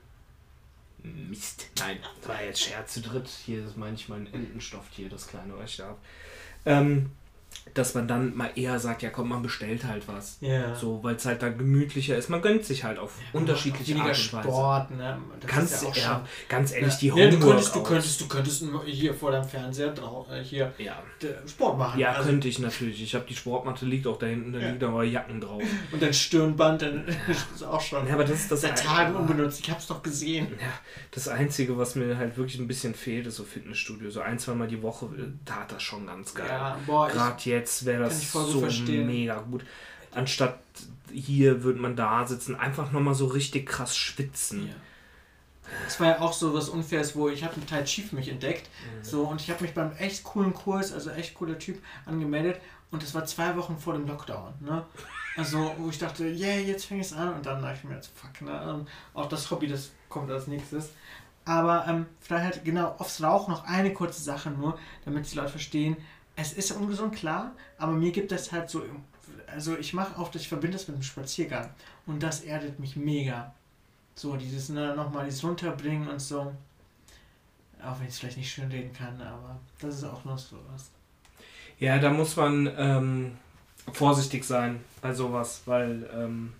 Mist. Nein, das war jetzt Scherz zu dritt. Hier, das meine ich mein Entenstoff hier, das kleine, was ich da habe. Ähm, dass man dann mal eher sagt, ja komm, man bestellt halt was. Ja. So, weil es halt dann gemütlicher ist. Man gönnt sich halt auf ja, unterschiedliche Art und Weise. Sport, ne? Das Kannst ja, ja ganz ehrlich, die ja, du könntest, du könntest, du könntest hier vor deinem Fernseher äh, hier. Sport machen. Ja, also. könnte ich natürlich. Ich habe die Sportmatte liegt auch da hinten, da liegen aber Jacken drauf. Und dein Stirnband, dann ist auch schon ja, aber das ist das seit Tagen unbenutzt. Ich habe es doch gesehen. Ja, das Einzige, was mir halt wirklich ein bisschen fehlt, ist so Fitnessstudio. So ein, zwei Mal die Woche äh, tat das schon ganz geil. Ja, boah, Gerade jetzt wäre das so verstehen. mega gut. Anstatt hier würde man da sitzen, einfach nochmal so richtig krass schwitzen. Ja. Das war ja auch so was Unfaires, wo ich habe einen Tai Chi für mich entdeckt. Mhm. So, und ich habe mich beim echt coolen Kurs, also echt cooler Typ, angemeldet. Und das war zwei Wochen vor dem Lockdown. Ne? Also, wo ich dachte, yeah, jetzt fängt es an. Und dann dachte ich mir, jetzt fuck, ne? auch das Hobby, das kommt als nächstes. Aber ähm, vielleicht halt genau aufs Rauch noch eine kurze Sache nur, damit die Leute verstehen, es ist ungesund, klar, aber mir gibt das halt so, also ich mache auch, ich verbinde das mit dem Spaziergang und das erdet mich mega. So, dieses ne, nochmal dieses runterbringen und so. Auch wenn ich es vielleicht nicht schön reden kann, aber das ist auch noch so was. Ja, da muss man ähm, vorsichtig sein bei sowas, weil ähm,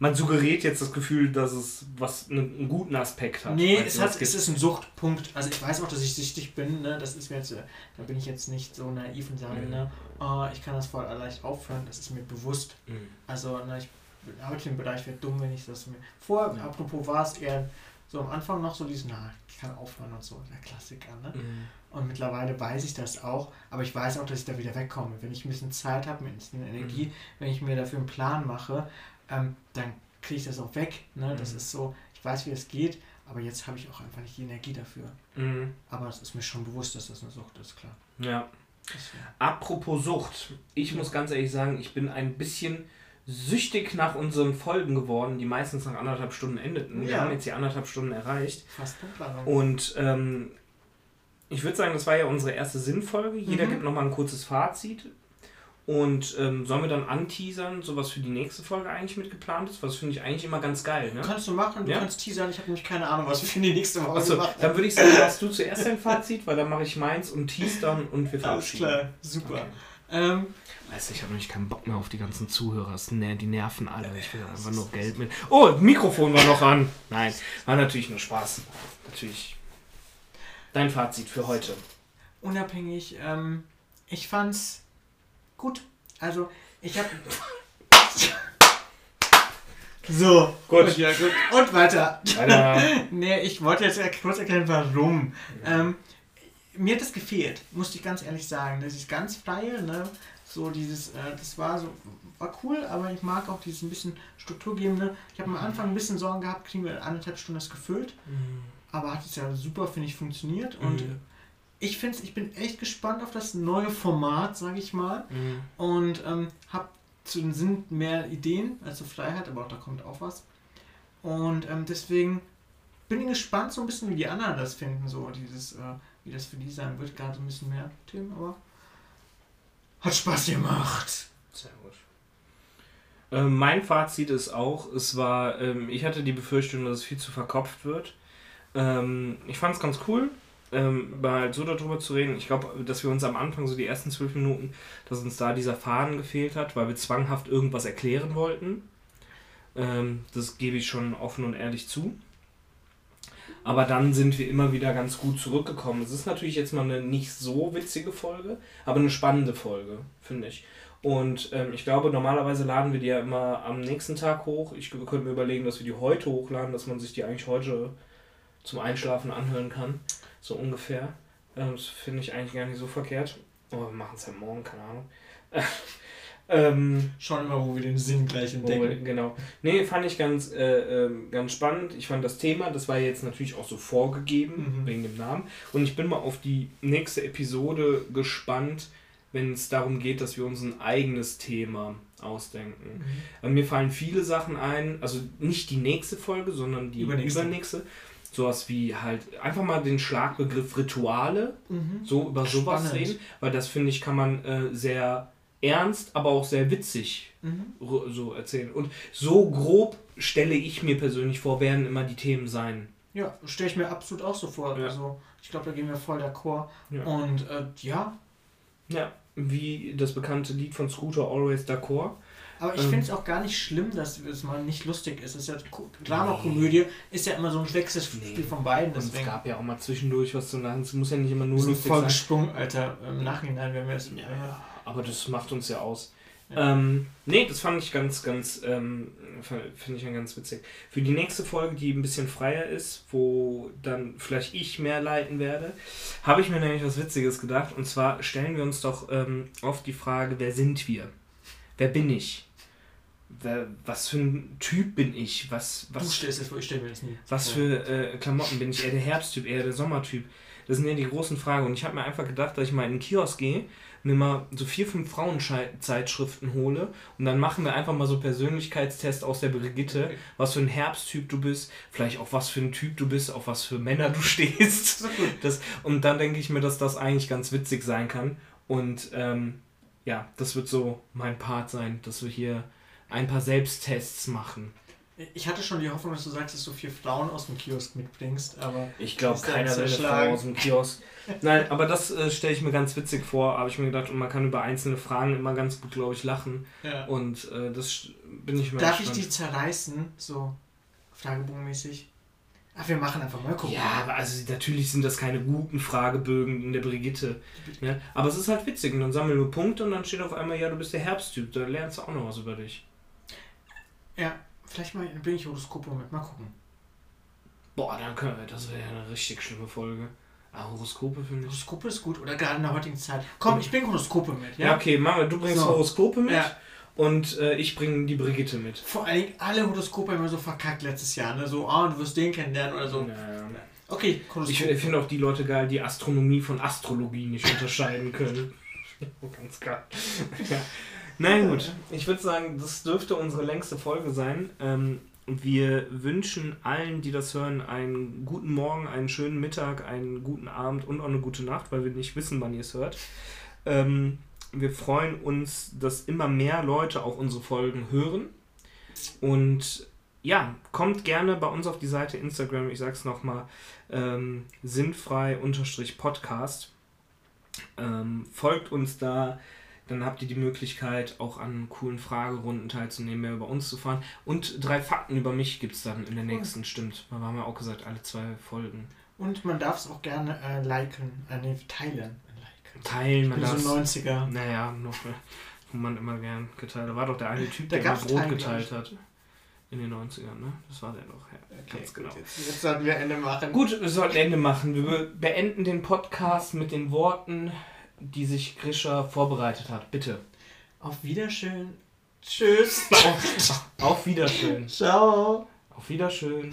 man suggeriert jetzt das Gefühl, dass es was einen, guten Aspekt hat. Nee, es, hat, es ist ein Suchtpunkt. Also ich weiß auch, dass ich süchtig bin. Ne? Das ist mir jetzt, da bin ich jetzt nicht so naiv und sage, mhm. ne? Oh, ich kann das voll leicht aufhören. Das ist mir bewusst. Mhm. Also ne, ich arbeite im Bereich, wäre dumm, wenn ich das mir... Vor, ja. apropos war es eher so am Anfang noch so diesen, na, ich kann aufhören und so, der Klassiker. Ne? Mhm. Und mittlerweile weiß ich das auch, aber ich weiß auch, dass ich da wieder wegkomme. Wenn ich ein bisschen Zeit habe, ein bisschen Energie, mhm. wenn ich mir dafür einen Plan mache, ähm, dann kriege ich das auch weg. Ne? Das mhm. ist so, ich weiß, wie es geht, aber jetzt habe ich auch einfach nicht die Energie dafür. Mhm. Aber es ist mir schon bewusst, dass das eine Sucht ist, klar. Ja. Apropos Sucht, ich muss ganz ehrlich sagen, ich bin ein bisschen süchtig nach unseren Folgen geworden, die meistens nach anderthalb Stunden endeten. Ja. Wir haben jetzt die anderthalb Stunden erreicht. Fast Punktladung. Und ähm, ich würde sagen, das war ja unsere erste Sinnfolge. Jeder mhm. gibt nochmal ein kurzes Fazit. Und ähm, sollen wir dann anteasern, so was für die nächste Folge eigentlich mit geplant ist? Was finde ich eigentlich immer ganz geil. Ne? Kannst du machen, du ja? kannst teasern. Ich habe nämlich keine Ahnung, was wir für die nächste Folge Achso, machen. Dann würde ich sagen, machst du zuerst dein Fazit, weil dann mache ich meins und tease dann und wir verabschieden. Alles klar, super. Okay. Ähm, weißt du, ich habe nämlich keinen Bock mehr auf die ganzen Zuhörer. Die nerven alle. Ich will einfach nur Geld mit. Oh, Mikrofon war noch an. Nein, war natürlich nur Spaß. Natürlich. Dein Fazit für heute. Unabhängig, ähm, ich fand's Gut, also ich habe. so, gut. gut. Ja, gut. Und weiter. weiter. nee, ich wollte jetzt kurz erklären, warum. Ähm, mir hat das gefehlt, musste ich ganz ehrlich sagen. Das ist ganz freie, ne? So dieses, äh, das war so, war cool, aber ich mag auch dieses ein bisschen strukturgebende. Ich habe am Anfang ein bisschen Sorgen gehabt, kriegen wir anderthalb Stunden das gefüllt. Mhm. Aber hat es ja super, finde ich, funktioniert. Und mhm ich finde ich bin echt gespannt auf das neue Format, sage ich mal. Mhm. Und ähm, habe zu den Sinn mehr Ideen als Freiheit, aber auch da kommt auch was. Und ähm, deswegen bin ich gespannt, so ein bisschen, wie die anderen das finden, so dieses, äh, wie das für die sein wird. Gerade ein bisschen mehr Themen, aber hat Spaß gemacht. Sehr gut. Ähm, mein Fazit ist auch, es war, ähm, ich hatte die Befürchtung, dass es viel zu verkopft wird. Ähm, ich fand es ganz cool ähm, mal so darüber zu reden. Ich glaube, dass wir uns am Anfang, so die ersten zwölf Minuten, dass uns da dieser Faden gefehlt hat, weil wir zwanghaft irgendwas erklären wollten. Ähm, das gebe ich schon offen und ehrlich zu. Aber dann sind wir immer wieder ganz gut zurückgekommen. Es ist natürlich jetzt mal eine nicht so witzige Folge, aber eine spannende Folge, finde ich. Und ähm, ich glaube, normalerweise laden wir die ja immer am nächsten Tag hoch. Ich könnte mir überlegen, dass wir die heute hochladen, dass man sich die eigentlich heute zum Einschlafen anhören kann so ungefähr. Ähm, das finde ich eigentlich gar nicht so verkehrt. Aber wir machen es ja morgen, keine Ahnung. ähm, Schauen wir mal, wo wir den Sinn gleich entdecken. Wir, genau. Nee, fand ich ganz, äh, äh, ganz spannend. Ich fand das Thema, das war jetzt natürlich auch so vorgegeben, mhm. wegen dem Namen. Und ich bin mal auf die nächste Episode gespannt, wenn es darum geht, dass wir uns ein eigenes Thema ausdenken. Mhm. Mir fallen viele Sachen ein, also nicht die nächste Folge, sondern die übernächste. übernächste. Sowas wie halt einfach mal den Schlagbegriff Rituale, mhm. so über sowas Spannend. reden, weil das finde ich kann man äh, sehr ernst, aber auch sehr witzig mhm. so erzählen. Und so grob stelle ich mir persönlich vor, werden immer die Themen sein. Ja, stelle ich mir absolut auch so vor. Ja. Also ich glaube, da gehen wir voll d'accord. Ja. Und äh, ja. Ja, wie das bekannte Lied von Scooter Always D'accord. Aber ich ähm, finde es auch gar nicht schlimm, dass es mal nicht lustig ist. Es ist ja Drama-Komödie ist ja immer so ein Wechselspiel nee. von beiden. Und es gab ja auch mal zwischendurch was zu lachen. Es muss ja nicht immer nur lustig voll sein. Gesprungen, Alter, im Nachhinein, wenn wir es. Ja, ja, aber das macht uns ja aus. Ja. Ähm, nee, das fand ich ganz, ganz, ähm, finde ich ja ganz witzig. Für die nächste Folge, die ein bisschen freier ist, wo dann vielleicht ich mehr leiten werde, habe ich mir nämlich was Witziges gedacht. Und zwar stellen wir uns doch ähm, oft die Frage, wer sind wir? Wer bin ich? Was für ein Typ bin ich? Was, was, du stellst es vor, ich stelle mir das nie. Was für äh, Klamotten bin ich? Eher der Herbsttyp, eher der Sommertyp? Das sind ja die großen Fragen. Und ich habe mir einfach gedacht, dass ich mal in den Kiosk gehe mir mal so vier, fünf Frauenzeitschriften hole und dann machen wir einfach mal so Persönlichkeitstest aus der Brigitte, okay. was für ein Herbsttyp du bist, vielleicht auch was für ein Typ du bist, auf was für Männer du stehst. Das, und dann denke ich mir, dass das eigentlich ganz witzig sein kann. Und ähm, ja, das wird so mein Part sein, dass wir hier ein paar Selbsttests machen. Ich hatte schon die Hoffnung, dass du sagst, dass du vier Frauen aus dem Kiosk mitbringst, aber. Ich glaube, keiner will eine Frau aus dem Kiosk. Nein, aber das äh, stelle ich mir ganz witzig vor, habe ich mir gedacht, und man kann über einzelne Fragen immer ganz gut, glaube ich, lachen. Ja. Und äh, das bin ich mir Darf ich die zerreißen, so fragebogenmäßig? Ach, wir machen einfach mal gucken. Ja, aber also natürlich sind das keine guten Fragebögen in der Brigitte. Ne? Aber es ist halt witzig. Und dann sammeln wir Punkte und dann steht auf einmal, ja, du bist der Herbsttyp. Da lernst du auch noch was über dich. Ja, Vielleicht mal bringe ich Horoskope mit. Mal gucken. Boah, dann können wir, das wäre ja eine richtig schlimme Folge. Ah, Horoskope finde ich. Horoskope ist gut, oder gerade in der heutigen Zeit. Komm, ich bringe Horoskope mit, ja? Ja, okay, Mama, du bringst so. Horoskope mit. Ja. Und äh, ich bringe die Brigitte mit. Vor allen Dingen alle Horoskope immer so verkackt letztes Jahr, ne? So, ah, oh, du wirst den kennenlernen oder so. Naja. Okay, Horoskope. Ich finde auch die Leute geil, die Astronomie von Astrologie nicht unterscheiden können. Ganz geil. ja. Nein, gut. Ich würde sagen, das dürfte unsere längste Folge sein. Ähm, wir wünschen allen, die das hören, einen guten Morgen, einen schönen Mittag, einen guten Abend und auch eine gute Nacht, weil wir nicht wissen, wann ihr es hört. Ähm, wir freuen uns, dass immer mehr Leute auch unsere Folgen hören. Und ja, kommt gerne bei uns auf die Seite Instagram, ich sag's nochmal, ähm, sinnfrei-podcast. Ähm, folgt uns da, dann habt ihr die Möglichkeit, auch an coolen Fragerunden teilzunehmen, mehr über uns zu fahren. Und drei Fakten über mich gibt es dann in der nächsten, stimmt. Wir haben ja auch gesagt, alle zwei Folgen. Und man darf es auch gerne äh, liken, äh, nee, teilen. Liken. Teilen, man darf so 90er. Naja, noch, wo man immer gern geteilt hat. Da war doch der eine Typ, der, der immer Brot geteilt hat. In den 90ern, ne? Das war der doch. Ja, okay, ganz genau. Jetzt, jetzt sollten wir Ende machen. Gut, wir sollten Ende machen. Wir beenden den Podcast mit den Worten die sich Grisha vorbereitet hat. Bitte. Auf Wiederschön. Tschüss. auf, auf Wiederschön. Ciao. Auf Wiederschön.